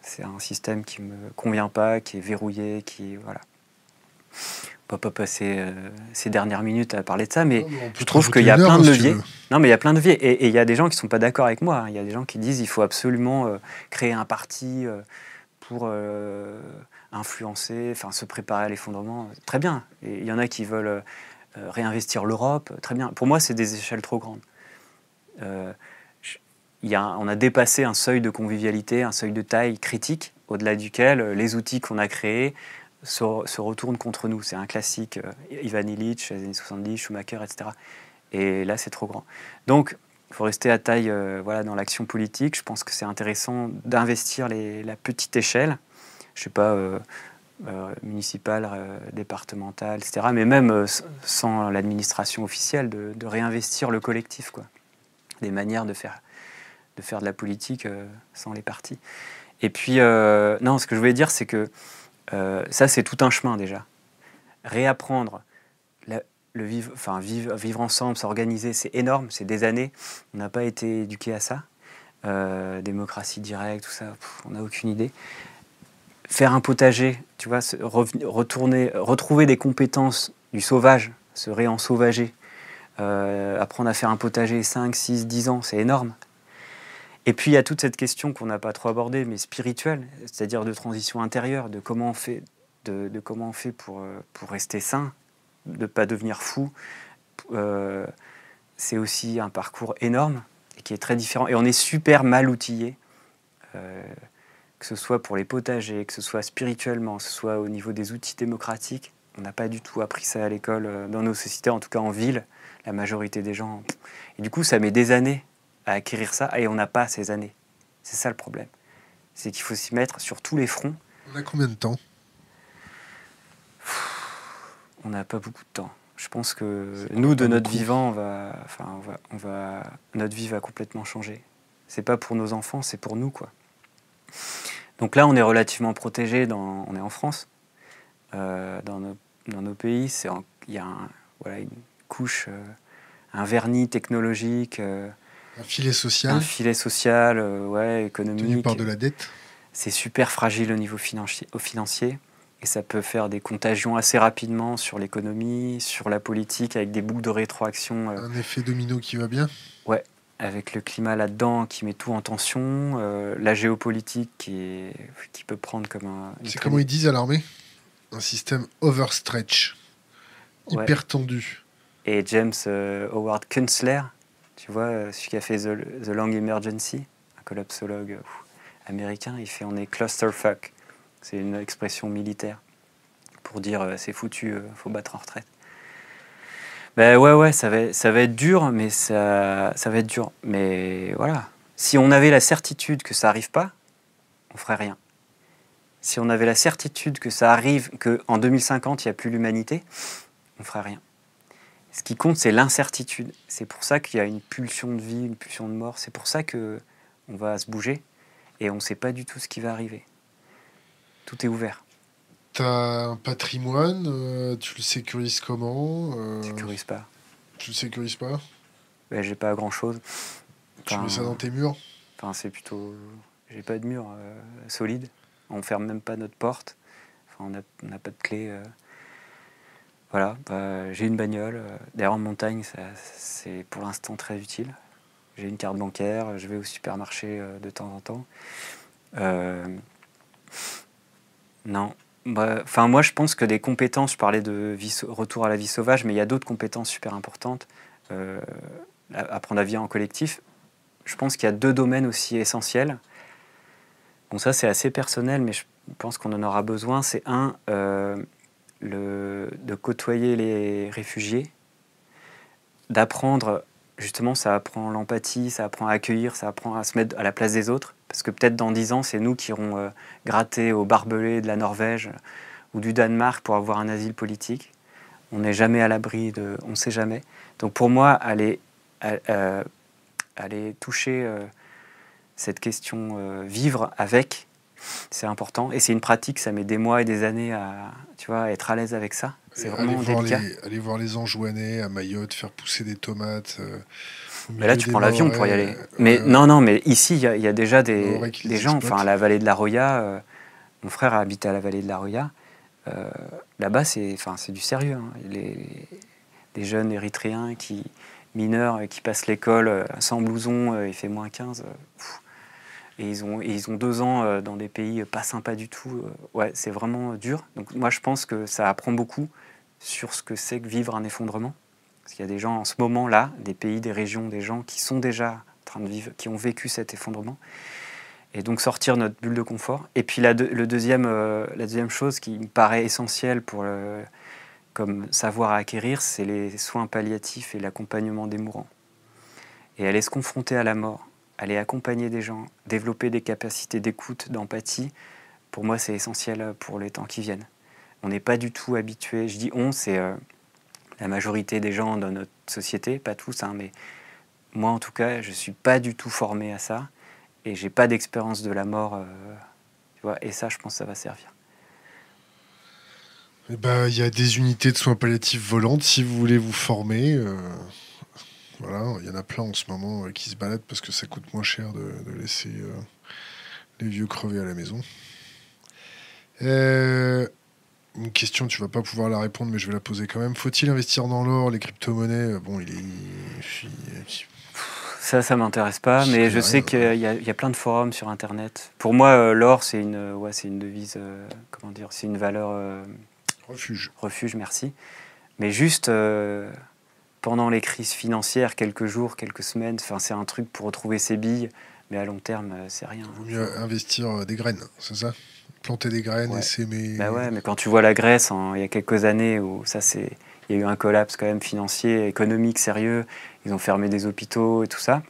Speaker 2: c'est un système qui me convient pas, qui est verrouillé, qui voilà va pas passer euh, ces dernières minutes à parler de ça, mais je trouve qu'il y a plein de leviers. non, mais il y a plein de leviers. Et il y a des gens qui ne sont pas d'accord avec moi. Il y a des gens qui disent qu'il faut absolument euh, créer un parti euh, pour influencer, enfin se préparer à l'effondrement. Très bien. Et il y en a qui veulent réinvestir l'Europe. Très bien. Pour moi, c'est des échelles trop grandes. Y a, on a dépassé un seuil de convivialité, un seuil de taille critique, au-delà duquel les outils qu'on a créés, se, retourne contre nous. C'est un classique. Euh, Ivan Illich, les années 70, Schumacher, etc. Et là, c'est trop grand. Donc, il faut rester à taille euh, voilà, dans l'action politique. Je pense que c'est intéressant d'investir la petite échelle. Je ne sais pas, euh, municipale, départementale, etc. Mais même sans l'administration officielle, de, réinvestir le collectif. Quoi. Des manières de, faire de la politique sans les partis. Et puis, non, ce que je voulais dire, c'est que euh, ça, c'est tout un chemin déjà. Réapprendre le vivre, enfin, vivre, ensemble, s'organiser, c'est énorme, c'est des années. On n'a pas été éduqué à ça. Euh, démocratie directe, tout ça, on n'a aucune idée. Faire un potager, tu vois, retrouver des compétences du sauvage, se réensauvager, euh, apprendre à faire un potager 5, 6, 10 ans, c'est énorme. Et puis il y a toute cette question qu'on n'a pas trop abordée, mais spirituelle, c'est-à-dire de transition intérieure, de comment on fait, de, comment on fait pour, euh, pour rester sain, de ne pas devenir fou. Euh, c'est aussi un parcours énorme et qui est très différent. Et on est super mal outillé, euh, que ce soit pour les potagers, que ce soit spirituellement, que ce soit au niveau des outils démocratiques. On n'a pas du tout appris ça à l'école, dans nos sociétés, en tout cas en ville. La majorité des gens. Et du coup, ça met des années à acquérir ça et on n'a pas ces années. C'est ça le problème. C'est qu'il faut s'y mettre sur tous les fronts.
Speaker 1: On a combien de temps?
Speaker 2: On n'a pas beaucoup de temps. Je pense que nous, de notre vivant, on va, enfin, on va, on va, notre vie va complètement changer. C'est pas pour nos enfants, c'est pour nous, quoi. Donc là, on est relativement protégé. On est en France, euh, dans, nos, dans, nos, pays. Il y a un, voilà, une couche, euh, un vernis technologique. Euh,
Speaker 1: un filet social.
Speaker 2: Un filet social, euh, ouais, économique. Tenu
Speaker 1: par de la dette.
Speaker 2: C'est super fragile au niveau financier, au financier. Et ça peut faire des contagions assez rapidement sur l'économie, sur la politique, avec des boucles de rétroaction.
Speaker 1: Euh. Un effet domino qui va bien
Speaker 2: Ouais, avec le climat là-dedans qui met tout en tension, euh, la géopolitique qui, qui peut prendre comme un.
Speaker 1: C'est comment ils disent à l'armée? Un système overstretch, hyper tendu.
Speaker 2: Et James Howard Kunstler, tu vois, euh, celui qui a fait The, Long Emergency, un collapsologue américain, il fait on est clusterfuck. C'est une expression militaire pour dire euh, c'est foutu, euh, faut battre en retraite. Ben ouais, ouais, ça va, ça va être dur, mais ça, ça va être dur. Mais voilà, si on avait la certitude que ça arrive pas, on ferait rien. Si on avait la certitude que ça arrive, qu'en 2050, il n'y a plus l'humanité, on ferait rien. Ce qui compte, c'est l'incertitude. C'est pour ça qu'il y a une pulsion de vie, une pulsion de mort. C'est pour ça que on va se bouger et on ne sait pas du tout ce qui va arriver. Tout est ouvert.
Speaker 1: Tu as un patrimoine, euh, tu le sécurises comment
Speaker 2: euh... Sécurise pas.
Speaker 1: Tu le sécurises pas?
Speaker 2: Ben, J'ai pas grand chose.
Speaker 1: tu mets ça dans tes murs?
Speaker 2: Enfin, c'est plutôt. J'ai pas de mur euh, solide. On ferme même pas notre porte. Enfin, on n'a pas de clé. Euh, voilà, bah, j'ai une bagnole. Euh, d'ailleurs, en montagne, c'est pour l'instant très utile. J'ai une carte bancaire, je vais au supermarché euh, de temps en temps. Euh, non. Bah, enfin, moi, je pense que des compétences, je parlais de retour à la vie sauvage, mais il y a d'autres compétences super importantes. apprendre à vivre en collectif. je pense qu'il y a deux domaines aussi essentiels. Bon, ça c'est assez personnel, mais je pense qu'on en aura besoin. C'est un, euh, de côtoyer les réfugiés, d'apprendre, justement, ça apprend l'empathie, ça apprend à accueillir, ça apprend à se mettre à la place des autres. Parce que peut-être dans dix ans, c'est nous qui irons euh, gratter au barbelé de la Norvège ou du Danemark pour avoir un asile politique. On n'est jamais à l'abri. On ne sait jamais. Donc pour moi, aller, euh, aller toucher euh, cette question, vivre avec, c'est important. Et c'est une pratique, ça met des mois et des années à, tu vois, être à l'aise avec ça. C'est vraiment
Speaker 1: aller délicat. Voir les, aller voir les enjouanais à Mayotte, faire pousser des tomates.
Speaker 2: Mais là, tu prends l'avion pour y aller. Mais non, non, mais ici, il y, a déjà des, des gens. Enfin, la vallée de la Roya, euh, mon frère habitait à la vallée de la Roya. Euh, là-bas, c'est, enfin, du sérieux. Hein. Les, des jeunes érythréens qui mineurs qui passent l'école euh, sans blouson, il fait moins 15. Et ils ont, deux ans dans des pays pas sympas du tout. ouais, c'est vraiment dur. Donc moi, je pense que ça apprend beaucoup sur ce que c'est que vivre un effondrement. Parce qu'il y a des gens en ce moment-là, des pays, des régions, des gens qui sont déjà en train de vivre, qui ont vécu cet effondrement. Et donc sortir notre bulle de confort. Et puis la, le deuxième, euh, la deuxième chose qui me paraît essentielle pour comme savoir à acquérir, c'est les soins palliatifs et l'accompagnement des mourants. Et aller se confronter à la mort, aller accompagner des gens, développer des capacités d'écoute, d'empathie, pour moi c'est essentiel pour les temps qui viennent. On n'est pas du tout habitué, je dis on, c'est euh, la majorité des gens dans notre société, pas tous, hein, mais moi en tout cas, je ne suis pas du tout formé à ça et j'ai pas d'expérience de la mort. Euh, tu vois, et ça, je pense que ça va servir.
Speaker 1: Eh ben, il y a des unités de soins palliatifs volantes si vous voulez vous former. Euh, voilà, il y en a plein en ce moment euh, qui se baladent parce que ça coûte moins cher de, laisser les vieux crever à la maison. Euh, une question, tu vas pas pouvoir la répondre, mais je vais la poser quand même. Faut-il investir dans l'or, les crypto-monnaies? Bon, il est.
Speaker 2: Ça, ça m'intéresse pas, mais je sais qu'il y, a plein de forums sur Internet. Pour moi, euh, l'or, c'est une, ouais, c'est une devise, euh, comment dire, c'est une valeur. Euh,
Speaker 1: refuge.
Speaker 2: Refuge, merci. Mais juste pendant les crises financières, quelques jours, quelques semaines, c'est un truc pour retrouver ses billes, mais à long terme, c'est rien.
Speaker 1: Il vaut mieux investir des graines, c'est ça? Planter des graines et s'aimer.
Speaker 2: Bah ouais, mais quand tu vois la Grèce il y a quelques années où ça c'est il y a eu un collapse quand même financier, économique sérieux, ils ont fermé des hôpitaux et tout ça.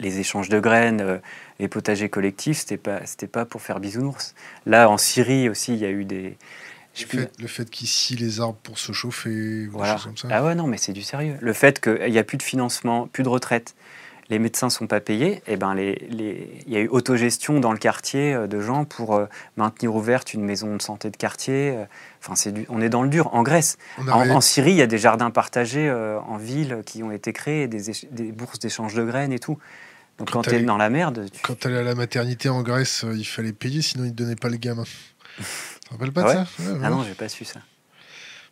Speaker 2: Les échanges de graines, euh, les potagers collectifs, c'était pas c'était pas pour faire bisounours. Là en Syrie aussi, il y a eu des
Speaker 1: le fait, le fait qu'ils scient les arbres pour se chauffer,
Speaker 2: voilà. des choses comme ça. Ah ouais, non, mais c'est du sérieux. Le fait qu'il n'y a plus de financement, plus de retraite, les médecins sont pas payés, et eh ben les, les... il y a eu autogestion dans le quartier euh, de gens pour euh, maintenir ouverte une maison de santé de quartier. Euh, enfin, c'est du... on est dans le dur. En Grèce, en, Syrie, il y a des jardins partagés en ville qui ont été créés, des, des bourses d'échange de graines et tout. Donc quand, tu es dans la merde.
Speaker 1: Quand tu allais à la maternité en Grèce, il fallait payer, sinon ils ne donnaient pas le gamin. Tu te rappelles pas de
Speaker 2: ah ça Ah non, j'ai pas su ça.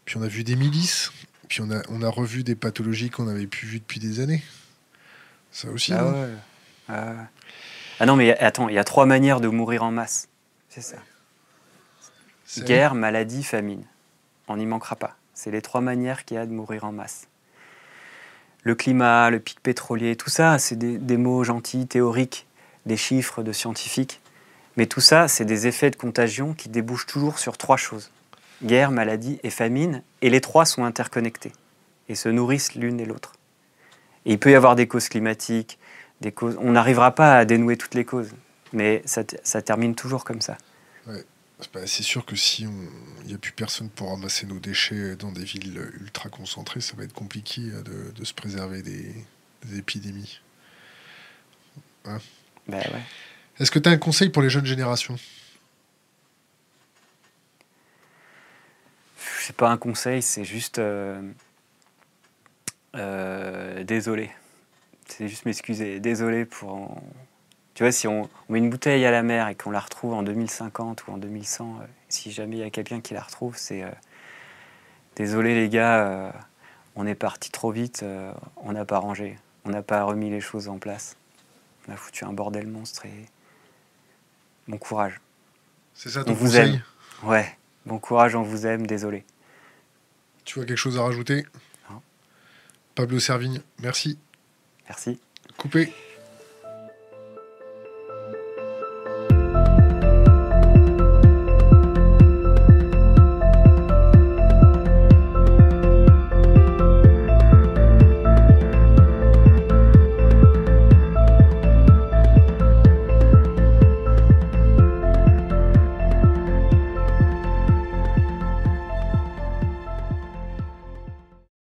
Speaker 1: Puis on a vu des milices, puis on a, on a revu des pathologies qu'on n'avait plus vues depuis des années. Ça aussi.
Speaker 2: Ah, ouais. ah, non, mais attends, il y a trois manières de mourir en masse. C'est ça. Guerre, maladie, famine. On n'y manquera pas. C'est les trois manières qu'il y a de mourir en masse. Le climat, le pic pétrolier, tout ça, c'est des, des, mots gentils, théoriques, des chiffres de scientifiques. Mais tout ça, c'est des effets de contagion qui débouchent toujours sur trois choses. Guerre, maladie et famine. Et les trois sont interconnectés et se nourrissent l'une et l'autre il peut y avoir des causes climatiques, des causes. On n'arrivera pas à dénouer toutes les causes, mais ça, ça termine toujours comme ça.
Speaker 1: Ouais. C'est sûr que si il n'y a plus personne pour ramasser nos déchets dans des villes ultra concentrées, ça va être compliqué euh, de, de se préserver des, épidémies.
Speaker 2: Hein? Bah ouais.
Speaker 1: Est-ce que tu as un conseil pour les jeunes générations?
Speaker 2: C'est pas un conseil, c'est juste. Euh, euh, désolé. C'est juste m'excuser. Désolé pour. Tu vois, si on, met une bouteille à la mer et qu'on la retrouve en 2050 ou en 2100, euh, si jamais il y a quelqu'un qui la retrouve, c'est. Désolé les gars, on est parti trop vite, on n'a pas rangé, on n'a pas remis les choses en place. On a foutu un bordel monstre et. Bon courage.
Speaker 1: C'est ça ton on vous aime.
Speaker 2: Ouais, bon courage, on vous aime, désolé.
Speaker 1: Tu vois quelque chose à rajouter? Pablo Servigne, merci.
Speaker 2: Merci.
Speaker 1: Coupé.